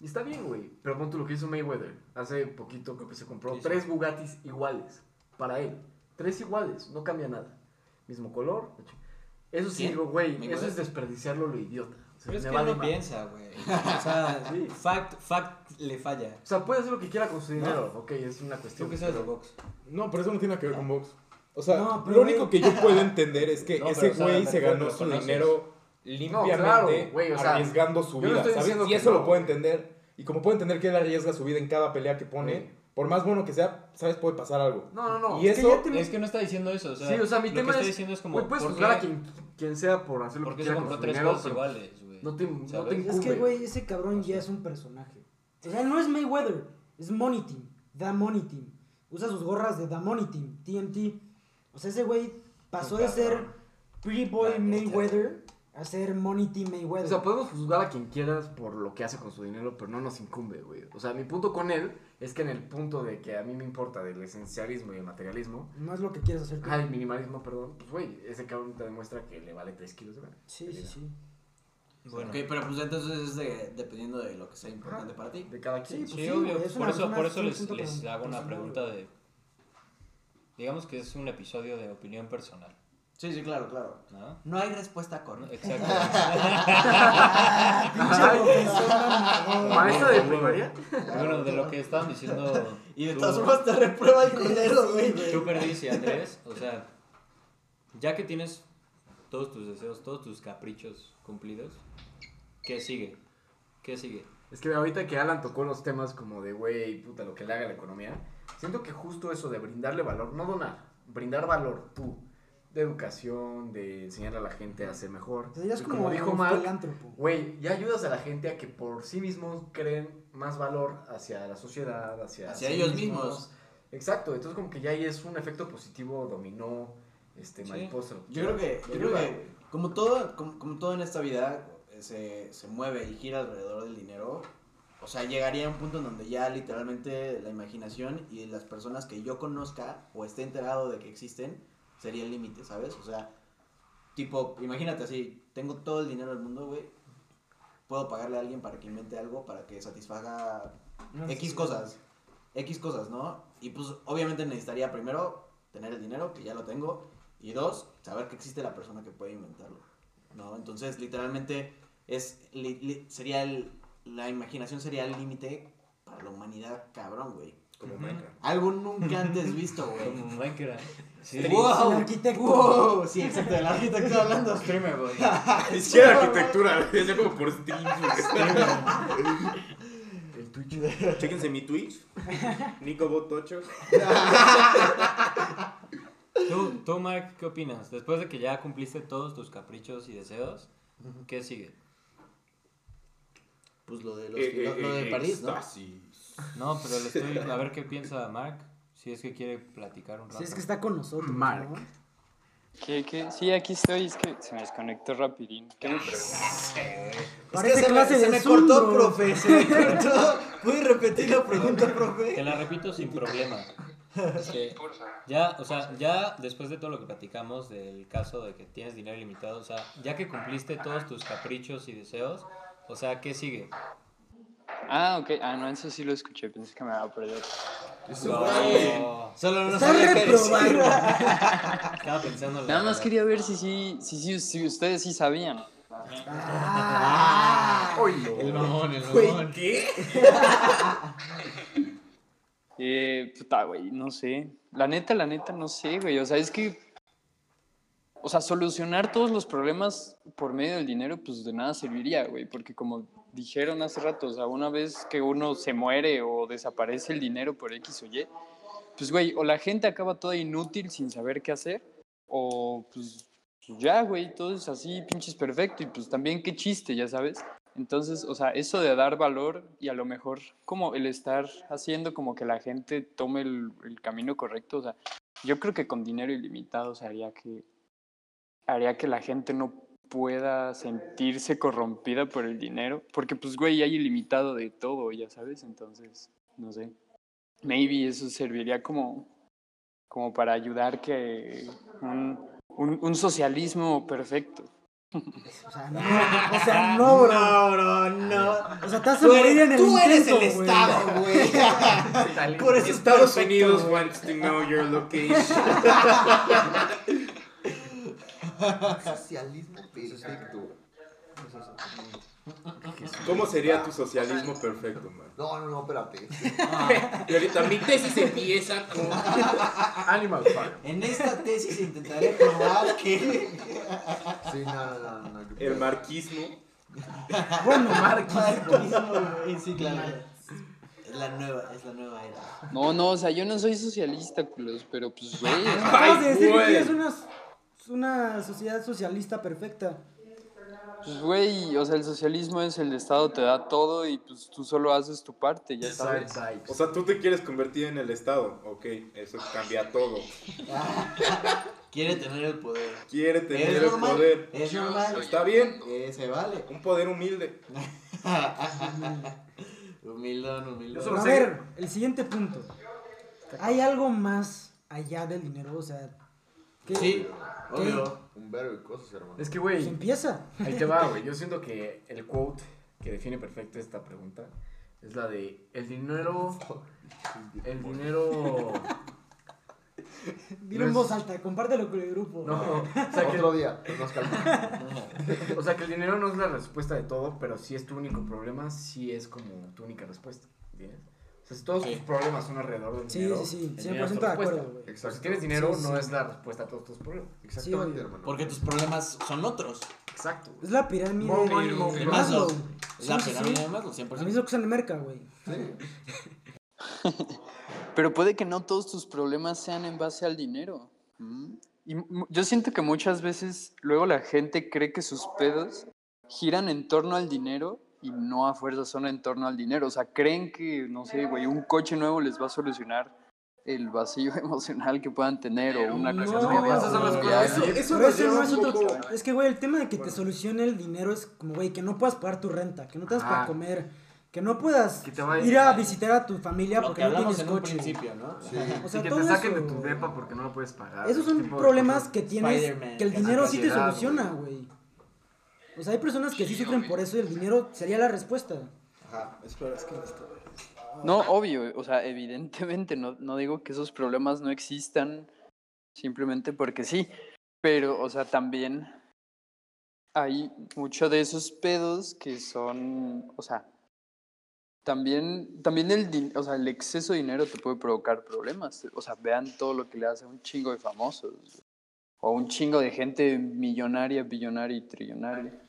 Y está bien, güey. Pero pon tú lo que hizo Mayweather. Hace poquito creo que se compró Sí, sí. tres Bugattis iguales para él. Tres iguales, no cambia nada. Mismo color. Eso sí ¿Quién? digo, güey, eso es desperdiciarlo lo idiota. Pero es que no piensa, güey. O sea, fact, fact le falla. O sea, puede hacer lo que quiera con su dinero. Ok, es una cuestión. ¿Tú qué sabes de box? No, pero eso no tiene nada que ver con box. O sea, No, pero lo güey- único que yo puedo entender es que No, ese o sea, güey se ganó que su conoces. dinero limpiamente claro, güey, o sea, arriesgando su no vida, ¿sabes? Y que eso no, lo puedo güey. entender. Y como puedo entender que él arriesga su vida en cada pelea que pone, Sí. por más bueno que sea, ¿sabes? Puede pasar algo. No, no, no. Y Es que eso, ya te- Es que no está diciendo eso, o sea, sí, o sea, mi lo tema que está es. diciendo es como, güey, puedes ¿por juzgar a quien, quien sea por hacer lo ¿Por que se quiera con compró su tres cosas iguales, güey? No te, no Es que, güey, ese cabrón ya es un personaje. O sea, no es Mayweather, es Money Team, The Money Team. Usa sus gorras de The Money Team, TMT. O sea, ese güey pasó de ser. Pretty Boy. Mayweather a ser Money Team O Mayweather. sea, podemos juzgar a quien quieras por lo que hace con su dinero, pero no nos incumbe, güey. O sea, mi punto con él es que en el punto de que a mí me importa del esencialismo y el materialismo, no es lo que quieres hacer ah, el minimalismo, perdón, pues, güey, ese cabrón te demuestra que le vale 3 kilos de verga. Sí, sí, sí. Bueno, Ok, pero pues entonces es de, dependiendo de lo que sea importante para ti. De cada quien. Sí, sí, sí, obvio. es por eso, por eso les, les hago una pregunta de... Digamos que es un episodio de opinión personal, Sí, sí, claro, claro. ¿no? No hay respuesta correcta. Exacto. ¿Maestra de primaria? bueno, de lo que estaban diciendo Y de todas formas te reprueba el culero, güey. Tú Perdiz y Andrés, o sea, ya que tienes todos tus deseos, todos tus caprichos cumplidos, ¿qué sigue? ¿Qué sigue? Es que ahorita que Alan tocó los temas como de, güey, puta, lo que le haga a la economía, siento que justo eso de brindarle valor, no donar, brindar valor tú, de educación, de enseñarle a la gente a ser mejor. Serías Y como, como dijo Mark, güey, ya ayudas a la gente a que por sí mismos creen más valor hacia la sociedad, hacia, Hacia sí ellos mismos. Exacto, entonces como que ya ahí es un efecto positivo, dominó, este, Sí. mariposa. Yo creo que, yo creo que como todo, como, como todo en esta vida se, se mueve y gira alrededor del dinero, o sea, llegaría a un punto en donde ya literalmente la imaginación y las personas que yo conozca o esté enterado de que existen sería el límite, ¿sabes? O sea, tipo, imagínate así, tengo todo el dinero del mundo, güey. Puedo pagarle a alguien para que invente algo para que satisfaga No, X sí, cosas. X cosas, ¿no? Y pues obviamente necesitaría primero tener el dinero, que ya lo tengo, y dos, saber que existe la persona que puede inventarlo, ¿no? Entonces, literalmente, es li- li- sería el, la imaginación sería el límite para la humanidad, cabrón, güey. como. Minecraft. Algo nunca antes visto, Como güey. Minecraft. Sí. ¡Wow! El arquitecto. ¡Wow! Sí, exacto, el arquitecto hablando. Streamer, güey. Ni siquiera arquitectura, es como por streams. El Twitch. Chéquense mi Twitch, NicoBot8. ¿Tú, tú, Mark, ¿qué opinas? Después de que ya cumpliste todos tus caprichos y deseos, ¿qué sigue? Pues lo de, Eh, los, lo, lo de París, ¿no? No, pero le estoy... A ver qué piensa Mark, si es que quiere platicar un rato. Sí, es que está con nosotros. Mark. ¿no? ¿Qué, qué? Sí, aquí estoy, es que se me desconectó rapidín. ¿Qué me preguntas? Es Parece que se me, clase se de me Zoom, cortó, bro. profe, se me cortó. ¿Puedes repetir la pregunta, Te profe? la repito sin problema. Ya, o sea, ya después de todo lo que platicamos del caso de que tienes dinero ilimitado, o sea, ya que cumpliste todos tus caprichos y deseos, o sea, ¿qué sigue? Ah, ok. Ah, no, eso sí lo escuché, pensé que me iba a perder. No, Solo no sabía qué decir. estaba pensando Nada más quería ver si sí, si, sí, si ustedes sí sabían. Ah. El mamón, el Güey, mamón. ¿qué? Eh, puta, güey, no sé. La neta, la neta, no sé, güey. O sea, es que. O sea, solucionar todos los problemas por medio del dinero, pues de nada serviría, güey. Porque como dijeron hace rato, o sea, una vez que uno se muere o desaparece el dinero por X o Y, pues, güey, o la gente acaba toda inútil sin saber qué hacer, o pues ya, güey, todo es así, pinches perfecto. Y pues también qué chiste, ya sabes. Entonces, o sea, eso de dar valor y a lo mejor como el estar haciendo como que la gente tome el, camino correcto, o sea, yo creo que con dinero ilimitado, o haría que, haría que la gente no pueda sentirse corrompida por el dinero, porque pues, güey, hay ilimitado de todo, ya sabes, entonces, no sé, maybe eso serviría como, como para ayudar que un, un socialismo perfecto. O sea, no, o sea, no, bro. No, bro, no. O sea, te vas a Tú morir eres, en el tú eres intento, el güey. Estado, güey. Por eso es Estados perfecto, Unidos güey. wants to know your location. Socialismo perfecto. ¿Cómo sería tu socialismo perfecto, man? No, no, no, espérate. Y ahorita mi tesis empieza con... Animal Farm. En esta tesis intentaré probar que. Sí, no, no, no. no, El marquismo. Bueno, Marxismo, güey, Sí, claro. Es la nueva, es la nueva era. No, no, o sea, yo no soy socialista, culos, pero pues, güey. acabas de decir que quieres una, una sociedad socialista perfecta. Pues, güey, o sea, el socialismo es el Estado te da todo y pues tú solo haces tu parte, ya sabes. O sea, tú te quieres convertir en el Estado. Ok, eso cambia todo. Quiere tener el poder. Quiere tener Es el normal. poder. Es normal. Está bien. Eh, se vale. Un poder humilde. Humildón, humildón. A ver, el siguiente punto. ¿Hay algo más allá del dinero? O sea, ¿qué? Sí, ¿Qué? obvio. Un verbo de cosas, hermano. Es que, Pues güey, empieza. ahí te va, güey. Yo siento que el quote que define perfecto esta pregunta es la de el dinero. El dinero. Dilo en voz alta, compártelo con el grupo. No, o sea, que, Otro día, nos calmamos. o sea, que el dinero no es la respuesta de todo, pero si es tu único problema, sí es como tu única respuesta. ¿Entiendes? Sea, si todos tus problemas son alrededor del Sí, dinero. sí, sí, dinero 100% es tu de acuerdo, güey. O sea, si tienes dinero, Sí, no sí. es la respuesta a todos tus problemas. Exactamente, güey. hermano. Porque tus problemas son otros. Exacto. Es la pirámide Money, de, money, de money. Maslow. Es la Sí, sí, pirámide sí. de Maslow, A mí es 100%. lo que usan en Merca, güey. Sí. Pero puede que no todos tus problemas sean en base al dinero. ¿m? Y yo siento que muchas veces luego la gente cree que sus pedos giran en torno al dinero y no a fuerza son en torno al dinero. O sea, creen que, no sé, güey, un coche nuevo les va a solucionar el vacío emocional que puedan tener o una No, cosa güey, así. esas son las cosas. Eso, eso ese no es un otro. Es que, güey, el tema de que te Bueno. solucione el dinero es como, güey, que no puedas pagar tu renta, que no tengas para comer, que no puedas Que te vaya- ir a visitar a tu familia Lo porque que no tienes en un coche. principio, ¿no? Sí. O sea, y que todo te saquen eso- de tu depa porque no lo puedes pagar. Esos son problemas que tienes, que el dinero sí te soluciona, güey. O sea, hay personas que sí sufren por eso y el dinero sería la respuesta. Ajá, espera, es que No, obvio, o sea, evidentemente, no, no digo que esos problemas no existan simplemente porque sí, pero, o sea, también hay mucho de esos pedos que son, o sea, también, también el, o sea, el exceso de dinero te puede provocar problemas, o sea, vean todo lo que le hace a un chingo de famosos, o un chingo de gente millonaria, billonaria y trillonaria.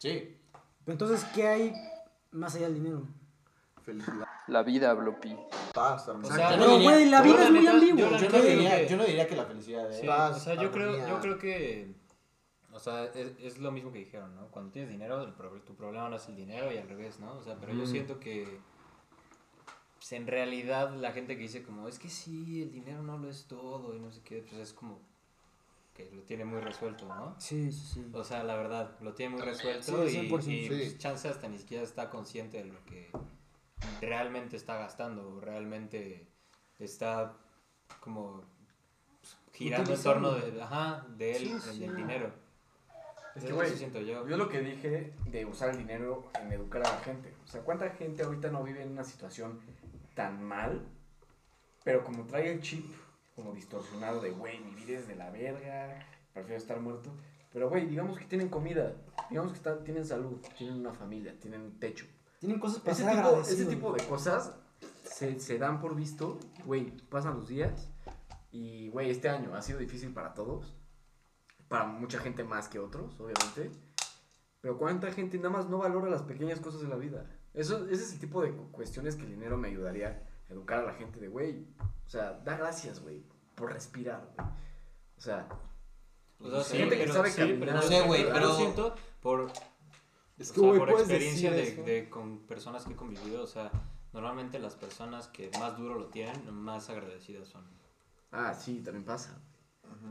Sí. Pero entonces, ¿qué hay más allá del dinero? Felicidad. La vida, Blopi. Paz, hermano. O sea, no güey, la vida la es muy ambigua. Yo, no diría, yo no diría que la felicidad, ¿eh? Sí, Paz, o sea, yo creo, yo creo que, o sea, es, es lo mismo que dijeron, ¿no? Cuando tienes dinero, el tu problema no es el dinero y al revés, ¿no? O sea, pero yo Mm. siento que, pues, en realidad, la gente que dice como, es que sí, el dinero no lo es todo y no sé qué, pues es como que lo tiene muy resuelto, ¿no? Sí, sí, sí. O sea, la verdad, lo tiene muy resuelto Sí, y, 100%. y, pues, Sí. chance hasta ni siquiera está consciente de lo que realmente está gastando, o realmente está como pues, girando en torno de, ajá, de él, Sí, del- sí. del dinero. Es que, güey, yo. Yo lo que dije de usar el dinero en educar a la gente. O sea, ¿cuánta gente ahorita no vive en una situación tan mal? Pero como trae el chip como distorsionado de, güey, mi vida es de la verga, prefiero estar muerto. Pero, güey, digamos que tienen comida, digamos que están, tienen salud, tienen una familia, tienen un techo. Tienen cosas para Ese ser tipo, ese tipo de cosas se, se dan por visto, güey, pasan los días y, güey, este año ha sido difícil para todos, para mucha gente más que otros, obviamente, pero cuánta gente nada más no valora las pequeñas cosas de la vida. Eso, ese es el tipo de cu- cuestiones que el dinero me ayudaría a educar a la gente de, güey, o sea, da gracias, güey, por respirar, güey. O sea, O sea, sí, gente que pero, sabe sí, caminar. pero No yo sé, güey, yo pero- siento por, Es o que, sea, güey, por puedes experiencia de con personas que he convivido, o sea, normalmente las personas que más duro lo tienen, más agradecidas son. ah, sí, también pasa.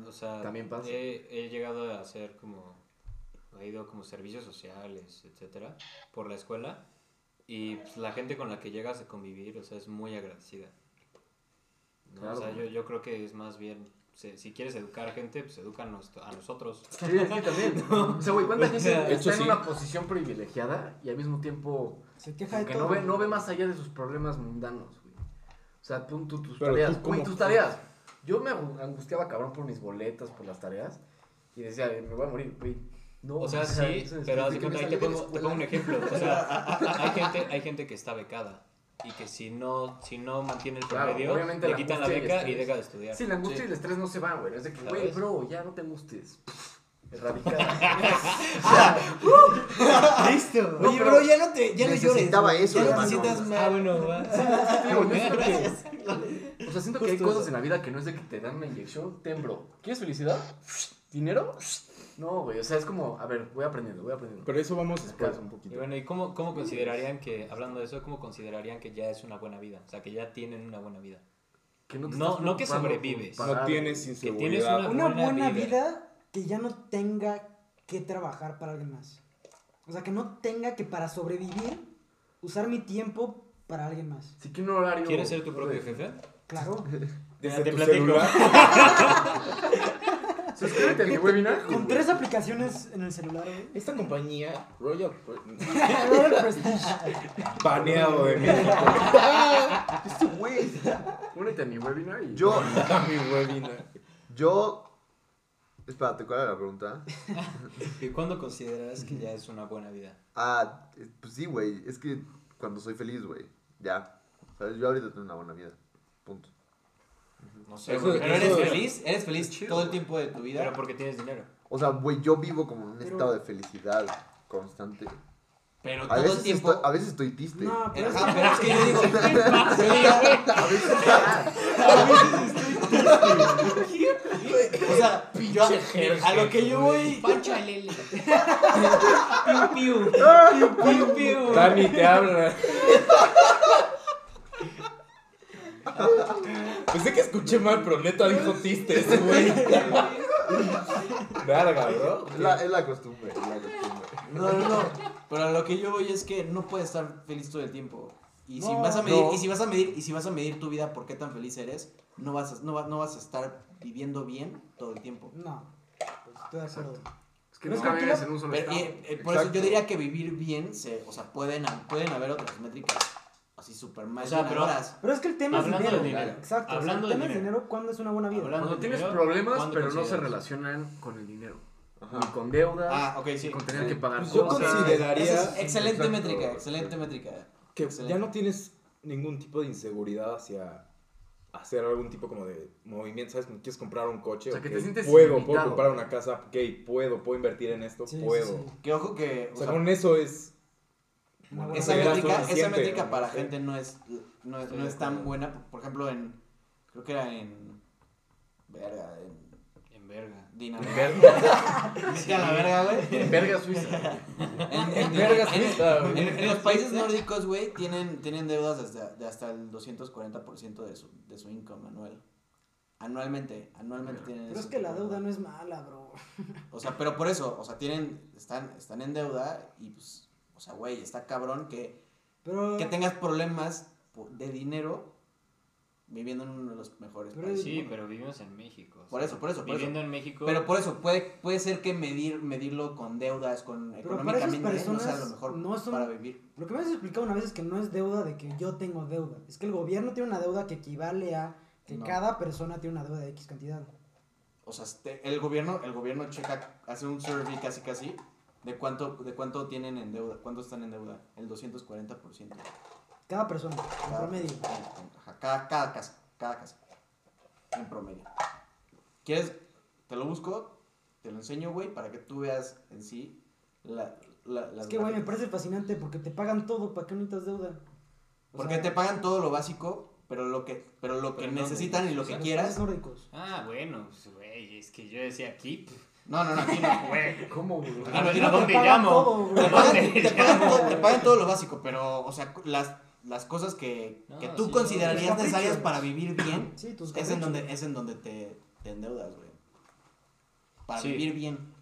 O sea, También pasa. He, he llegado a hacer como, he ido como servicios sociales, etcétera, por la escuela. Y pues, la gente con la que llegas a convivir, o sea, es muy agradecida. ¿No? Claro. O sea, yo, yo creo que es más bien si quieres educar a gente, pues edúcanos a nosotros. Sí, es que también. O sea, güey, ¿cuánta gente está hecho, en sí. una posición privilegiada y al mismo tiempo Se queja de que todo. no ve, no ve más allá de sus problemas mundanos, güey? O sea, tú, tú- tus Pero tareas, cómo- güey, tus tareas. Yo me angu- angustiaba cabrón por mis boletas, por las tareas y decía, me voy a morir, güey. No, O sea, sí, pero haz de que me cuenta, ahí te pongo un ejemplo. O sea, hay gente, hay gente que está becada y que si no, si no mantiene el Claro, promedio, obviamente le la quitan la y beca y estrés. deja de estudiar. Sí, la angustia Sí. y el estrés no se van, güey. Es de que, güey, bro, ya no te angusties. Erradicar. Listo. No, Oye, pero bro, ya no te, ya no llores. necesitaba güey. eso, Ya no te sientas mal. Ah, bueno, va. Digo, que- o sea, siento que hay cosas eso. en la vida que no es de que te dan una inyección, ten, bro. ¿Quieres felicidad? ¿Dinero? No, güey, o sea, es como, a ver, voy aprendiendo, voy aprendiendo. Pero eso vamos después un Y poquito. bueno, ¿y cómo, cómo considerarían que, hablando de eso, cómo considerarían que ya es una buena vida? O sea, que ya tienen una buena vida. Que no, te No- estás no que sobrevives. No tienes inseguridad. una- Una buena buena vida. vida. que ya no tenga que trabajar para alguien más. O sea, que no tenga que para sobrevivir usar mi tiempo para alguien más. Si quiero un horario. ¿Quieres ser tu propio jefe? Claro. Desde Te tu platico. celular. Suscríbete a mi webinar. Con tres aplicaciones en el celular, güey. Esta compañía, Royal Royal Prestige. baneado de México. Este güey. Únete a mi webinar y. Yo, A mi webinar. yo. Espérate, ¿cuál era la pregunta? ¿Y cuándo consideras que ya es una buena vida? Ah, pues sí, güey. Es que cuando soy feliz, güey. Ya. ¿Sabes? Yo ahorita tengo una buena vida. Punto. No sé, Eso- güey. Pero eres Eso- feliz, eres feliz todo el tiempo de tu vida. Pero porque tienes dinero. O sea, güey, yo vivo como en un Pero- estado de felicidad constante. Pero A todo veces, el tiempo. estoy, a veces estoy triste. No, pero es Ajá, que, pero es que yo digo. O sea, yo, a lo que yo voy. Pancho Alele. piu, piu. Piu, piu, piu. Dani, te habla. Pensé que escuché mal, pero neta dijo tistes, güey. Verga, bro. Es la, es la costumbre, es la costumbre. No, no, no. Pero a lo que yo voy es que no puedes estar feliz todo el tiempo. Y si No, vas a medir, no. y si vas a medir, y si vas a medir tu vida por qué tan feliz eres, no vas a, no, va- no vas a estar viviendo bien todo el tiempo. No. Pues estoy de acuerdo. Es que Pero nunca es que vives en un solo Pero, estado. y, eh, por eso Exacto. yo diría que vivir bien, se, o sea, pueden, pueden haber otras métricas así súper O sea, pero- es que el tema es de dinero. dinero. Exacto. Hablando o sea, el de tema es dinero. dinero. ¿Cuándo es una buena vida? Hablando Cuando tienes dinero, problemas, ¿cuándo pero no se relacionan con el dinero. Ajá. Ni con deudas, Ah, ok, sí. ni con tener que pagar Pues yo cosas. consideraría- es excelente Exacto. métrica, excelente métrica. Que Excelente. ya no tienes ningún tipo de inseguridad hacia hacer algún tipo como de movimiento, ¿sabes? Quieres comprar un coche, O sea, que te sientes puedo, puedo comprar una casa, ok, puedo, puedo invertir en esto, Sí, sí, puedo. sí. Que ojo que, o O sea, sea, con eso es Esa métrica, esa métrica para Sí. gente no es, no es, no es tan buena. Por ejemplo, en, creo que era en, verga, en En verga. Dinamarca. Vete a la verga, güey. En verga suiza. En, en- verga en- suiza, güey. en- en los países nórdicos, güey, tienen, tienen deudas desde, de hasta el 240% de su, de su income anual. Anualmente, anualmente tienen Pero es que la deuda no es mala, bro. O sea, pero por eso, o sea, tienen, están, están en deuda y pues, o sea, güey, está cabrón que, Pero. que tengas problemas de dinero viviendo en uno de los mejores Pero- países. Sí, pero vivimos en México. o Por eso, por eso, por Viviendo en México. Pero por eso, puede, puede ser que medir, medirlo con deudas, con Pero para esas económicamente, no sea lo mejor no son- para vivir. Lo que me has explicado una vez es que no es deuda de que yo tengo deuda. Es que el gobierno tiene una deuda que equivale a que No. cada persona tiene una deuda de X cantidad. O sea, este, el gobierno, el gobierno checa, hace un survey casi casi de cuánto, de cuánto tienen en deuda, cuánto están en deuda, el 240%. Cada persona, en Cada, promedio. Ajá, cada, cada casa, cada casa. En promedio. ¿Quieres? Te lo busco, te lo enseño, güey, para que tú veas en sí la, la- las Es que, güey, me parece fascinante porque te pagan todo, ¿para qué necesitas deuda? O Porque sea, te pagan todo lo básico, pero lo que, pero lo que no, necesitan y lo que quieras. nórdicos. Ah, bueno, pues, güey, es que yo decía aquí. No, no, no, aquí no. Güey. ¿Cómo, güey? A ver, Aquí ¿a no te dónde llamo? todo. Te pagan, ¿Dónde te pagan todo, te pagan todo lo básico, pero, o sea, las, las cosas que, No, que tú sí, considerarías necesarias para vivir bien, Sí, tus es en donde, es en donde te, te endeudas, güey. Para Sí. vivir bien.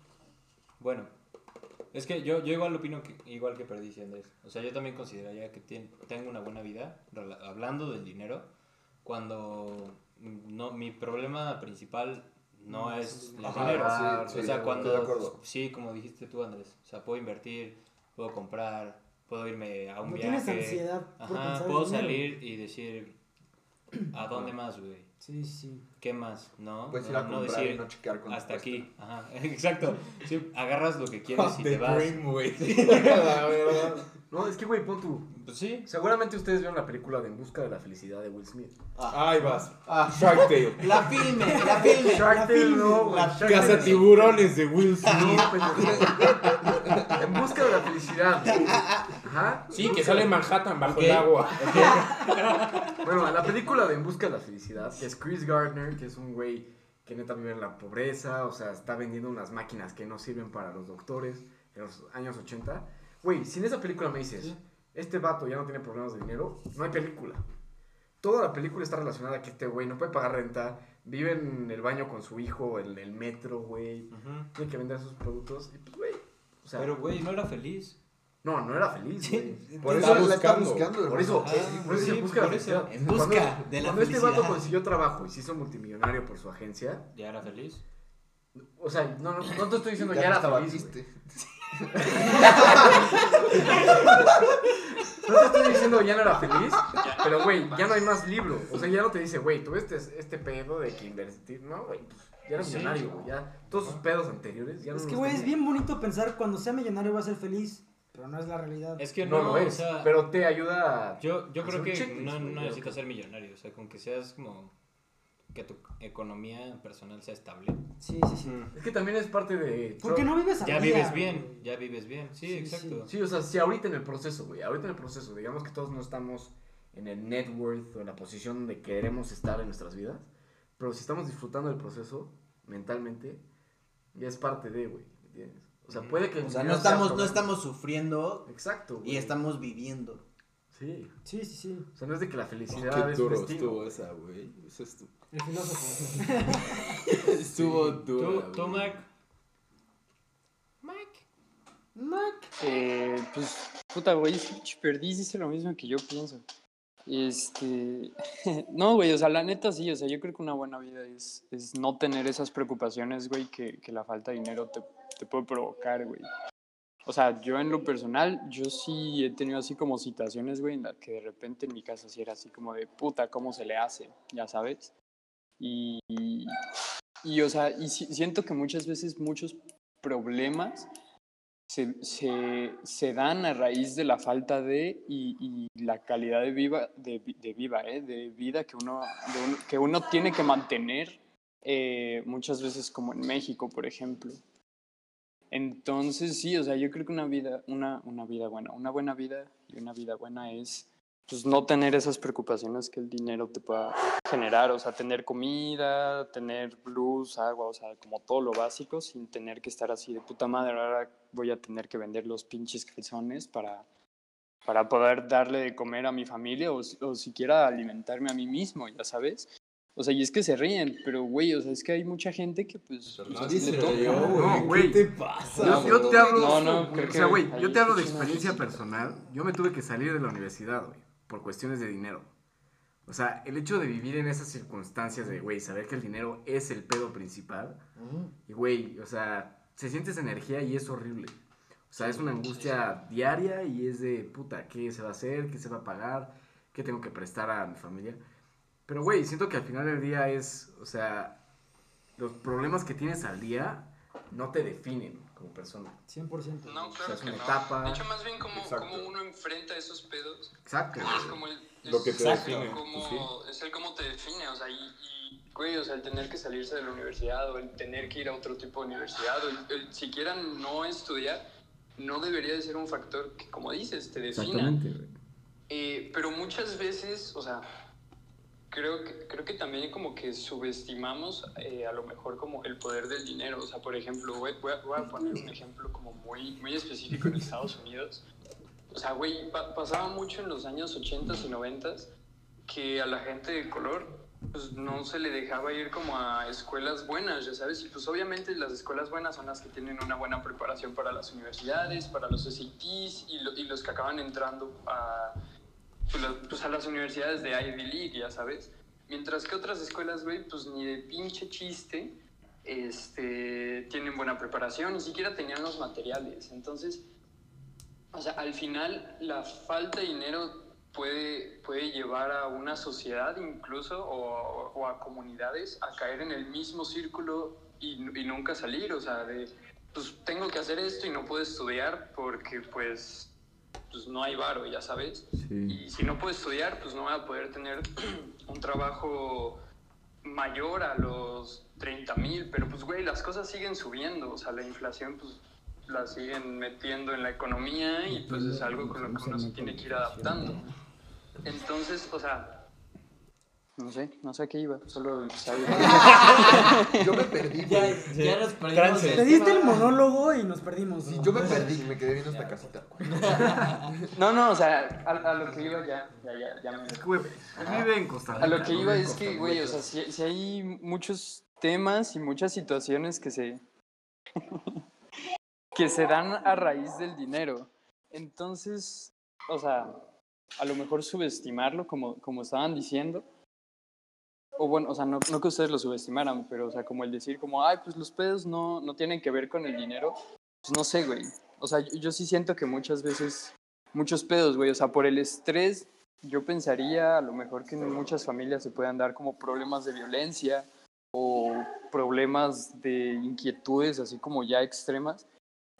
Bueno, es que yo, yo igual opino que, igual que Perdiz y Andrés. O sea, yo también consideraría que tengo una buena vida, hablando del dinero, cuando no, mi problema principal no es el Ajá, dinero. sí, o sí, sea, de cuando, acuerdo. sí, como dijiste tú, Andrés, o sea, puedo invertir, puedo comprar, puedo irme a un No viaje. tienes ansiedad por Ajá, puedo dinero. salir y decir, ¿a dónde más, güey? Sí, sí. ¿Qué más? ¿No? Puedes ir no, a no comprar y decir, no checar con hasta aquí. Ajá, exacto. Sí, agarras lo que quieres y The te vas. Dream, güey. La verdad. No, es que, güey, pon tú. Pues sí. Seguramente ustedes vieron la película de En busca de la felicidad de Will Smith. Ahí vas. Ah, Shark Tale. la filme, la filme. Shark Tale, no, güey. La Shark Tale Caza es- tiburones de Will Smith. No. En busca de la felicidad. güey. Ajá. Sí, que sale Manhattan bajo el agua. Bueno, la película de En busca de la felicidad, que es Chris Gardner, que es un güey que neta vive en la pobreza, o sea, está vendiendo unas máquinas que no sirven para los doctores en los años 80. Güey, si en esa película me dices, este vato ya no tiene problemas de dinero, no hay película. Toda la película está relacionada a que este güey no puede pagar renta, vive en el baño con su hijo, en el metro, güey, tiene que vender sus productos, y pues, güey, o sea, Pero, güey, no era feliz. no, no era feliz, güey. Por Por eso la está buscando. Por eso, Ah, eh, por eso sí, se busca la por eso. felicidad. En busca Cuando- de la Cuando este vato consiguió trabajo y se hizo multimillonario por su agencia, ¿Ya era feliz? o sea, no, no, no te estoy diciendo ya, Ya era feliz. No te estoy diciendo ya no era feliz, pero güey, ya no hay más libro. O sea, ya no te dice, güey, tú este, este pedo de que invertir, no, güey, pues, ya eres Sí. millonario, güey, ya todos sus pedos anteriores ya no Es que, güey, es bien bonito pensar cuando sea millonario va a ser feliz, pero no es la realidad. Es que No, no, lo es, o sea, pero te ayuda a... yo, yo creo que checklist, no, no necesitas ser millonario, o sea, con que seas como que tu economía personal sea estable. Sí, sí, sí. Es que también es parte de... Porque no vives al Ya día, vives güey. bien, ya vives bien, sí, Sí, exacto. Sí, o sea, si ahorita en el proceso, güey, ahorita en el proceso, digamos que todos no estamos en el net worth o en la posición donde queremos estar en nuestras vidas, pero si estamos disfrutando del proceso mentalmente, ya es parte de, güey, ¿entiendes? O sea, puede que... O sea, no estamos, no estamos sufriendo Exacto, güey. y estamos viviendo. Sí, Sí, sí, sí. o sea, no es de que la Oh, felicidad qué es duro estuvo esa, güey. Eso estuvo, El filósofo. estuvo ¿Tú, duro. tú, Mac? Mac. Eh, pues, puta, güey, es que Perdiz dice lo mismo que yo pienso. Este, no, güey, o sea, la neta sí, o sea, yo creo que una buena vida es, es no tener esas preocupaciones, güey, que, que la falta de dinero te, te puede provocar, güey. O sea, yo en lo personal, yo sí he tenido así como situaciones, güey, en las que de repente en mi casa sí era así como de puta, ¿cómo se le hace? Ya sabes. Y, y o sea, y si- siento que muchas veces muchos problemas se, se, se dan a raíz de la falta de y, y la calidad de, viva, de, de viva, ¿eh? de vida que uno, de que uno tiene que mantener eh, muchas veces como en México, por ejemplo. Entonces, sí, o sea, yo creo que una vida, una, una vida buena, una buena vida y una vida buena es pues no tener esas preocupaciones que el dinero te pueda generar, o sea, tener comida, tener luz, agua, o sea, como todo lo básico, sin tener que estar así de puta madre, ahora voy a tener que vender los pinches calzones para, para poder darle de comer a mi familia o, o siquiera alimentarme a mí mismo, ya sabes. O sea, y es que se ríen, pero güey, o sea, es que hay mucha gente que pues... pues, Nadie le se toca. rió, No, güey. güey. ¿Qué te pasa? Yo, yo te hablo, No, no, creo o sea, güey, yo te hablo de experiencia personal. Yo me tuve que salir de la universidad, güey, por cuestiones de dinero. O sea, el hecho de vivir en esas circunstancias de, güey, saber que el dinero es el pedo principal. Y, güey, o sea, se siente esa energía y es horrible. O sea, es una angustia diaria y es de, puta, ¿qué se va a hacer? ¿Qué se va a pagar? ¿Qué tengo que prestar a mi familia? Pero, güey, siento que al final del día es, o sea, los problemas que tienes al día no te definen como persona. 100%. No, O sea, claro es que una no. etapa. De hecho, más bien como, como uno enfrenta esos pedos. Exacto. Es como el, Lo es- que te exacto, define, como- pues Es el cómo te define, o sea, y, y, güey, o sea, el tener que salirse de la universidad o el tener que ir a otro tipo de universidad o el, el siquiera no estudiar, no debería de ser un factor que, como dices, te defina. Exactamente, güey. Eh, pero muchas veces, o sea, creo que, creo que también como que subestimamos eh, a lo mejor como el poder del dinero. O sea, por ejemplo, voy, voy a, voy a poner un ejemplo como muy, muy específico en Estados Unidos. O sea, güey, pa- pasaba mucho en los años 80s y 90s que a la gente de color pues no se le dejaba ir como a escuelas buenas, ya sabes, y pues obviamente las escuelas buenas son las que tienen una buena preparación para las universidades, para los SATs y, lo- y los que acaban entrando a, pues, pues, a las universidades de Ivy League, ya sabes. Mientras que otras escuelas, güey, pues ni de pinche chiste, este, tienen buena preparación, ni siquiera tenían los materiales. Entonces, o sea, al final la falta de dinero puede, puede llevar a una sociedad incluso o, o a comunidades a caer en el mismo círculo y nunca salir. O sea, de, pues tengo que hacer esto y no puedo estudiar porque pues, pues no hay varo, ya sabes. Y si no puedo estudiar, pues no voy a poder tener un trabajo mayor a los 30 mil, pero pues güey, las cosas siguen subiendo, o sea, la inflación pues la siguen metiendo en la economía y pues es algo con lo que uno se tiene que ir adaptando. Entonces, o sea, no sé, no sé a qué iba, solo empecé a ir. Yo me perdí, Ya, ya nos perdimos. Te diste el monólogo y nos perdimos. Yo me perdí, me quedé viendo esta casita. No, no, o sea, a, a lo que iba ya, ya, ya, ya me... Güey, él vive en Costa Rica. A lo que iba es que, güey, o sea, si, si hay muchos temas y muchas situaciones que se que se dan a raíz del dinero. Entonces, o sea, a lo mejor subestimarlo, como, como estaban diciendo. O bueno, o sea, no, no que ustedes lo subestimaran, pero, o sea, como el decir, como, ay, pues los pedos no, no tienen que ver con el dinero. Pues no sé, güey. O sea, yo, yo sí siento que muchas veces, muchos pedos, güey. O sea, por el estrés, yo pensaría a lo mejor que en muchas familias se puedan dar como problemas de violencia o problemas de inquietudes así como ya extremas.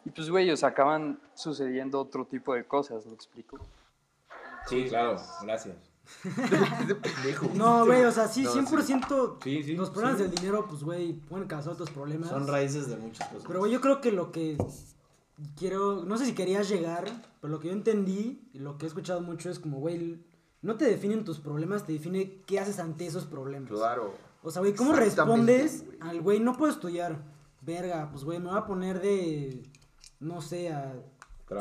Y pues, güey, o sea, acaban sucediendo otro tipo de cosas, ¿me explico? Sí, claro, gracias. Pendejo. No, güey, o sea, sí, No, sí. 100% Sí, sí. los problemas sí. del dinero, pues, güey, pueden causar otros problemas. Son raíces de muchas cosas. Pero, güey, yo creo que lo que quiero, no sé si querías llegar, pero lo que yo entendí y lo que he escuchado mucho es como, güey, no te definen tus problemas, te define qué haces ante esos problemas. Claro. O sea, güey, ¿cómo respondes al güey, no puedo estudiar? Verga, pues, güey, me voy a poner de, no sé, a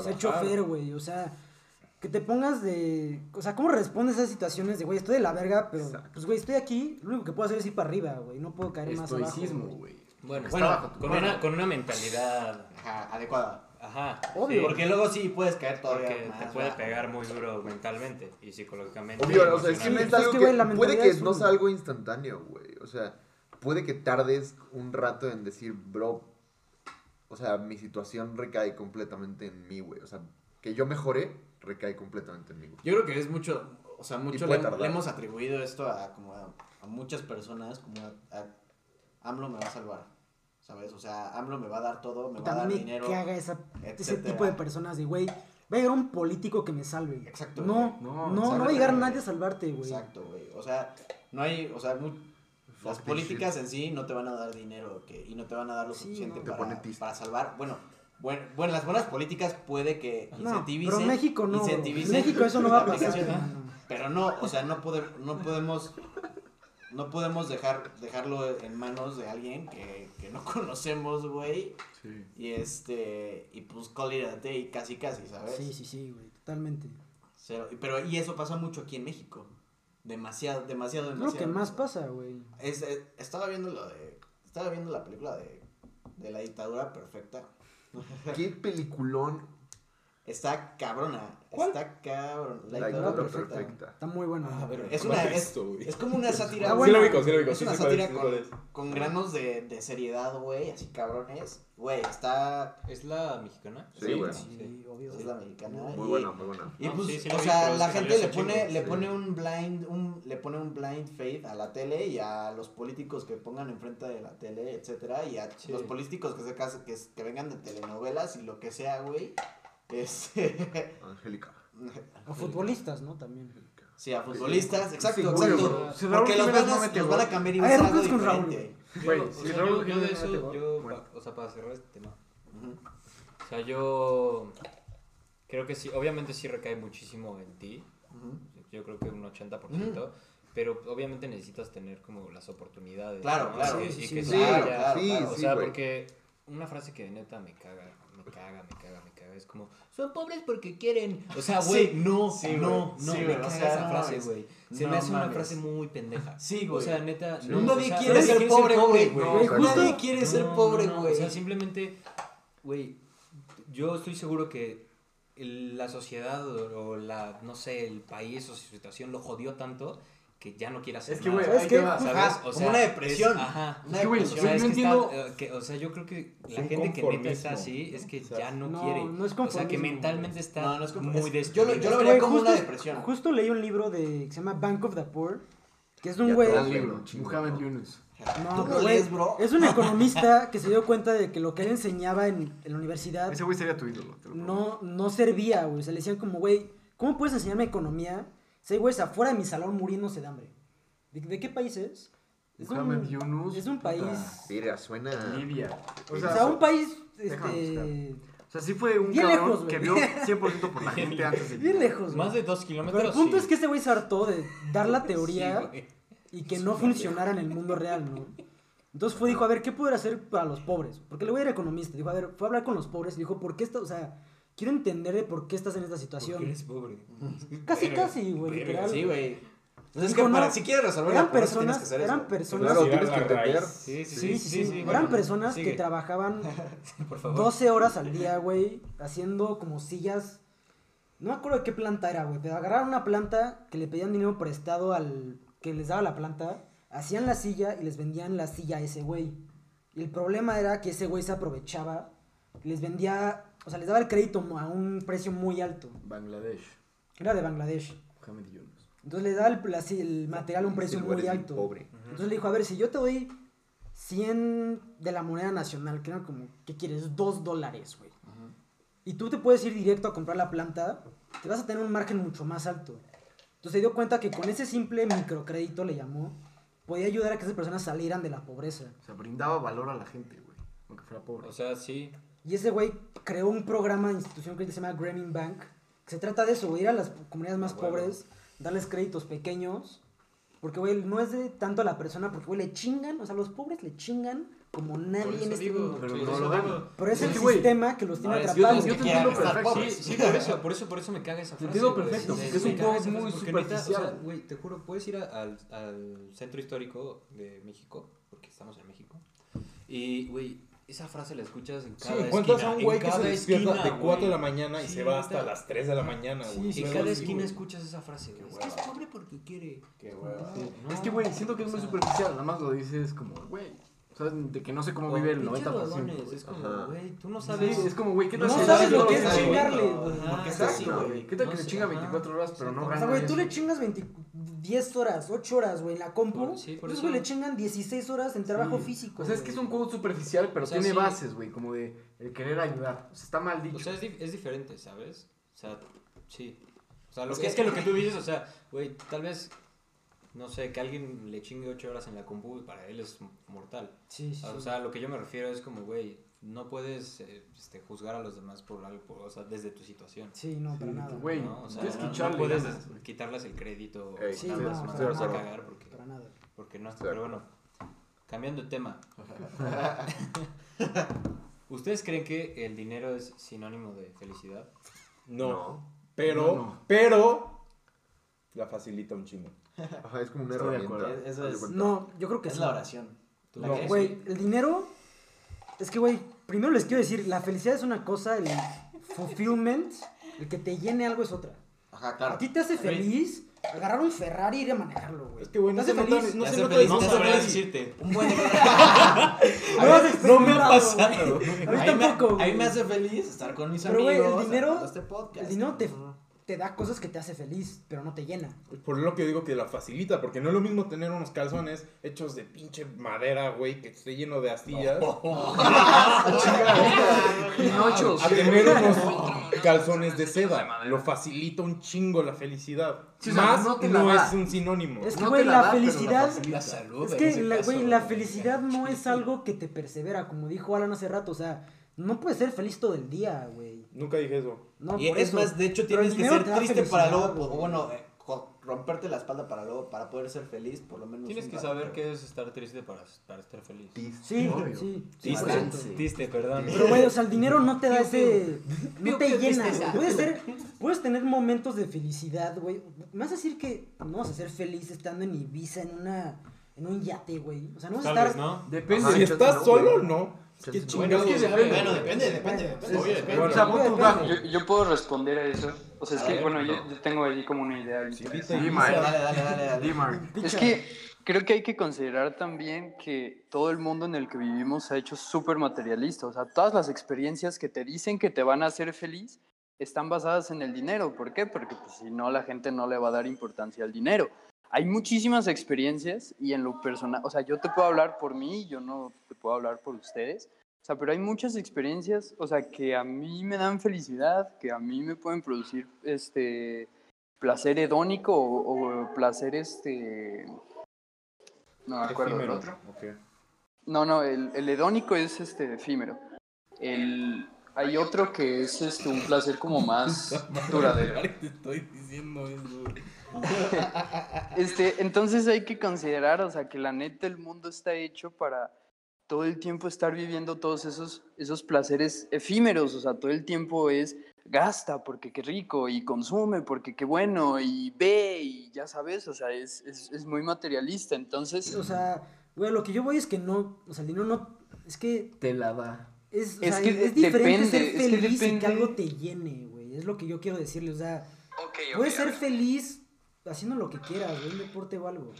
ser chofer, güey. O sea, que te pongas de... O sea, ¿cómo respondes a esas situaciones de, güey, estoy de la verga, pero, Exacto. pues, güey, estoy aquí, lo único que puedo hacer es ir para arriba, güey. No puedo caer más abajo. Estoicismo, güey. güey. Bueno, con, una, con una mentalidad. Ajá, adecuada. Ajá. Obvio. Porque luego sí puedes caer todavía Porque más te puede pegar muy duro mentalmente y psicológicamente. Obvio, o sea, es que es pues, algo que, que, puede que es no sea algo instantáneo, güey. O sea, puede que tardes un rato en decir, bro, o sea, mi situación recae completamente en mí, güey. O sea, que yo mejore recae completamente en mí. Yo creo que es mucho, o sea, mucho le, hemos atribuido esto a como a, a muchas personas, como a, a AMLO me va a salvar, ¿sabes? O sea, AMLO me va a dar todo, me va a dar me dinero. caga esa, ese tipo de personas de, güey, va a llegar un político que me salve. Exacto, No, güey. no, No, no, va a llegar güey. nadie a salvarte, güey. Exacto, güey. O sea, no hay, o sea, las políticas en sí no te van a dar dinero que, y no te van a dar lo Sí, suficiente no. Para salvar. Bueno, bueno, bueno, las buenas políticas puede que No, incentivicen. pero México no. México eso no va a pasar. Pero no, o sea, no, pode- no podemos no podemos dejar dejarlo en manos de alguien que, que no conocemos, güey. Sí. Y este y pues call it a day casi casi, ¿sabes? Sí, sí, sí, güey, totalmente. Cero- pero y eso pasa mucho aquí en México. Demasiado, demasiado, Es demasiado. lo que más pasa, güey. Es, eh, estaba viendo lo de estaba viendo la película de, de la dictadura perfecta. Qué peliculón. Está cabrona. ¿Cuál? Está cabrón. La, La dictadura perfecta. perfecta. Está muy bueno. Ah, pero es ¿Cuál una es es, esto, güey? es como una sátira. Sí lo ubico, sí lo ubico. Es Sí, una sí, sátira con, con granos de, de seriedad, güey, así cabrones. Güey, está ¿Es la mexicana? Sí, güey. Sí, obvio. es la mexicana. Muy y- buena, muy buena. Y No, pues, sí, sí lo o sea, la gente le pone, le sí. pone un blind, un, le pone un blind faith a la tele y a los políticos que pongan enfrente de la tele, etcétera, y a Sí. los políticos que se casen, que, que vengan de telenovelas y lo que sea, güey. Este, Angélica. O futbolistas, ¿no? También. sí, a futbolistas, exacto, Sí, exacto. seguro. Si Raúl Porque los van, no a, mete los van a cambiar y A a ¿cuántos con Raúl? Yo, Güey, o si Raúl yo, yo de eso, gol, yo, bueno. pa- o sea, para cerrar este tema, o sea, yo creo que sí, obviamente sí recae muchísimo en ti, yo creo que un 80%, pero obviamente necesitas tener como las oportunidades. Claro, ¿no? claro. Y- Sí, y sí, que sí. se Claro, vaya. claro, sí, claro. O sea, porque una frase que neta me caga, me caga, me caga, me caga, es como, son pobres porque quieren. O sea, güey, Sí, no, sí, no, no, sí, me o caga sea, esa no frase, güey. Se No me hace una frase muy pendeja. Sí, O güey. sea, neta, no, Nadie o sea, quiere ser pobre, güey. Nadie quiere ser pobre, güey. O sea, simplemente, güey, yo estoy seguro que la sociedad o, o la, no sé, el país o su situación lo jodió tanto que ya no quiere hacer Es que, nada. te va. Justo- ¿Sabes? Ajá, como una depresión. es- ajá. Una Es que, güey, depresión. O sea, yo es que está- entiendo- eh, que- o sea, yo creo que Es la gente que neta está así es que O sea, ya no, no, quiere. no es o sea, que mentalmente está No, no es como- muy es- yo lo- destruido. yo lo Es que, vería como una depresión. Justo leí un libro de, que se llama Bank of the Poor, que es de un güey... Muhammad ¿no? Yunus. No, ¿Tú lo lees, bro? Es un economista que se dio cuenta de que lo que él enseñaba en, en la universidad Ese güey sería tu ídolo. te lo prometo. no, no servía, güey. O sea, le decían como, güey, ¿cómo puedes enseñarme economía hay güeyes afuera de mi salón muriéndose de hambre? ¿De, de qué país es? Es un, Yunus. es un país... Mira, suena. Libia. O sea, un país... Este, O sea, sí fue un Bien cabrón lejos, güey. que vio 100% por la gente antes de bien lejos, Más güey. de dos kilómetros. Pero el punto sí. es que ese güey se hartó de dar la teoría Sí, y que no funcionara en el mundo real, ¿no? Entonces fue, dijo, a ver, ¿qué poder hacer para los pobres? Porque el güey era economista. Dijo, a ver, fue a hablar con los pobres y dijo, ¿por qué estás, o sea, quiero entender de por qué estás en esta Porque situación? eres pobre. Casi, casi, güey, literal. Sí, güey. Entonces, que para, no, si quieres resolver Eran la pobreza, tienes personas, que eran eso. personas, Claro, tienes que entender. Sí, sí, sí, sí, sí, güey. eran personas Sigue. que trabajaban Por favor. 12 horas al día, güey, haciendo como sillas. No me acuerdo de qué planta era, güey, pero agarraron una planta que le pedían dinero prestado al que les daba la planta, hacían la silla y les vendían la silla a ese güey. Y el problema era que ese güey se aprovechaba, les vendía, o sea, les daba el crédito a un precio muy alto. Bangladesh. Era de Bangladesh. Muhammad Yunus. Entonces le daba el, material a un precio muy alto. Pobre. Entonces le dijo, a ver, si yo te doy 100 de la moneda nacional, que eran como, ¿qué quieres? 2 dólares, güey. Y tú te puedes ir directo a comprar la planta, te vas a tener un margen mucho más alto. Entonces se dio cuenta que con ese simple microcrédito, le llamó, podía ayudar a que esas personas salieran de la pobreza. O sea, brindaba valor a la gente, güey. Aunque fuera pobre. O sea, sí. Y ese güey creó un programa de institución que se llama Grameen Bank, que se trata de eso, güey, ir a las comunidades más bueno. pobres, darles créditos pequeños, porque, güey, no es de tanto a la persona, porque, güey, le chingan, o sea, los pobres le chingan como nadie en este digo, mundo. Pero sí, no lo. Pero es Es el güey, sistema que los tiene atrapados. yo que te entiendo perfecto. Sí, sí, por eso, por eso, por eso me caga esa Te frase. entiendo güey. perfecto, Sí, porque es un juego muy porque neta, o sea, superficial. güey, te juro, puedes ir a- al, al centro histórico de México, porque estamos en México, y, güey, esa frase la escuchas en Sí, cada encuentras esquina. a un güey que se despierta esquina, de 4 de la mañana y Sí, se va hasta neta. las 3 de la mañana, Sí, güey. sí, En cada sí, esquina escuchas esa frase, güey. Es que es pobre porque quiere. Qué hueva. Es que, güey, siento que es muy superficial. Nada más lo dices como, güey. O sea, de que no sé cómo vive el Pinches 90%. huevones, güey. Es como, güey, tú no Sí, sabes. es como, güey, ¿qué tal No si sabes lo que es chingarle, güey? Exacto, güey. ¿Qué tal No que le sé, chinga ajá. 24 horas, pero no O gana sea, güey, tú le chingas 20 10 horas, 8 horas, güey, en la compu. Por- sí, por eso. güey le chingan 16 horas en trabajo Sí. físico. O sea, es que es un juego superficial, pero O sea, tiene sí. bases, güey, como de el querer ayudar. O sea, está mal dicho. O sea, es, dif- es diferente, ¿sabes? O sea, sí. O sea, lo Es que, que- es que lo que tú dices, o sea, güey, tal vez, no sé, que alguien le chingue ocho horas en la compu y para él es mortal. Sí, sí, O sí. sea, lo que yo me refiero es como, güey, no puedes eh, este, juzgar a los demás por algo, por- o sea, desde tu situación. Sí, no, para nada. Güey, ¿no? O sea, no, puedes ganas, quitarles el crédito. Ey, Sí, nada no, más, no, más estoy de vas a acuerdo. cagar porque, Para nada. porque no está. Pero bueno, cambiando de tema. ¿Ustedes creen que el dinero es sinónimo de felicidad? No. Pero, No, no. pero, la facilita un chingo. Ajá, es como una Estoy de herramienta. acuerdo. Eso de es-. No, yo creo que Es sí. la oración. ¿Tú la No. Güey, el dinero. Es que, güey, primero les quiero decir, la felicidad es una cosa, el fulfillment, el que te llene algo es otra. Ajá, A claro. ti te hace feliz agarrar un Ferrari y ir a manejarlo, güey. Es que, güey, no ¿Te se nota, feliz? no se sé, nota no güey. decirte. Un buen No No me ha pasado. A mí A tampoco, a mí me hace feliz estar con mis Pero, güey, el amigos. dinero- este podcast. El dinero te, te da cosas que te hace feliz, pero no te llena. Por lo que digo que la facilita, porque no es lo mismo tener unos calzones hechos de pinche madera, güey, que esté lleno de astillas, Pinochos. a tener unos calzones de seda. Lo facilita un chingo la felicidad. Sí, o sea, Más no no, te la da. es un sinónimo. Es que, No güey, te la, da, pero la felicidad. facilita. La salud. Es en que, ese la, caso, güey, la felicidad no es algo que te persevera, como dijo Alan hace rato. O sea, no puedes ser feliz todo el día, güey. Nunca dije eso. No, Y por es eso. más, de hecho, tienes que ser triste para luego, o bueno, eh, romperte la espalda para luego, para poder ser feliz, por lo menos. Tienes que saber qué es estar triste para, para estar feliz. Sí, Obvio. sí. Triste. 100%. Balance. Triste, perdón. Pero, güey, o sea, el dinero no te da ese. No te llena. Puedes, ser, puedes tener momentos de felicidad, güey. Me vas a decir que no vas a ser feliz estando en Ibiza, en una. En un yate, güey. O sea, no vas a estar. vez, ¿no? Depende. Ajá, si estás solo, güey. no. Bueno, es que depende. Bueno, depende, depende, depende. Oye, depende. O sea, pon tu bajo. Yo, yo puedo responder a eso. O sea, es A que, ver, bueno, yo, no. yo tengo ahí como una idea. Sí. Dale, dale, dale, dale. Es que creo que hay que considerar también que todo el mundo en el que vivimos se ha hecho súper materialista. O sea, todas las experiencias que te dicen que te van a hacer feliz están basadas en el dinero. ¿Por qué? Porque pues, si no, la gente no le va a dar importancia al dinero. Hay muchísimas experiencias y en lo personal, o sea, yo te puedo hablar por mí, yo no te puedo hablar por ustedes. O sea, pero hay muchas experiencias, o sea, que a mí me dan felicidad, que a mí me pueden producir este placer hedónico o, o placer este no me acuerdo Efímero. otro. No, no, el, el hedónico es este efímero. El, hay otro que es este un placer como más duradero. Te estoy diciendo eso. Este, entonces hay que considerar, o sea, que la neta el mundo está hecho para todo el tiempo estar viviendo todos esos, esos placeres efímeros, o sea, todo el tiempo es gasta porque qué rico y consume porque qué bueno y ve y ya sabes, o sea, es, es, es muy materialista, entonces... O sea, güey, lo que yo voy es que no, o sea, el dinero no, es que Te la da. es, o Es sea, que es diferente ser depende, es que feliz y que depende. algo te llene, güey, es lo que yo quiero decirle, o sea, puedes ser feliz haciendo lo que quieras, un deporte o algo.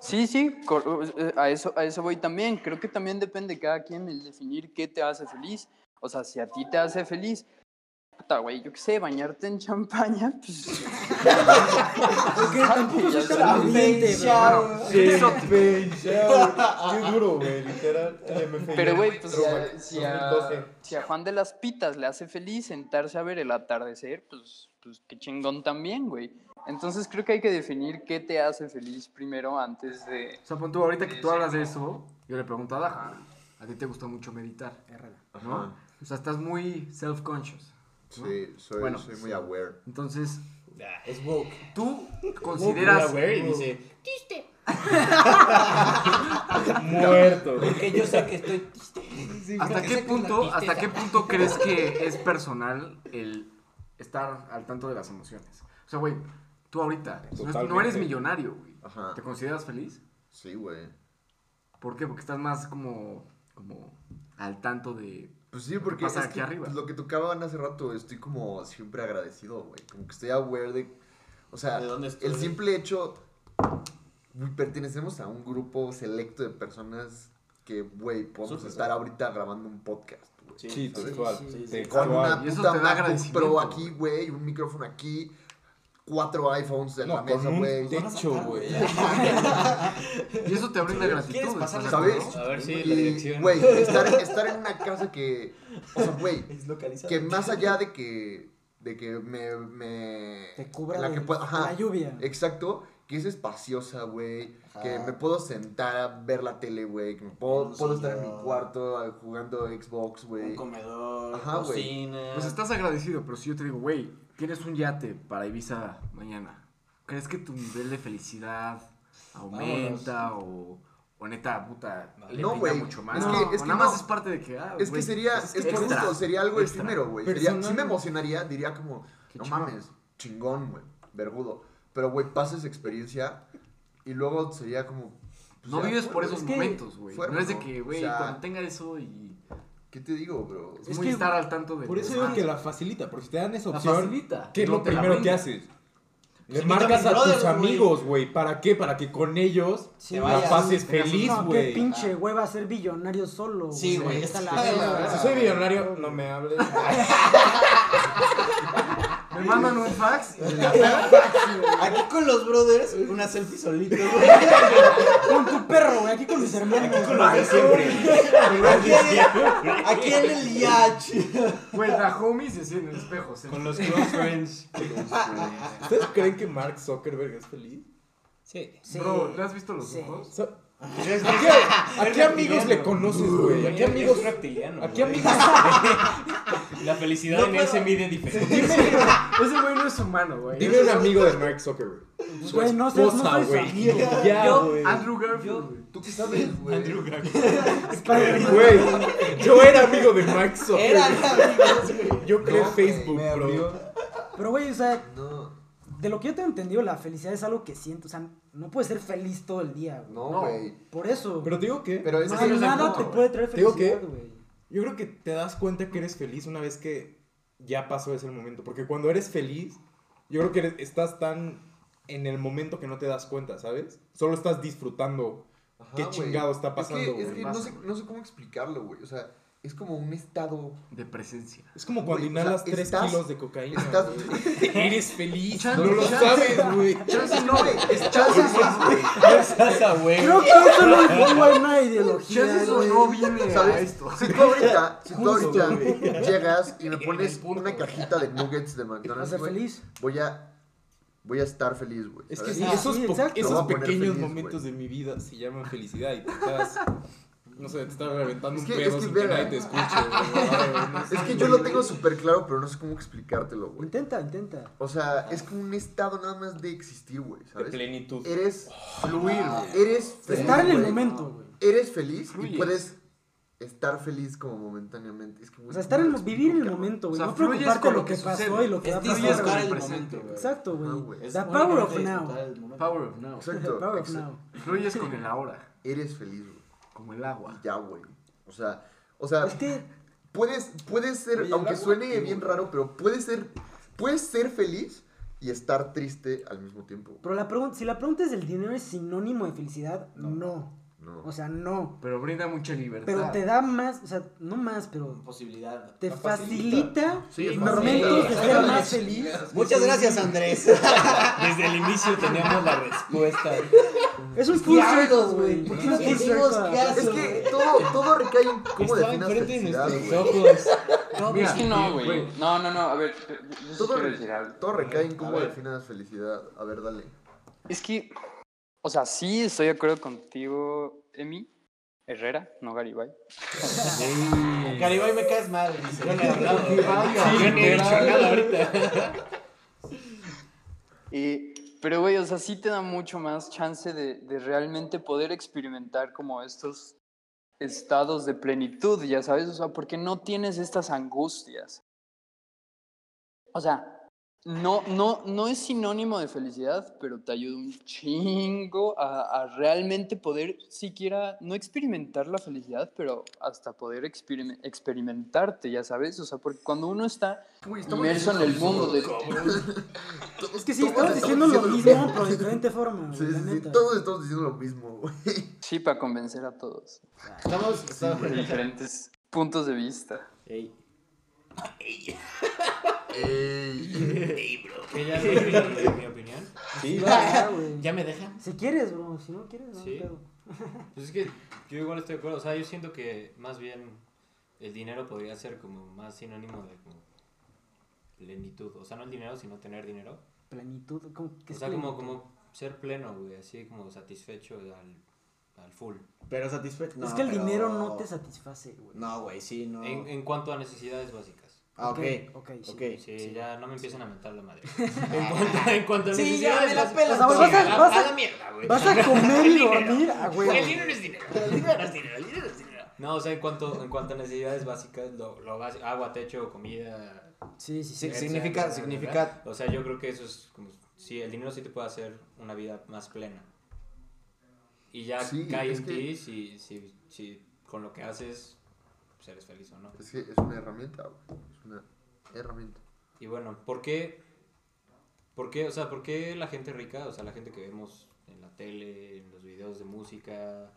Sí, sí, cor- eh, a eso, a eso voy también. Creo que también depende de cada quien el definir qué te hace feliz. O sea, si a ti te hace feliz, puta, güey, yo qué sé, bañarte en champaña, pues... Porque tampoco soy tan Bueno, Qué duro, güey, literal. Pero, güey, pues si a, si, a, 2012. si a Juan de las Pitas le hace feliz sentarse a ver el atardecer, pues, pues qué chingón también, güey. Entonces creo que hay que definir qué te hace feliz primero antes de... O sea, pon tú, ahorita que tú hablas de eso, yo le pregunto a Daja, a ti te gusta mucho meditar, ¿no? O sea, estás muy self-conscious. ¿No? Sí, soy, Bueno, soy muy aware. Entonces, Es woke. tú Consideras. consideras... y dice. Muerto. Porque yo sé que estoy. ¿Hasta qué punto, hasta qué punto crees que es personal el estar al tanto de las emociones? O sea, güey, tú ahorita no eres millonario, güey. Ajá. ¿Te consideras feliz? Sí, güey. ¿Por qué? Porque estás más como, como al tanto de... Pues sí, porque pasa es aquí que, arriba? pues, lo que tocaban hace rato, estoy como siempre agradecido, güey. Como que estoy aware de... O sea, ¿De dónde estoy? el simple hecho... güey, Pertenecemos a un grupo selecto de personas que, güey, podemos Súper, estar ahorita grabando un podcast, güey. Sí, sí, sí. Con una puta MacBook Pro aquí, güey. güey, un micrófono aquí, cuatro iPhones en la mesa, un güey. techo, güey. Y eso te brinda gratitud. ¿Quieres ¿estás pasar de ¿Sabes? A ver si la Y, dirección. güey, estar, estar en una casa que, o sea, güey, que más allá de que, de que me, me Te cubra la de- que pueda- de ajá, la lluvia. Exacto, que es espaciosa, güey, que me puedo sentar a ver la tele, güey, que me puedo, Un puedo estar en mi cuarto jugando Xbox, Un güey. comedor, Ajá, güey. cocina. Pues estás agradecido, pero si yo te digo, güey, tienes un yate para Ibiza mañana, ¿crees que tu nivel de felicidad aumenta o, o neta, puta, le No, güey, mucho más? es que- o es que nada no. más es parte de que, ah, Es que güey, sería, es que extra, justo, sería algo extra. efímero, güey. Sería- Sí me emocionaría, diría como, Qué no chingón. mames, chingón, güey, vergudo. Pero, güey, pasas experiencia y luego sería como... pues, No ya vives por esos momentos, güey. No es de que, O güey, sea, cuando tenga eso y... ¿Qué te digo, bro? Es, Es muy que- estar al tanto de... Por eso digo que la facilita, porque si te dan esa La opción, facilita. ¿qué es lo te la primero que haces? Le a marcas a tus güey. amigos, güey. ¿Para qué? Para que con ellos Sí, la vaya, pases tengas feliz, no, qué güey. pinche hueva ser billonario solo. Sí, güey, la la. Si soy millonario, no me hables. Me mandan un fax Aquí con los brothers, una selfie solito, güey. Con tu perro, güey, aquí con mis hermanos. Con los de siempre. Aquí, aquí en el yacht. Güey, la homie se en el espejo. Con los close friends. ¿Ustedes creen que Mark Zuckerberg es feliz? Sí. Sí. Bro, ¿le has visto los Sí. ojos? So- ¿A qué, a qué amigos le conoces, güey? ¿A qué amigos? Es reptiliano. ¿A qué amigos? La felicidad No en él puedo- se mide diferente. Ese güey no es humano, güey. Dime un amigo de Mark Zuckerberg. Su Güey, no sé, no soy su amigo. Ya, Yo- güey. Andrew Garfield, güey. ¿Tú qué sabes, güey? Andrew Garfield. Güey, yo era amigo de Mark Zuckerberg. Eran amigos, güey. Yo creé No, Facebook, bro. abrió. Pero, güey, o sea, No. de lo que yo tengo entendido, la felicidad es algo que siento. O sea, no puedes ser feliz todo el día, güey. No, güey. Por eso. Pero te digo que Pero es que nada te puede traer Te felicidad, güey. Yo creo que te das cuenta que eres feliz una vez que ya pasó ese momento. Porque cuando eres feliz, yo creo que eres- estás tan en el momento que no te das cuenta, ¿sabes? Solo estás disfrutando Ajá, qué chingado está Es pasando, que, es güey. que no, sé, no sé cómo explicarlo, güey. O sea, es como un estado. De presencia. Es como cuando Güey, o sea, inhalas 3 estás- kilos de cocaína. estás-. Eres feliz. Chance- no lo chance- sabes, güey. Chance no, güey. Es chance sí, güey. Creo que eso no es buena ideología, Chance eso no viene a ¿Sabes? esto. Si tú ahorita, si tú ahorita llegas y me pones una cajita de nuggets de Vas a McDonald's, ser feliz. voy a voy a estar feliz, güey. Es que sí, esos, sí, a pequeños feliz, momentos de mi vida se llaman felicidad y te estás, no sé, te estás reventando Es un que- pedo es que sin que verga. nadie te escuche. Es que yo lo tengo súper claro, pero no sé cómo explicártelo, güey. Intenta, intenta. O sea, es como un estado nada más de existir, güey, De ¿sabes? plenitud. Eres fluir, güey. Eres feliz, Estar en el momento, güey. Eres feliz y puedes estar feliz como momentáneamente. Es que, güey, O sea, estar ¿cómo en lo vivir en el momento, güey. O sea, no fluyes preocuparte con de lo que que pasó sucede. y lo que va a pasar. el presente, momento, güey. Exacto, güey. The power of now. Power of now. Exacto. The power of exa- now. Fluyes con el ahora, Eres feliz, güey. Como el agua. Ya, güey. O sea, o sea, Es que puedes, puedes ser, Oye, aunque suene bien raro, pero puedes ser, puedes ser feliz y estar triste al mismo tiempo. Pero la pregunta, si la pregunta es el dinero es sinónimo de felicidad, no. No. O sea, no. Pero brinda mucha libertad. Pero te da más, o sea, no más, pero Posibilidad. te facilita Sí, es momentos fácil. de ser más feliz. Muchas gracias, Andrés. Desde el inicio teníamos la respuesta. Es un full circle, güey. Es que todo, todo recae en cómo Estaba definas enfrente de felicidad, nuestros. No, Mira, Es que no, güey. No, no, no. A ver, yo- sí Todo, re- decir algo. todo recae en cómo definas felicidad. A ver, dale. Es que, o sea, sí estoy de acuerdo contigo, Emi. Herrera, no Garibay. Garibay me caes mal, dice. Yo no he hablado. Sí, yo no he dicho nada ahorita. Pero, güey, o sea, sí te da mucho más chance de, de realmente poder experimentar como estos estados de plenitud, ya sabes, o sea, porque no tienes estas angustias. O sea, no, no, no es sinónimo de felicidad, pero te ayuda un chingo a, a realmente poder siquiera, no experimentar la felicidad, pero hasta poder experime- experimentarte, ya sabes, o sea, porque cuando uno está estamos inmerso en el mundo de... Es que sí, Todos estamos diciendo lo diciendo lo mismo, pero de diferente forma. Sí, sí, sí. Todos estamos diciendo lo mismo, güey. Sí, para convencer a todos, Estamos. estamos- de diferentes puntos de vista. Ey. Ey. Que ya mi opinión. Sí, Ya, ya, güey. ¿Ya me dejan? Si quieres, bro. Si no quieres, no. Sí. pedo. Pues es que yo igual estoy de acuerdo. O sea, yo siento que más bien el dinero podría ser como más sinónimo de como plenitud. O sea, no el dinero, sino tener dinero. Plenitud. ¿cómo, qué O sea, como, plenitud? como ser pleno, güey. Así como satisfecho al, al full. Pero satisfecho. es que el dinero no te satisface, güey. No, güey, sí, no. En, en cuanto a necesidades básicas. Ah, ok. Ok, sí. Ok. Sí, ya no me empiezan a mentar la madre. en, cuanto, en cuanto a Sí, ya me la pelas. O sea, vas a- Sí, vas a- la mierda, güey. Vas a comer y dormir, ah, güey. El dinero es dinero. El dinero es dinero. El dinero es dinero. No, o sea, en cuanto, en cuanto a necesidades básicas, lo, lo básico, agua, techo, comida. Sí, sí, sí. Significa- ¿verdad? significa- O sea, yo creo que eso es como. Sí, el dinero sí te puede hacer una vida más plena. Y ya Sí, cae en que- ti si, si, si con lo que haces pues eres feliz o no. Es que es una herramienta, güey. Es una herramienta. Y bueno, ¿por qué? ¿Por qué? O sea, ¿por qué la gente rica, o sea, la gente que vemos en la tele, en los videos de música,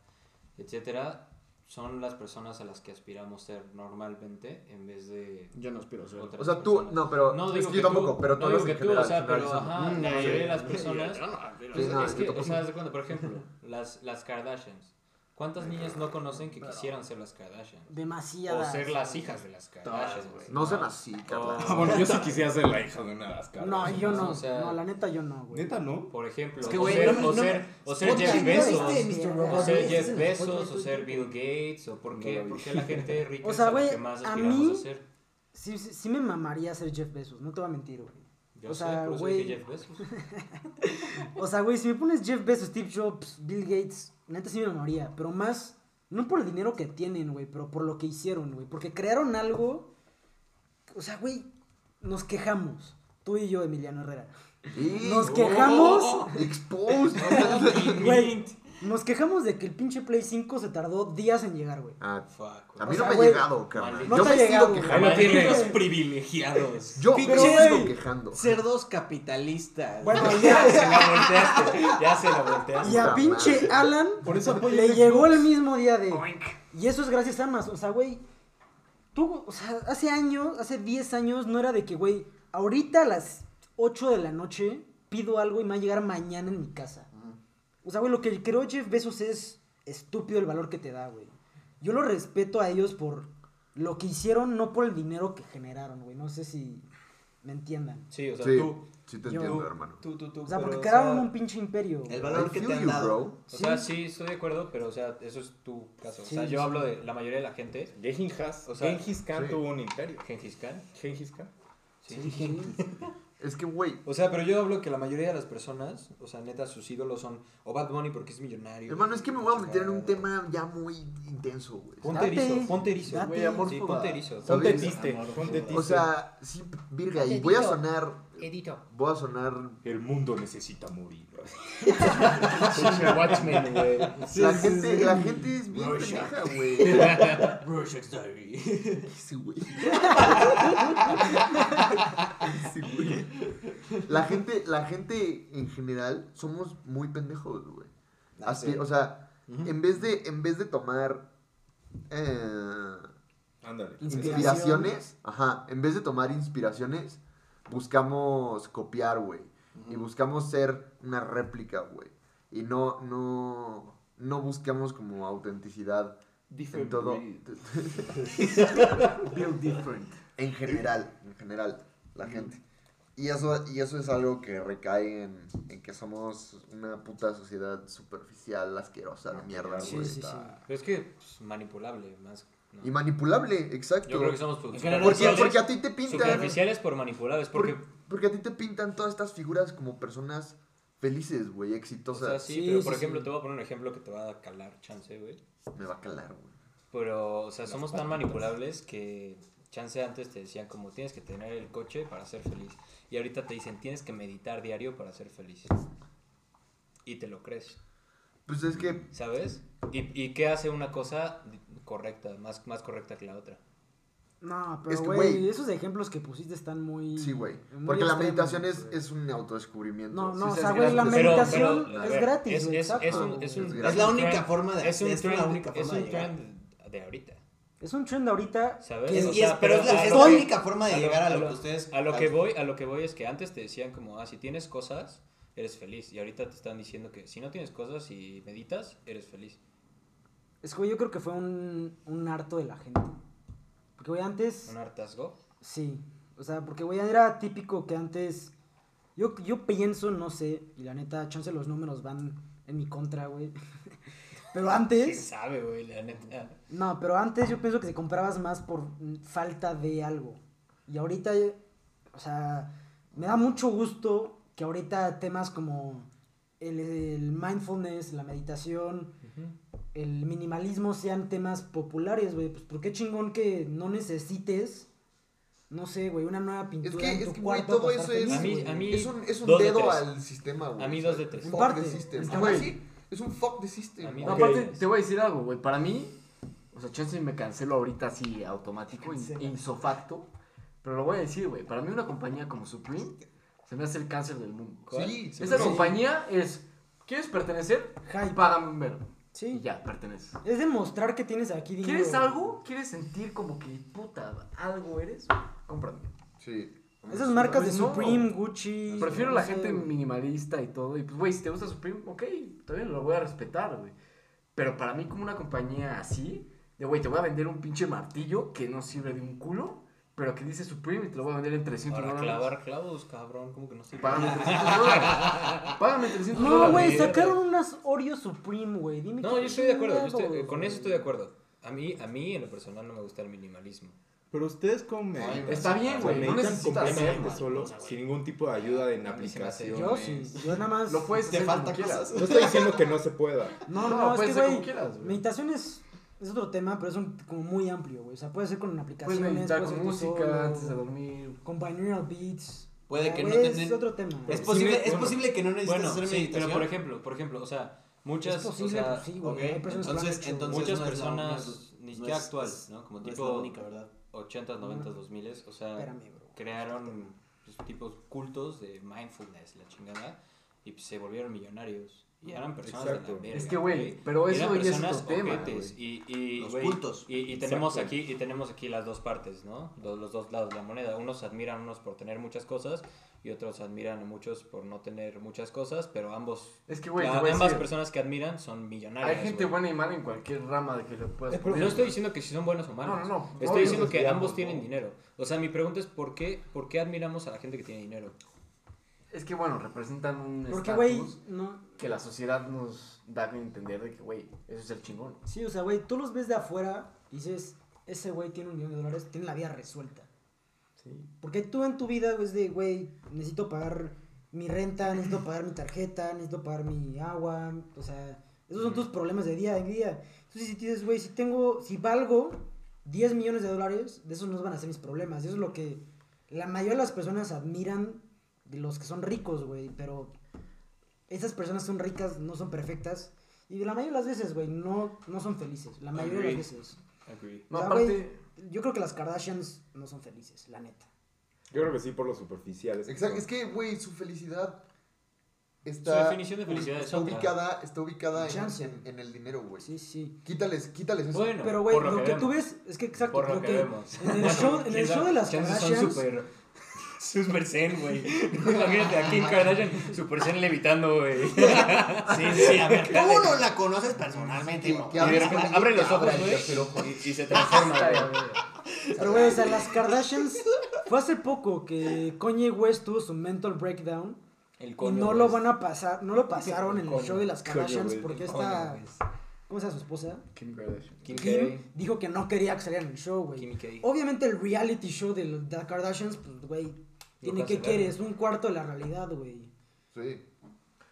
etcétera, son las personas a las que aspiramos ser normalmente en vez de Yo no aspiro a ser. otras O sea, tú, personas? no, pero No es digo que que yo tú, tampoco, pero no digo que tú, general. o sea, pero ajá, Mm, la mayoría de las personas Yo no aspiro a Pues Sí, no, es que, o sea, de cuenta, por ejemplo, las, las Kardashians. ¿Cuántas niñas no conocen que quisieran ser las Kardashians? O Demasiadas. ser las hijas de las Kardashians, güey. No sean así, Carla. Ah, bueno, yo sí quisiera ser la hija de una de las caras. No, yo no. O sea- no, la neta yo no, güey. Neta, ¿no? Por ejemplo, Es que, o, ser, no- o no- ser, o ser Jeff ¿no Bezos, o ser ¿Viste Jeff Bezos, o ser Bill Gates, o por No qué, por la gente rica O sea, es a la güey, que más a aspiramos mí- a ser. Sí, sí, sí me mamaría ser Jeff Bezos, no te voy a mentir, güey. Yo o sé, sea, güey. dije Jeff Bezos. O sea, güey, si me pones Jeff Bezos, Steve Jobs, Bill Gates, neta sí me mamaría, pero más, no por el dinero que tienen, güey, pero por lo que hicieron, güey, porque crearon algo, o sea, güey, nos quejamos, tú y yo, Emiliano Herrera, Nos quejamos, Oh, Exposed. güey. Nos quejamos de que el pinche Play 5 se tardó días en llegar, güey. Ah, Fuck, a mí O no me ha llegado, carnal. no Yo me llegado, sigo quejando. Los privilegiados. Yo Pinche me sigo quejando. Cerdos capitalistas. Bueno, Ya se la volteaste. Ya se la volteaste. Y a pinche. Alan Por eso apoyo le llegó el mismo día de. Y eso es gracias a Amazon. O sea, güey. Tú, o sea, hace años, hace 10 años, no era de que, güey, ahorita a las 8 de la noche pido algo y me va a llegar mañana en mi casa. O sea, güey, lo que creo Jeff Bezos es estúpido el valor que te da, güey. Yo lo respeto a ellos por lo que hicieron, no por el dinero que generaron, güey. No sé si me entiendan. Sí, o sea, Sí, tú. sí te Yo- entiendo, hermano. Tú, tú, tú. O sea, pero, porque o crearon sea, un pinche imperio. El I valor que te han dado. bro. O sea, sí, estoy de acuerdo, pero, o sea, eso es tu caso. O sea, Sí, yo sí. hablo de la mayoría de la gente. Gengis Has- O sea, Gengis Khan sí. tuvo un imperio. Gengis Khan. Gengis Khan. Sí. Es que, güey, O sea, pero yo hablo que la mayoría de las personas, o sea, neta, sus ídolos son o Bad Bunny porque es millonario. hermano, es que me voy a meter en un tema ya muy intenso, güey. Ponte Date. erizo, ponte erizo. Date. Güey, amor, sí, ponte erizo. Ponte ¿Sabes? tiste. Ponte tiste. O sea, sí, virga, y voy a sonar, Edito. voy a sonar el mundo necesita morir. Watchmen, güey. la gente, la gente es bien pendeja, güey. Rorschach's Diary. Sí, güey. Sí, güey. La gente, la gente en general somos muy pendejos, güey. Ah, Así, sí. O sea, en vez de, en vez de tomar eh, Ándale. inspiraciones, ajá, en vez de tomar inspiraciones, buscamos copiar, güey. Y buscamos ser una réplica, güey. Y no, no, no buscamos como autenticidad en todo. Build different. En general, en general, la gente. Y eso, y eso es algo que recae en, en que somos una puta sociedad superficial, asquerosa, de mierda, Sí, güey. sí, sí. Pero es que pues, manipulable, más. ¿no? Y manipulable, exacto. Yo creo que somos porque, porque a ti te pintan... superficiales por manipulables, porque... Porque, porque a ti te pintan todas estas figuras como personas felices, güey, O exitosas. sea, sí, Sí, pero sí, por sí. ejemplo, te voy a poner un ejemplo que te va a calar chance, güey. Me va a calar, güey. Pero, o sea, somos tan manipulables que chance antes te decían como tienes que tener el coche para ser feliz. Y ahorita te dicen tienes que meditar diario para ser feliz. Y te lo crees, Pues es que, ¿sabes? ¿Y, y qué hace una cosa correcta, más, más correcta que la otra? No, pero güey, esos ejemplos que pusiste están muy. sí, güey. muy Porque la meditación es, es un autodescubrimiento. No, no, Sí, o sea, es güey, la. Pero- meditación pero, a es gratis, es- exacto. es un- es un- Es Es la única trend- forma de es un es la trend, única es forma un de llegar. de ahorita. Es un trend ahorita. ¿Sabes? que- Es- O y sea, es- pero es la, pero es a la lo que- única forma de llegar a lo, que ustedes. A lo que voy, a lo que voy es que antes te decían como, ah, si tienes cosas, eres feliz. Y ahorita te están diciendo que si no tienes cosas y meditas, eres feliz. Es que, güey, yo creo que fue un, un harto de la gente. Porque, güey, antes. Un hartazgo. Sí. O sea, porque, güey, era típico que antes. Yo, yo pienso, no sé, y la neta, chance los números van en mi contra, güey. Pero ¿Quién antes. sabe, güey? La neta. No, pero antes yo pienso que te comprabas más por falta de algo. Y ahorita, o sea, me da mucho gusto que ahorita temas como el, el mindfulness, la meditación, el minimalismo sean temas populares, güey. Pues, ¿por qué chingón que no necesites, no sé, güey, una nueva Es pintura que, en es tu que, güey, cuarto todo eso es. feliz, A mí- güey? a mí- es un, es un de dedo tres. al sistema, güey. A mí dos de tres. Fuck parte, the system. sí, es un fuck the system. A mí No, Ok. aparte, te voy a decir algo, güey. Para mí, o sea, chance me cancelo ahorita así automático, in- insofacto. Pero lo voy a decir, güey. Para mí, una compañía como Supreme se me hace el cáncer del mundo. Sí, Esa sí. compañía es, ¿quieres pertenecer? Hype. Págame un verbo. Sí. Y ya, perteneces. Es demostrar que tienes aquí dinero. ¿Quieres algo? ¿Quieres sentir como que, puta, algo eres? Cómprame. Sí. Esas marcas de Pues no. Supreme, Gucci. Prefiero no la sé, gente minimalista y todo. Y pues, güey, si te gusta Supreme, ok, también lo voy a respetar, güey. Pero para mí, como una compañía así, de güey, te voy a vender un pinche martillo que no sirve de un culo, pero que dice Supreme y te lo voy a vender en 300 Para dólares. clavar clavos, cabrón. ¿Cómo que no sé? Págame 300 dólares. Págame 300 No, dólares. güey, verga. sacaron unas Oreo Supreme, güey. Dime No, yo estoy de acuerdo. yo estoy- con güey. eso estoy de acuerdo. A mí, a mí, en lo personal, no me gusta el minimalismo. Pero ustedes como Está bien, güey, no necesitas completamente hacerlo. solo, sin ningún tipo de ayuda en A mí se me hace- aplicación. Yo sí, yo nada más. Lo puedes Te hacer falta como quieras. cosas. No estoy diciendo que no se pueda. No, No, no, es puedes que, hacer güey. como quieras, güey. Meditación es, es otro tema, pero es un, como muy amplio, güey. O sea, puede ser con Puedes aplicaciones, meditar puede con música solo, antes de dormir. con binaural beats. Puede que no Güey, Es otro tema. Es Sí, posible, es bueno. posible que no necesites Bueno, hacer sí, meditación. pero por ejemplo, por ejemplo, o sea, muchas, Es posible, o sea, pues sí, güey. ok, Hay personas que lo han entonces- hecho, entonces- muchas no es la- no personas, es- ni no siquiera es- actuales, ¿no? Como no es tipo la única, ¿verdad? 80s, 90s, 2000s, o sea, Espérame, bro. crearon pues, tipos cultos de mindfulness, la chingada, y pues, se volvieron millonarios. Y eran personas de Exacto. la verga. Es que, güey, pero Y eso eran ya es personas otro tema, Y, y, Los cultos. Y, y tenemos Exacto. aquí y tenemos aquí las dos partes, ¿no? Los, los dos lados de la moneda. Unos admiran a unos por tener muchas cosas y otros admiran a muchos por no tener muchas cosas, pero ambos Es que, güey, la- ambas decir, personas que admiran son millonarias. hay gente buena y mala en cualquier rama de que le puedas Eh, poner. No estoy diciendo que si son buenos o malos. No, no, no. Estoy Obvio, diciendo que ambos ¿no? tienen dinero. O sea, mi pregunta es ¿por qué, por qué admiramos a la gente que tiene dinero? Es que, bueno, representan un Porque, güey, no. que la sociedad nos da a entender de que, güey, eso es el chingón. Sí, o sea, güey, tú los ves de afuera y dices, ese güey tiene un millón de dólares, tiene la vida resuelta. Sí. Porque tú en tu vida es de, güey, necesito pagar mi renta, necesito pagar mi tarjeta, necesito pagar mi agua, o sea, esos son tus problemas de día a día. Entonces, si dices, güey, si tengo, si valgo 10 millones de dólares, de esos no van a ser mis problemas. Eso es lo que la mayoría de las personas admiran de los que son ricos, güey, pero esas personas son ricas, no son perfectas. Y la mayoría de las veces, güey, no, no son felices. La mayoría de Agree. las veces. No, O sea, aparte, güey, yo creo que las Kardashians no son felices, la neta. Yo creo que sí por lo superficiales. que Exacto, es que, güey, su felicidad Su está, definición de felicidad es está otra. ubicada, está ubicada en, en- en el dinero, güey. Sí, sí. Quítales, quítales eso. Bueno, Pero, güey, lo, lo que, que tú vemos. ves es que, exacto, Por lo creo que que vemos. en el show, en el show de las Kardashians... son súper... Super zen, güey. Imagínate a Kim Kardashian super zen levitando, güey. Sí, sí, a ver. ¿Cómo no la conoces personalmente, Y de repente abre los ojos, güey, y, y se transforma, güey. Pero, güey, o sea, las Kardashians... Fue hace poco que Kanye West tuvo su mental breakdown El y no lo van a pasar, no lo pasaron en el show de las Kardashians porque güey. ¿Cómo se llama su esposa? Kim Kardashian. Kim Kim K. dijo que no quería que saliera en el show, güey. Kimmy K. Obviamente el reality show de las Kardashians, pues, güey, tiene que cancelaron. quiere, es un cuarto de la realidad, güey. Sí.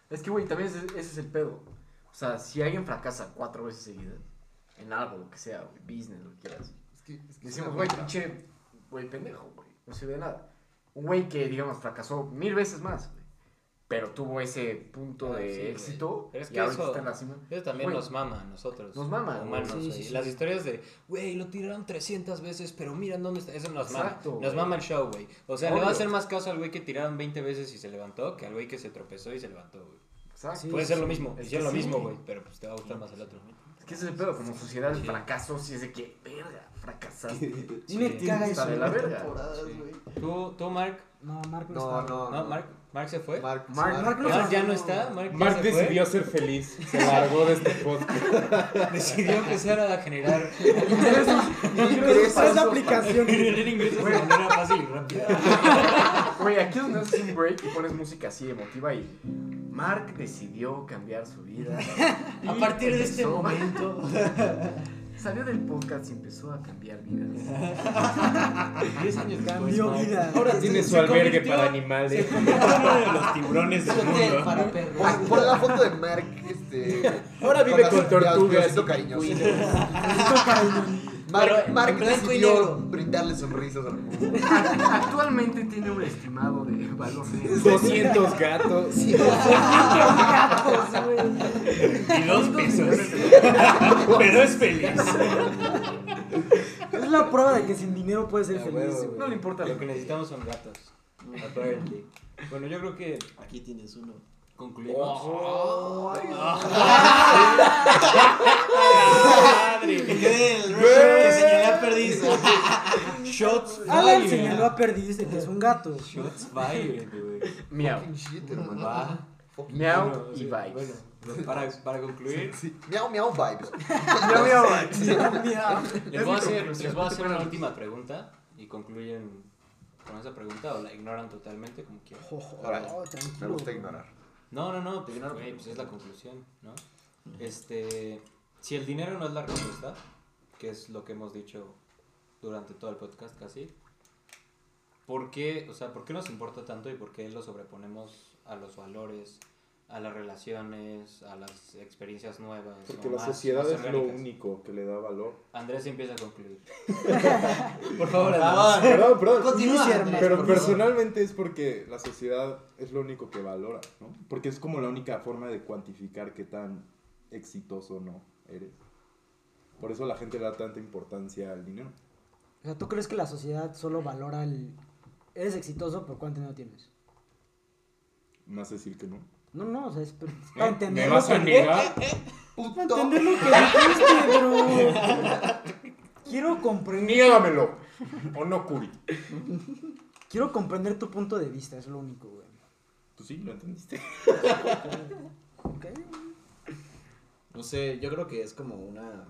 Es que, güey, también ese, ese es el pedo. O sea, si alguien fracasa cuatro veces seguidas, en algo, lo que sea, güey, business, lo que quieras. Es que, es que Decimos, güey, pinche, güey, pendejo, güey, no sirve de nada. Un güey que, digamos, fracasó mil veces más, güey, pero tuvo ese punto Ah, de sí, éxito Pero es y que ahorita eso- está en la cima. Eso también nos mama a nosotros. Nos mama, Humanos. Sí, güey. sí, sí. Las historias de, güey, lo tiraron 300 veces, pero mira dónde está. Eso nos Exacto, mama. Nos mama el show, güey. O sea, le va a hacer más caso al güey que tiraron 20 veces y se levantó que al güey que se tropezó y se levantó, güey. Exacto. Sí, Puede ser lo mismo. Es Hicieron lo sí. mismo, güey. Pero pues te va a gustar más el otro. Es que ese es el pedo, como sociedad, el fracaso, si es de que, verga, fracasaste. Y me caga eso. de la verga. ¿Tú, tú, Mark? No, Mark no, No, está. no, ¿No? ¿Mark? ¿Mark se fue? Mark, Mark- Mark no ¿Mark está. ya no está? ¿Mark, ya se fue? decidió ser feliz. Se largó de este podcast. Decidió empezar a generar Ingresos de aplicación. generar ingresos de manera fácil y rápida. Güey, aquí es donde haces un break y pones música así emotiva y Mark decidió cambiar su vida. A partir de este momento. Salió del podcast y empezó a cambiar vidas. 10 años después, Cambió vida. Ahora Se- tiene se su albergue para Se animales. convirtió en uno de los tiburones del mundo. para perros. Pon, pon la foto de Mark, este... Ahora vive las- con tortugas Diosito y cariñoso. Mark, Pero Mark blanco y decidió negro. brindarle sonrisas al mundo. Actualmente tiene un estimado de valor de 200 gatos. Gatos, güey. Y dos pesos. Pero es feliz. Es la prueba de que sin dinero puedes ser feliz, huevo, güey. No le importa Lo que necesitamos son gatos. Apparently. Bueno, yo creo que Aquí tienes uno. Concluimos. Que quede el que señalé a Perdiz. Shots Alan fired. señaló a Perdiz de que es un gato. Shots fired, güey. Miau. Miau y vibes. Bueno, para, para concluir, Sí. Miau, miau vibes. Miau, miau. les voy a hacer, les voy a hacer una última pregunta y concluyen con esa pregunta o la ignoran totalmente como quieran. Ojo, Órale. oh, Me gusta ignorar. No, no, no, pues, pues es la conclusión, ¿no? Este, si el dinero no es la respuesta, que es lo que hemos dicho durante todo el podcast casi, ¿por qué, o sea, por qué nos importa tanto y por qué lo sobreponemos a los valores, a las relaciones, a las experiencias nuevas. Porque la Más- sociedad más es lo único que le da valor. Andrés empieza a concluir. Por favor, Por Andrés. Perdón, perdón. Continúa, Andrés, Pero por personalmente es porque la sociedad es lo único que valora, ¿no? Porque es como la única forma de cuantificar qué tan exitoso o no eres. Por eso la gente le da tanta importancia al dinero. O sea, ¿tú crees que la sociedad solo valora el... Eres exitoso, pero ¿cuánto dinero tienes? Más decir que no. No, no, o sea, es, es ¿Eh? para entender ¿Me vas a negar? Para Puto. entender lo que dijiste, pero... Quiero comprender... Niégamelo. O no, Curi. Quiero comprender tu punto de vista, es lo único, güey. Pues sí, lo entendiste. ¿Ok? No sé, yo creo que es como una.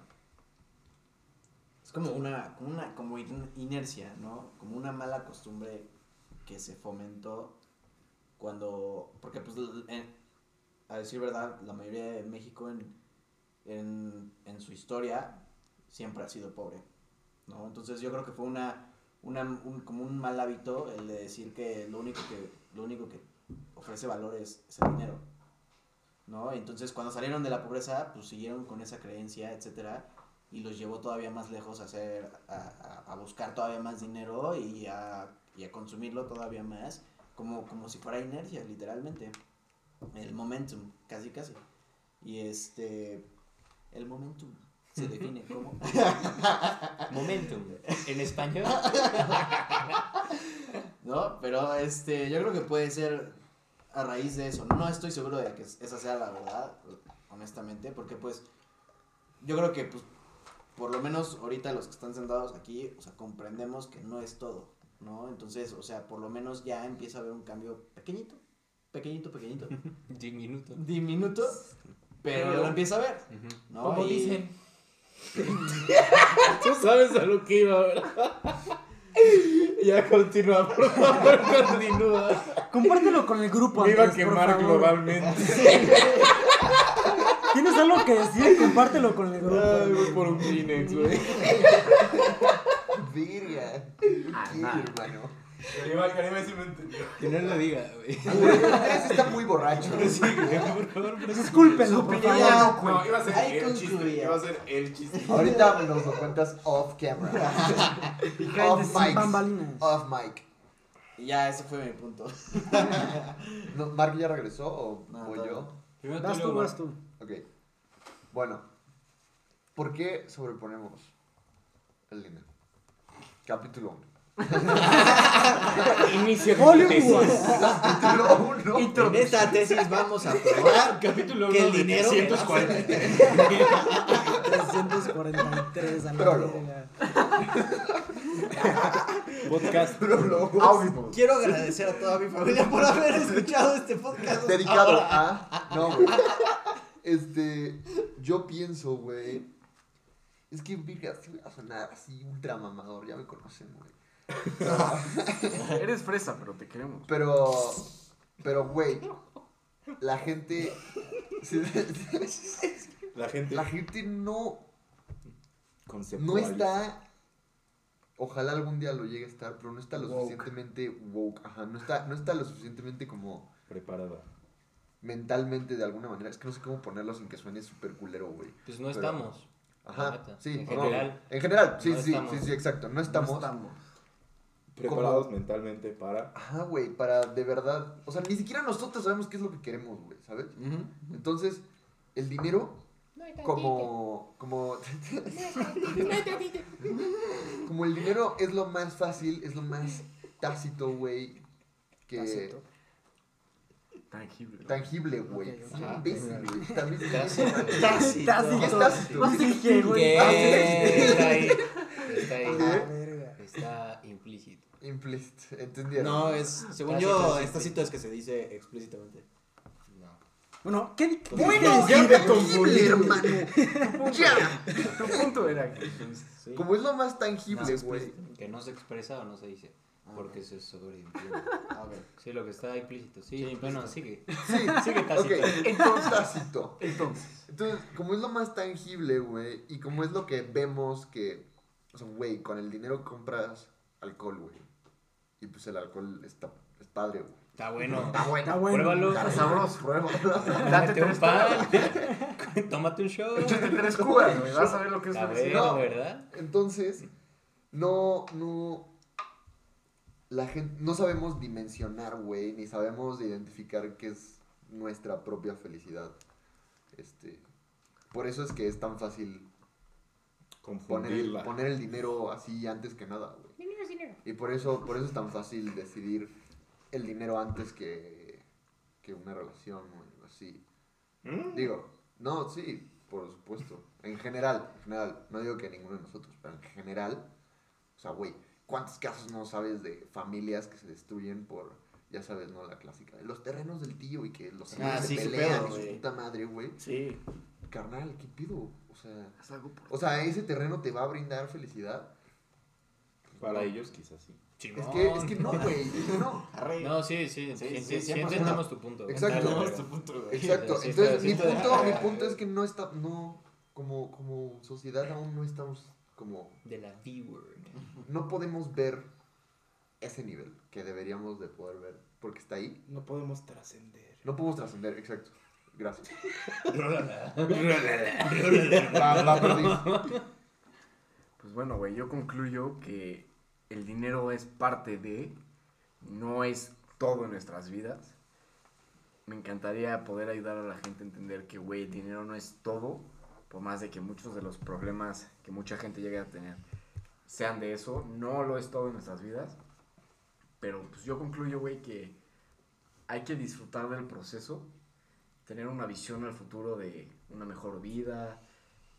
Es como una. Como una. Como in- inercia, ¿no? Como una mala costumbre que se fomentó cuando. Porque, pues, en- a decir verdad, la mayoría de México en, en, en su historia siempre ha sido pobre, ¿no? Entonces, yo creo que fue una. una un- como un mal hábito el de decir que lo único que, lo único que ofrece valor es, es el dinero. ¿no? Entonces, cuando salieron de la pobreza, pues siguieron con esa creencia, etcétera, y los llevó todavía más lejos a hacer, a, a- a buscar todavía más dinero y a, y a consumirlo todavía más, como, como si fuera inercia, literalmente. El momentum, casi casi. Y este, el momentum se define como... Momentum. En español. ¿no? Pero este, yo creo que puede ser a raíz de eso. No estoy seguro de que esa sea la verdad, honestamente, porque pues yo creo que pues por lo menos ahorita los que están sentados aquí, o sea, comprendemos que no es todo, ¿no? Entonces, o sea, por lo menos ya empieza a haber un cambio pequeñito, pequeñito, pequeñito, Diminuto. diminuto, pero, Pero- lo empieza a ver. ¿no? Como Y- dicen. Tú sabes a lo que iba, ¿verdad? ya continúa, por favor, continúa. Compártelo con el grupo, Me iba a quemar globalmente. ¿Tienes algo que decir? Compártelo con el grupo. Ay, voy por un Kleenex, güey. Virga. Ah, ¿Qué, hermano? Sí me entendió. Que no lo diga, güey. Andrés está muy borracho. Sí, güey, por favor, pero Discúlpenlo, por favor. No, iba a ser Ahí el chiste. concluía. Iba a ser el chiste. Ahorita nos lo cuentas off camera. Off mic. Off mic. Y ya, ese fue mi punto. No, ¿Mark ya regresó o No, voy yo? Primero Vas tú, vas tú. Ok. Bueno. ¿Por qué sobreponemos el dinero? Capítulo 1. Inicio Hollywood. Capítulo 1. En esta tesis vamos a probar Capítulo que el de dinero 343. 343 a la Prólogo. Podcast. Audible. Quiero agradecer a toda mi familia por haber escuchado este podcast. Dedicado ahora. a. No, güey. Este. Yo pienso, güey. Es que, virga, sí voy a sonar así ultra mamador. Ya me conocen, güey. Eres fresa, pero te queremos. Pero. Pero, güey. La gente. La gente La gente no. No está. Ojalá algún día lo llegue a estar, pero no está lo Woke. suficientemente woke. Ajá, no está, no está lo suficientemente como preparada. mentalmente de alguna manera. Es que no sé cómo ponerlo sin que suene súper culero, güey. Pues no Pero- estamos. Ajá, sí. En general. en general, sí, no sí, estamos. sí, sí, exacto. No estamos. No estamos. Preparados mentalmente para. Ajá, güey, para de verdad. O sea, ni siquiera nosotros sabemos qué es lo que queremos, güey, ¿sabes? Entonces, el dinero como como como el dinero es lo más fácil, es lo más tácito, güey, que Tácito. Tangible. tangible, güey. Imbécil, güey. Tácito. ¿Qué es tácito? No sé qué. Está ahí. Está ahí. Está implícito. Implícito, ¿entendieron? No, es. Según yo, esta cita es que se dice explícitamente. No. Bueno, ¿qué, qué Bueno, ya confundí, hermano. Ya. Tu punto era que. Como es lo más tangible, güey. explícito. Que no se expresa o no se dice. Ah, Porque se sobreentiende. A ver. Sí, lo que está implícito. Sí, Sí, bueno, implícito. sigue. Sí, Sigue tácito. ok, entonces tácito. entonces. Entonces, como es lo más tangible, güey, y como es lo que vemos que, o sea, güey, con el dinero compras alcohol, güey. Y pues el alcohol está, es padre, güey. Está bueno. Está bueno. Está bueno. Pruébalo. Está sabroso, prueba. Date Date un tres pan. Tómate un shot. Échate tres cubas, güey. Vas a ver lo que es felicidad. bueno, ¿verdad? Entonces, no, no. La gente. No sabemos dimensionar, güey, ni sabemos identificar qué es nuestra propia felicidad. Este. Por eso es que es tan fácil poner, Confundirla. poner el dinero así antes que nada, güey. Dinero es dinero. Y por eso, por eso es tan fácil decidir el dinero antes que, que una relación o algo así. ¿Mm? Digo, no, sí, por supuesto. En general, en general. No digo que ninguno de nosotros, pero en general. O sea, güey, ¿cuántos casos no sabes de familias que se destruyen por, ya sabes, ¿no? La clásica. Los terrenos del tío y que los Ah, sí, se pelean pedo, y su puta madre, güey. Sí. Carnal, ¿qué pido? O sea, Haz algo por- o sea, ese terreno te va a brindar felicidad. Para ellos quizás sí. Es que, es que no, güey. no. Sí, sí. Sí, sí, sí, sí, 100%. entendemos tu punto. Exacto. Está Entendemos verga. tu punto, güey. Exacto. Entonces, sí, mi punto, mi punto es que no está, no, como, como sociedad aún no estamos, como, De la V-word. no podemos ver ese nivel que deberíamos de poder ver, porque está ahí. No podemos trascender. No podemos trascender, exacto. Gracias. Pues bueno, güey, yo concluyo que el dinero es parte de, no es todo en nuestras vidas. Me encantaría poder ayudar a la gente a entender que, güey, el dinero no es todo, por más de que muchos de los problemas que mucha gente llegue a tener sean de eso, no lo es todo en nuestras vidas. Pero pues yo concluyo, güey, que hay que disfrutar del proceso, tener una visión al futuro de una mejor vida,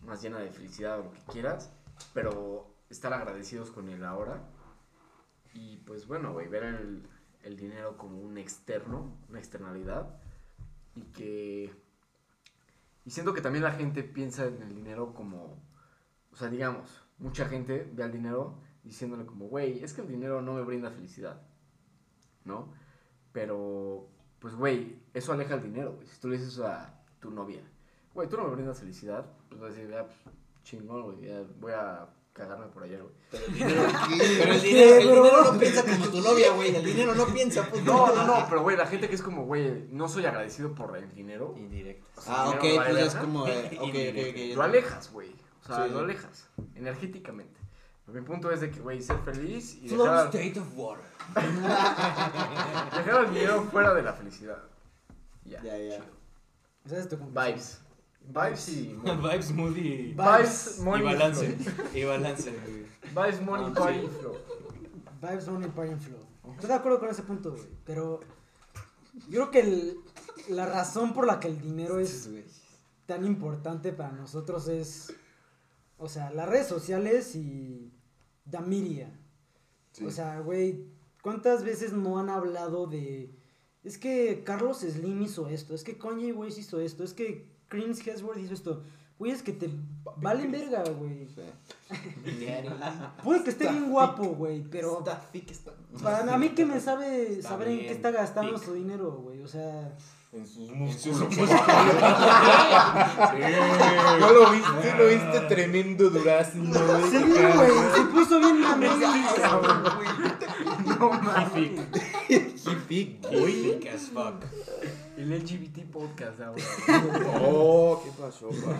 más llena de felicidad o lo que quieras, pero estar agradecidos con el ahora. Y pues bueno, güey, ver el, el dinero como un externo, una externalidad. Y que... Y siento que también la gente piensa en el dinero como... O sea, digamos, mucha gente ve al dinero diciéndole como, güey, es que el dinero no me brinda felicidad. ¿No? Pero, pues, güey, eso aleja el dinero, güey. Si tú le dices a tu novia, güey, tú no me brindas felicidad, pues vas a decir, ah, pues, chingón, güey, voy a cagarme por allá, güey. Pero el dinero, pero el dinero, el dinero no piensa como tu novia, güey. El dinero no piensa, puto. No, no, no, pero güey, la gente que es como, güey, no soy agradecido por el dinero. Indirecto. Ah, ok, dinero vale pues es verga. como. eh, ok, ok, ok. Lo alejas, güey. O sea, Sí. lo alejas energéticamente. Pero mi punto es de que, güey, ser feliz y Flow dejar, state of water. dejar el dinero fuera de la felicidad. Ya, Ya, ya. chido. Esa es tu conclusión. Vibes. Vibes y... Vibes, mood y... Vibes, Y money, balance. Y balance, güey. Vibes, money, Ah, party, sí. flow. Vibes only, party and flow. Estoy de acuerdo con ese punto, güey. Pero yo creo que el- la razón por la que el dinero es tan importante para nosotros es, o sea, las redes sociales y the media. Sí. O sea, güey, ¿cuántas veces no han hablado de... Es que Carlos Slim hizo esto, es que Kanye West hizo esto, es que Chris Hemsworth hizo esto. Güey, es que te valen verga, güey. Puede que esté bien guapo, güey, pero Está thick, está. para a mí que me sabe Está saber en qué está gastando thick. su dinero, güey. O sea, En sus músculos. músculos. ¿No lo viste? ¿Lo viste? Tremendo durazno, güey. sí, güey, se puso bien mameyita, Thick, muy thick as fuck. El LGBT podcast ahora. Oh, ¿qué pasó, pa?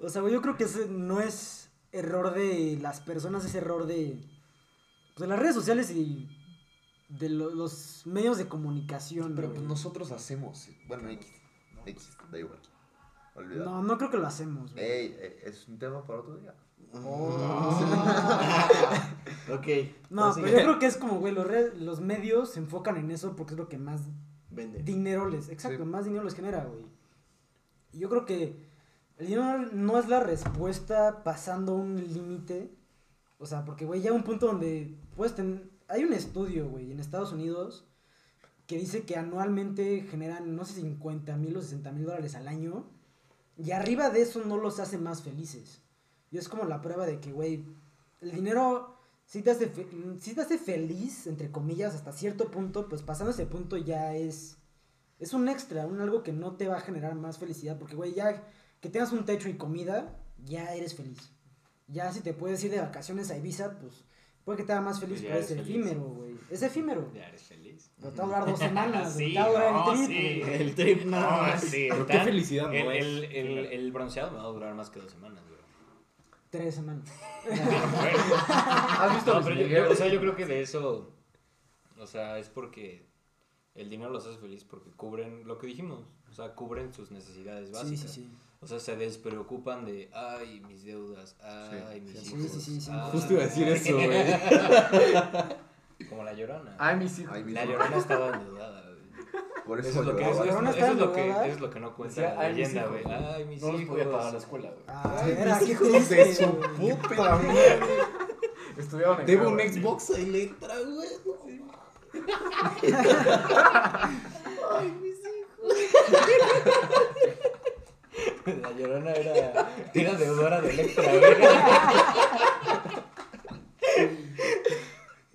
O sea, güey, yo creo que ese no es error de las personas, es error de, pues, de las redes sociales y de lo- los medios de comunicación. Pero pues nosotros hacemos. Bueno, X. X, da igual. Olvídalo. No, no creo que lo hacemos, güey. Ey, ey, es un tema para otro día. Ok. No, prosigue. pero yo creo que es como, güey, los medios se enfocan en eso porque es lo que más Vende. dinero les, exacto, Sí. más dinero les genera, güey. Y yo creo que el dinero no es la respuesta pasando un límite. O sea, porque, güey, ya un punto donde puedes tener... Hay un estudio, güey, en Estados Unidos que dice que anualmente generan, no sé, 50 mil o 60 mil dólares al año. Y arriba de eso no los hace más felices. Y es como la prueba de que, güey, el dinero sí te, hace fe- sí te hace feliz, entre comillas, hasta cierto punto, pues pasando ese punto ya es... Es un extra, un algo que no te va a generar más felicidad. Porque, güey, ya que tengas un techo y comida, ya eres feliz. Ya si te puedes ir de vacaciones a Ibiza, pues Puede que te haga más feliz, Pues pero es efímero, güey. Es efímero. Ya eres feliz. Pero te va a durar dos semanas, güey. Sí, Te va a durar no, el sí. trip. güey. El trip no. No, sí, Pero qué felicidad no el, es. el, el, el bronceado me va a durar más que dos semanas, güey. Tres semanas. ¿Has visto No, pero yo, o sea, yo creo que de eso, o sea, es porque el dinero los hace feliz porque cubren lo que dijimos, o sea, cubren sus necesidades básicas. sí, sí. O sea, se despreocupan de, ay, mis deudas, ay, mis Sí, hijos. sí, sí, sí. ay". Justo iba a decir eso, güey. Como la llorona. Ay, mis hijos. Ay, mis la llorona estaba endeudada. Por eso, Eso es lo que, eso es- ¿Llorona eso estaba es lo que, eso es lo que no cuenta la "Ay, mis leyenda, hijos". güey. Ay, mis No hijos. podía pagar la escuela, güey. Ay, era, mis qué hijos de su puta madre. Estudiaban en Debo un. Xbox a Electra, güey. La llorona era, era deudora de Electra, güey.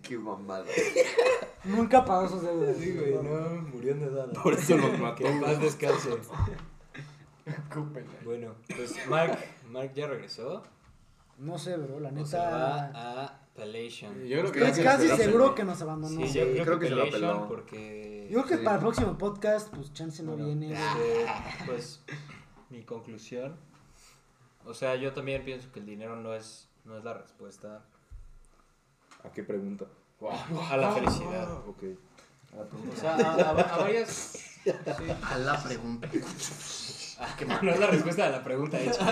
Qué mamada. Nunca pagó sus deudas. Sí, güey, no, murió endeudada. Por eso los mató. Que paz descanse. Bueno, pues Mark, Mark ya regresó. No sé, bro, la O sea, va neta. a Palation. Yo creo que se casi la seguro que nos abandonó. Sí, Sí, yo creo, creo que, que se la Palation peló. porque... Yo creo que Sí. para el próximo podcast, pues chance no Bueno, viene. este, pues mi conclusión. O sea, yo también pienso que el dinero no es, no es la respuesta ¿A qué pregunta? A la felicidad. Ok. O sea, a, a- a varias... sí. A la pregunta. Ah, que no es la respuesta a la pregunta hecha.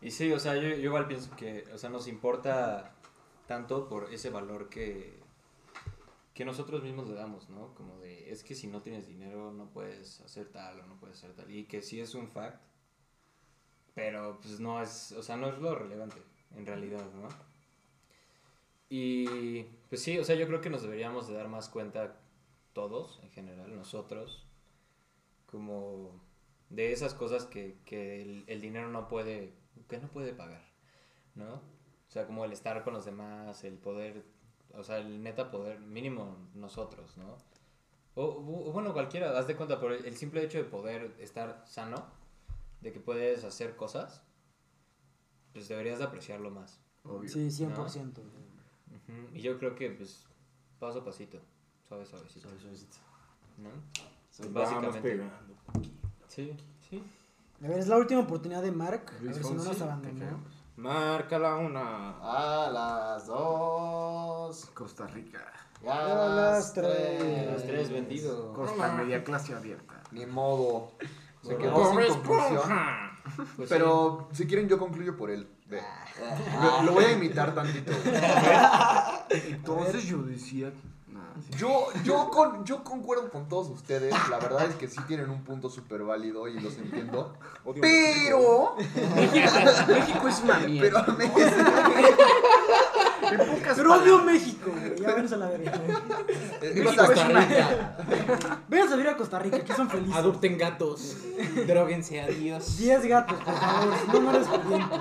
y sí, o sea, yo, yo igual pienso que, o sea, nos importa tanto por ese valor que, que nosotros mismos le damos, ¿no? Como de, es que si no tienes dinero no puedes hacer tal o no puedes hacer tal. Y que sí es un fact, pero pues no es, o sea, no es lo relevante en realidad, ¿no? Y pues sí, o sea, yo creo que nos deberíamos de dar más cuenta todos, en general, nosotros, como de esas cosas que, que el, el dinero no puede, que no puede pagar, ¿no? O sea, como el estar con los demás, el poder, o sea, el neta poder, mínimo nosotros, ¿no? O, o- bueno, cualquiera, haz de cuenta, por el, el simple hecho de poder estar sano, de que puedes hacer cosas, pues deberías de apreciarlo más. Obvio. Sí, 100%. No. Y yo creo que, pues, paso a pasito, suave, suavecito, ¿no? Vamos Básicamente. pegando. Sí, sí. A ver, es la última oportunidad de Mark. A ver si no nos te abandonó. queremos. Márcala una. A las dos. Costa Rica. A A las las tres. tres. Los tres vendidos. Costa media clase abierta. Ni modo. Se quedó sin conclusión. Pues Pero si quieren yo concluyo por él. Ve. Lo, lo voy a imitar tantito. Entonces yo decía que... Nah, sí. Yo, yo, con, yo concuerdo con todos ustedes. La verdad es que sí tienen un punto súper válido y los entiendo. Odio Pero. México es una mierda. Pero En pocas Pero odio. México, güey. Ya váyanse a la verga. Exacto. Váyanse a vivir a Costa Rica, aquí son felices. Adopten gatos. Dróguense, adiós. 10 gatos, por favor. No, eres pudiente.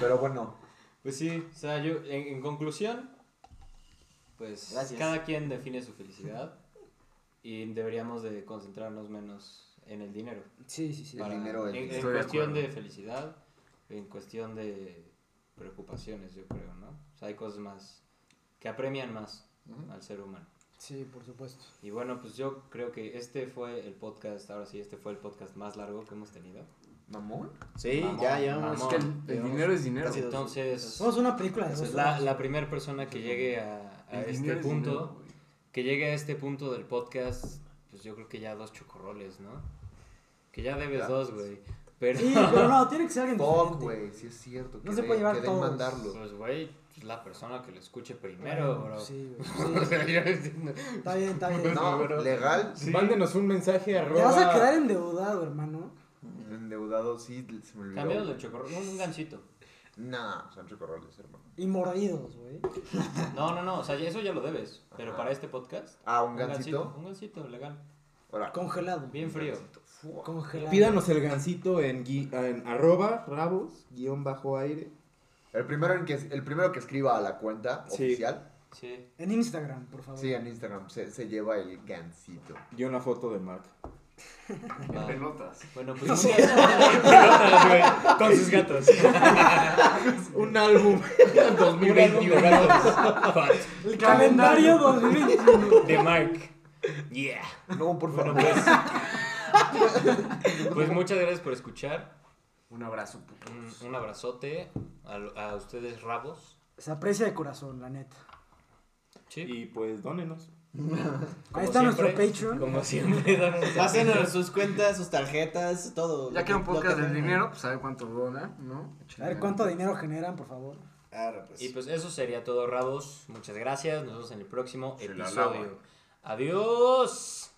Pero bueno. Pues sí, o sea, yo, en, en conclusión, pues Gracias. cada quien define su felicidad y deberíamos de concentrarnos menos en el dinero. Sí, sí, sí. El dinero, el- en, en Estoy de cuestión de felicidad, en cuestión de preocupaciones, yo creo, ¿no? O sea, hay cosas más que apremian más al ser humano. Sí, por supuesto. Y bueno, pues yo creo que este fue el podcast, ahora sí, este fue el podcast más largo que hemos tenido. ¿Mamón? Sí, Mamón, ya llevamos. mamón. Es que el, dinero es dinero. casi Entonces, Somos una película entonces la, la primera persona que llegue a, este punto, dinero, que llegue a este punto del podcast, pues yo creo que ya dos chocorroles, ¿no? Que ya debes Ya. dos, güey. Pero, Sí, pero no, tiene que ser alguien Fuck, güey. Sí es cierto. No que se de- puede llevar todos. mandarlo. pues, güey, es la persona que lo escuche primero, bro. Sí, güey. Sí. Está bien, está bien. No, pero- legal. Sí. Mándenos un mensaje Te arroba. vas a quedar endeudado, hermano. Endeudado, sí, se me olvidó. Cambiamos el chocorrol, un, un gancito. Nah, son chocorroles, hermano. Y mordidos, güey. No, no, no, o sea, eso ya lo debes. Pero para este podcast, Ah, un gancito. Un gancito, legal. Ahora. Congelado. Bien frío. Congelado. Pídanos el gancito en, gui- en arroba rabos guion bajo aire. El primero, en que, el primero que escriba a la cuenta Sí. oficial, Sí. En Instagram, por favor. sí, en Instagram, se, se lleva el gancito. Y una foto de Mark. En Va. pelotas. Bueno, pues muchas Pelotas, güey, con sus gatos. Un álbum 2021. Fat. El calendario 2021. De Mark. Yeah. No, por favor. Bueno, pues, pues muchas gracias por escuchar. Un abrazo, puto. Un, un abrazote a, a ustedes, rabos. Se aprecia de corazón, la neta. Sí. Y pues dónenos. Ahí está nuestro Patreon. Como siempre, Pásenos sus cuentas, sus tarjetas, todo. Ya que un del tengan. dinero, pues sabe cuánto dona, ¿no? A ver cuánto dinero generan, por favor. Arre, pues. Y pues eso sería todo, rabos. Muchas gracias. Nos vemos en el próximo Se episodio. Adiós.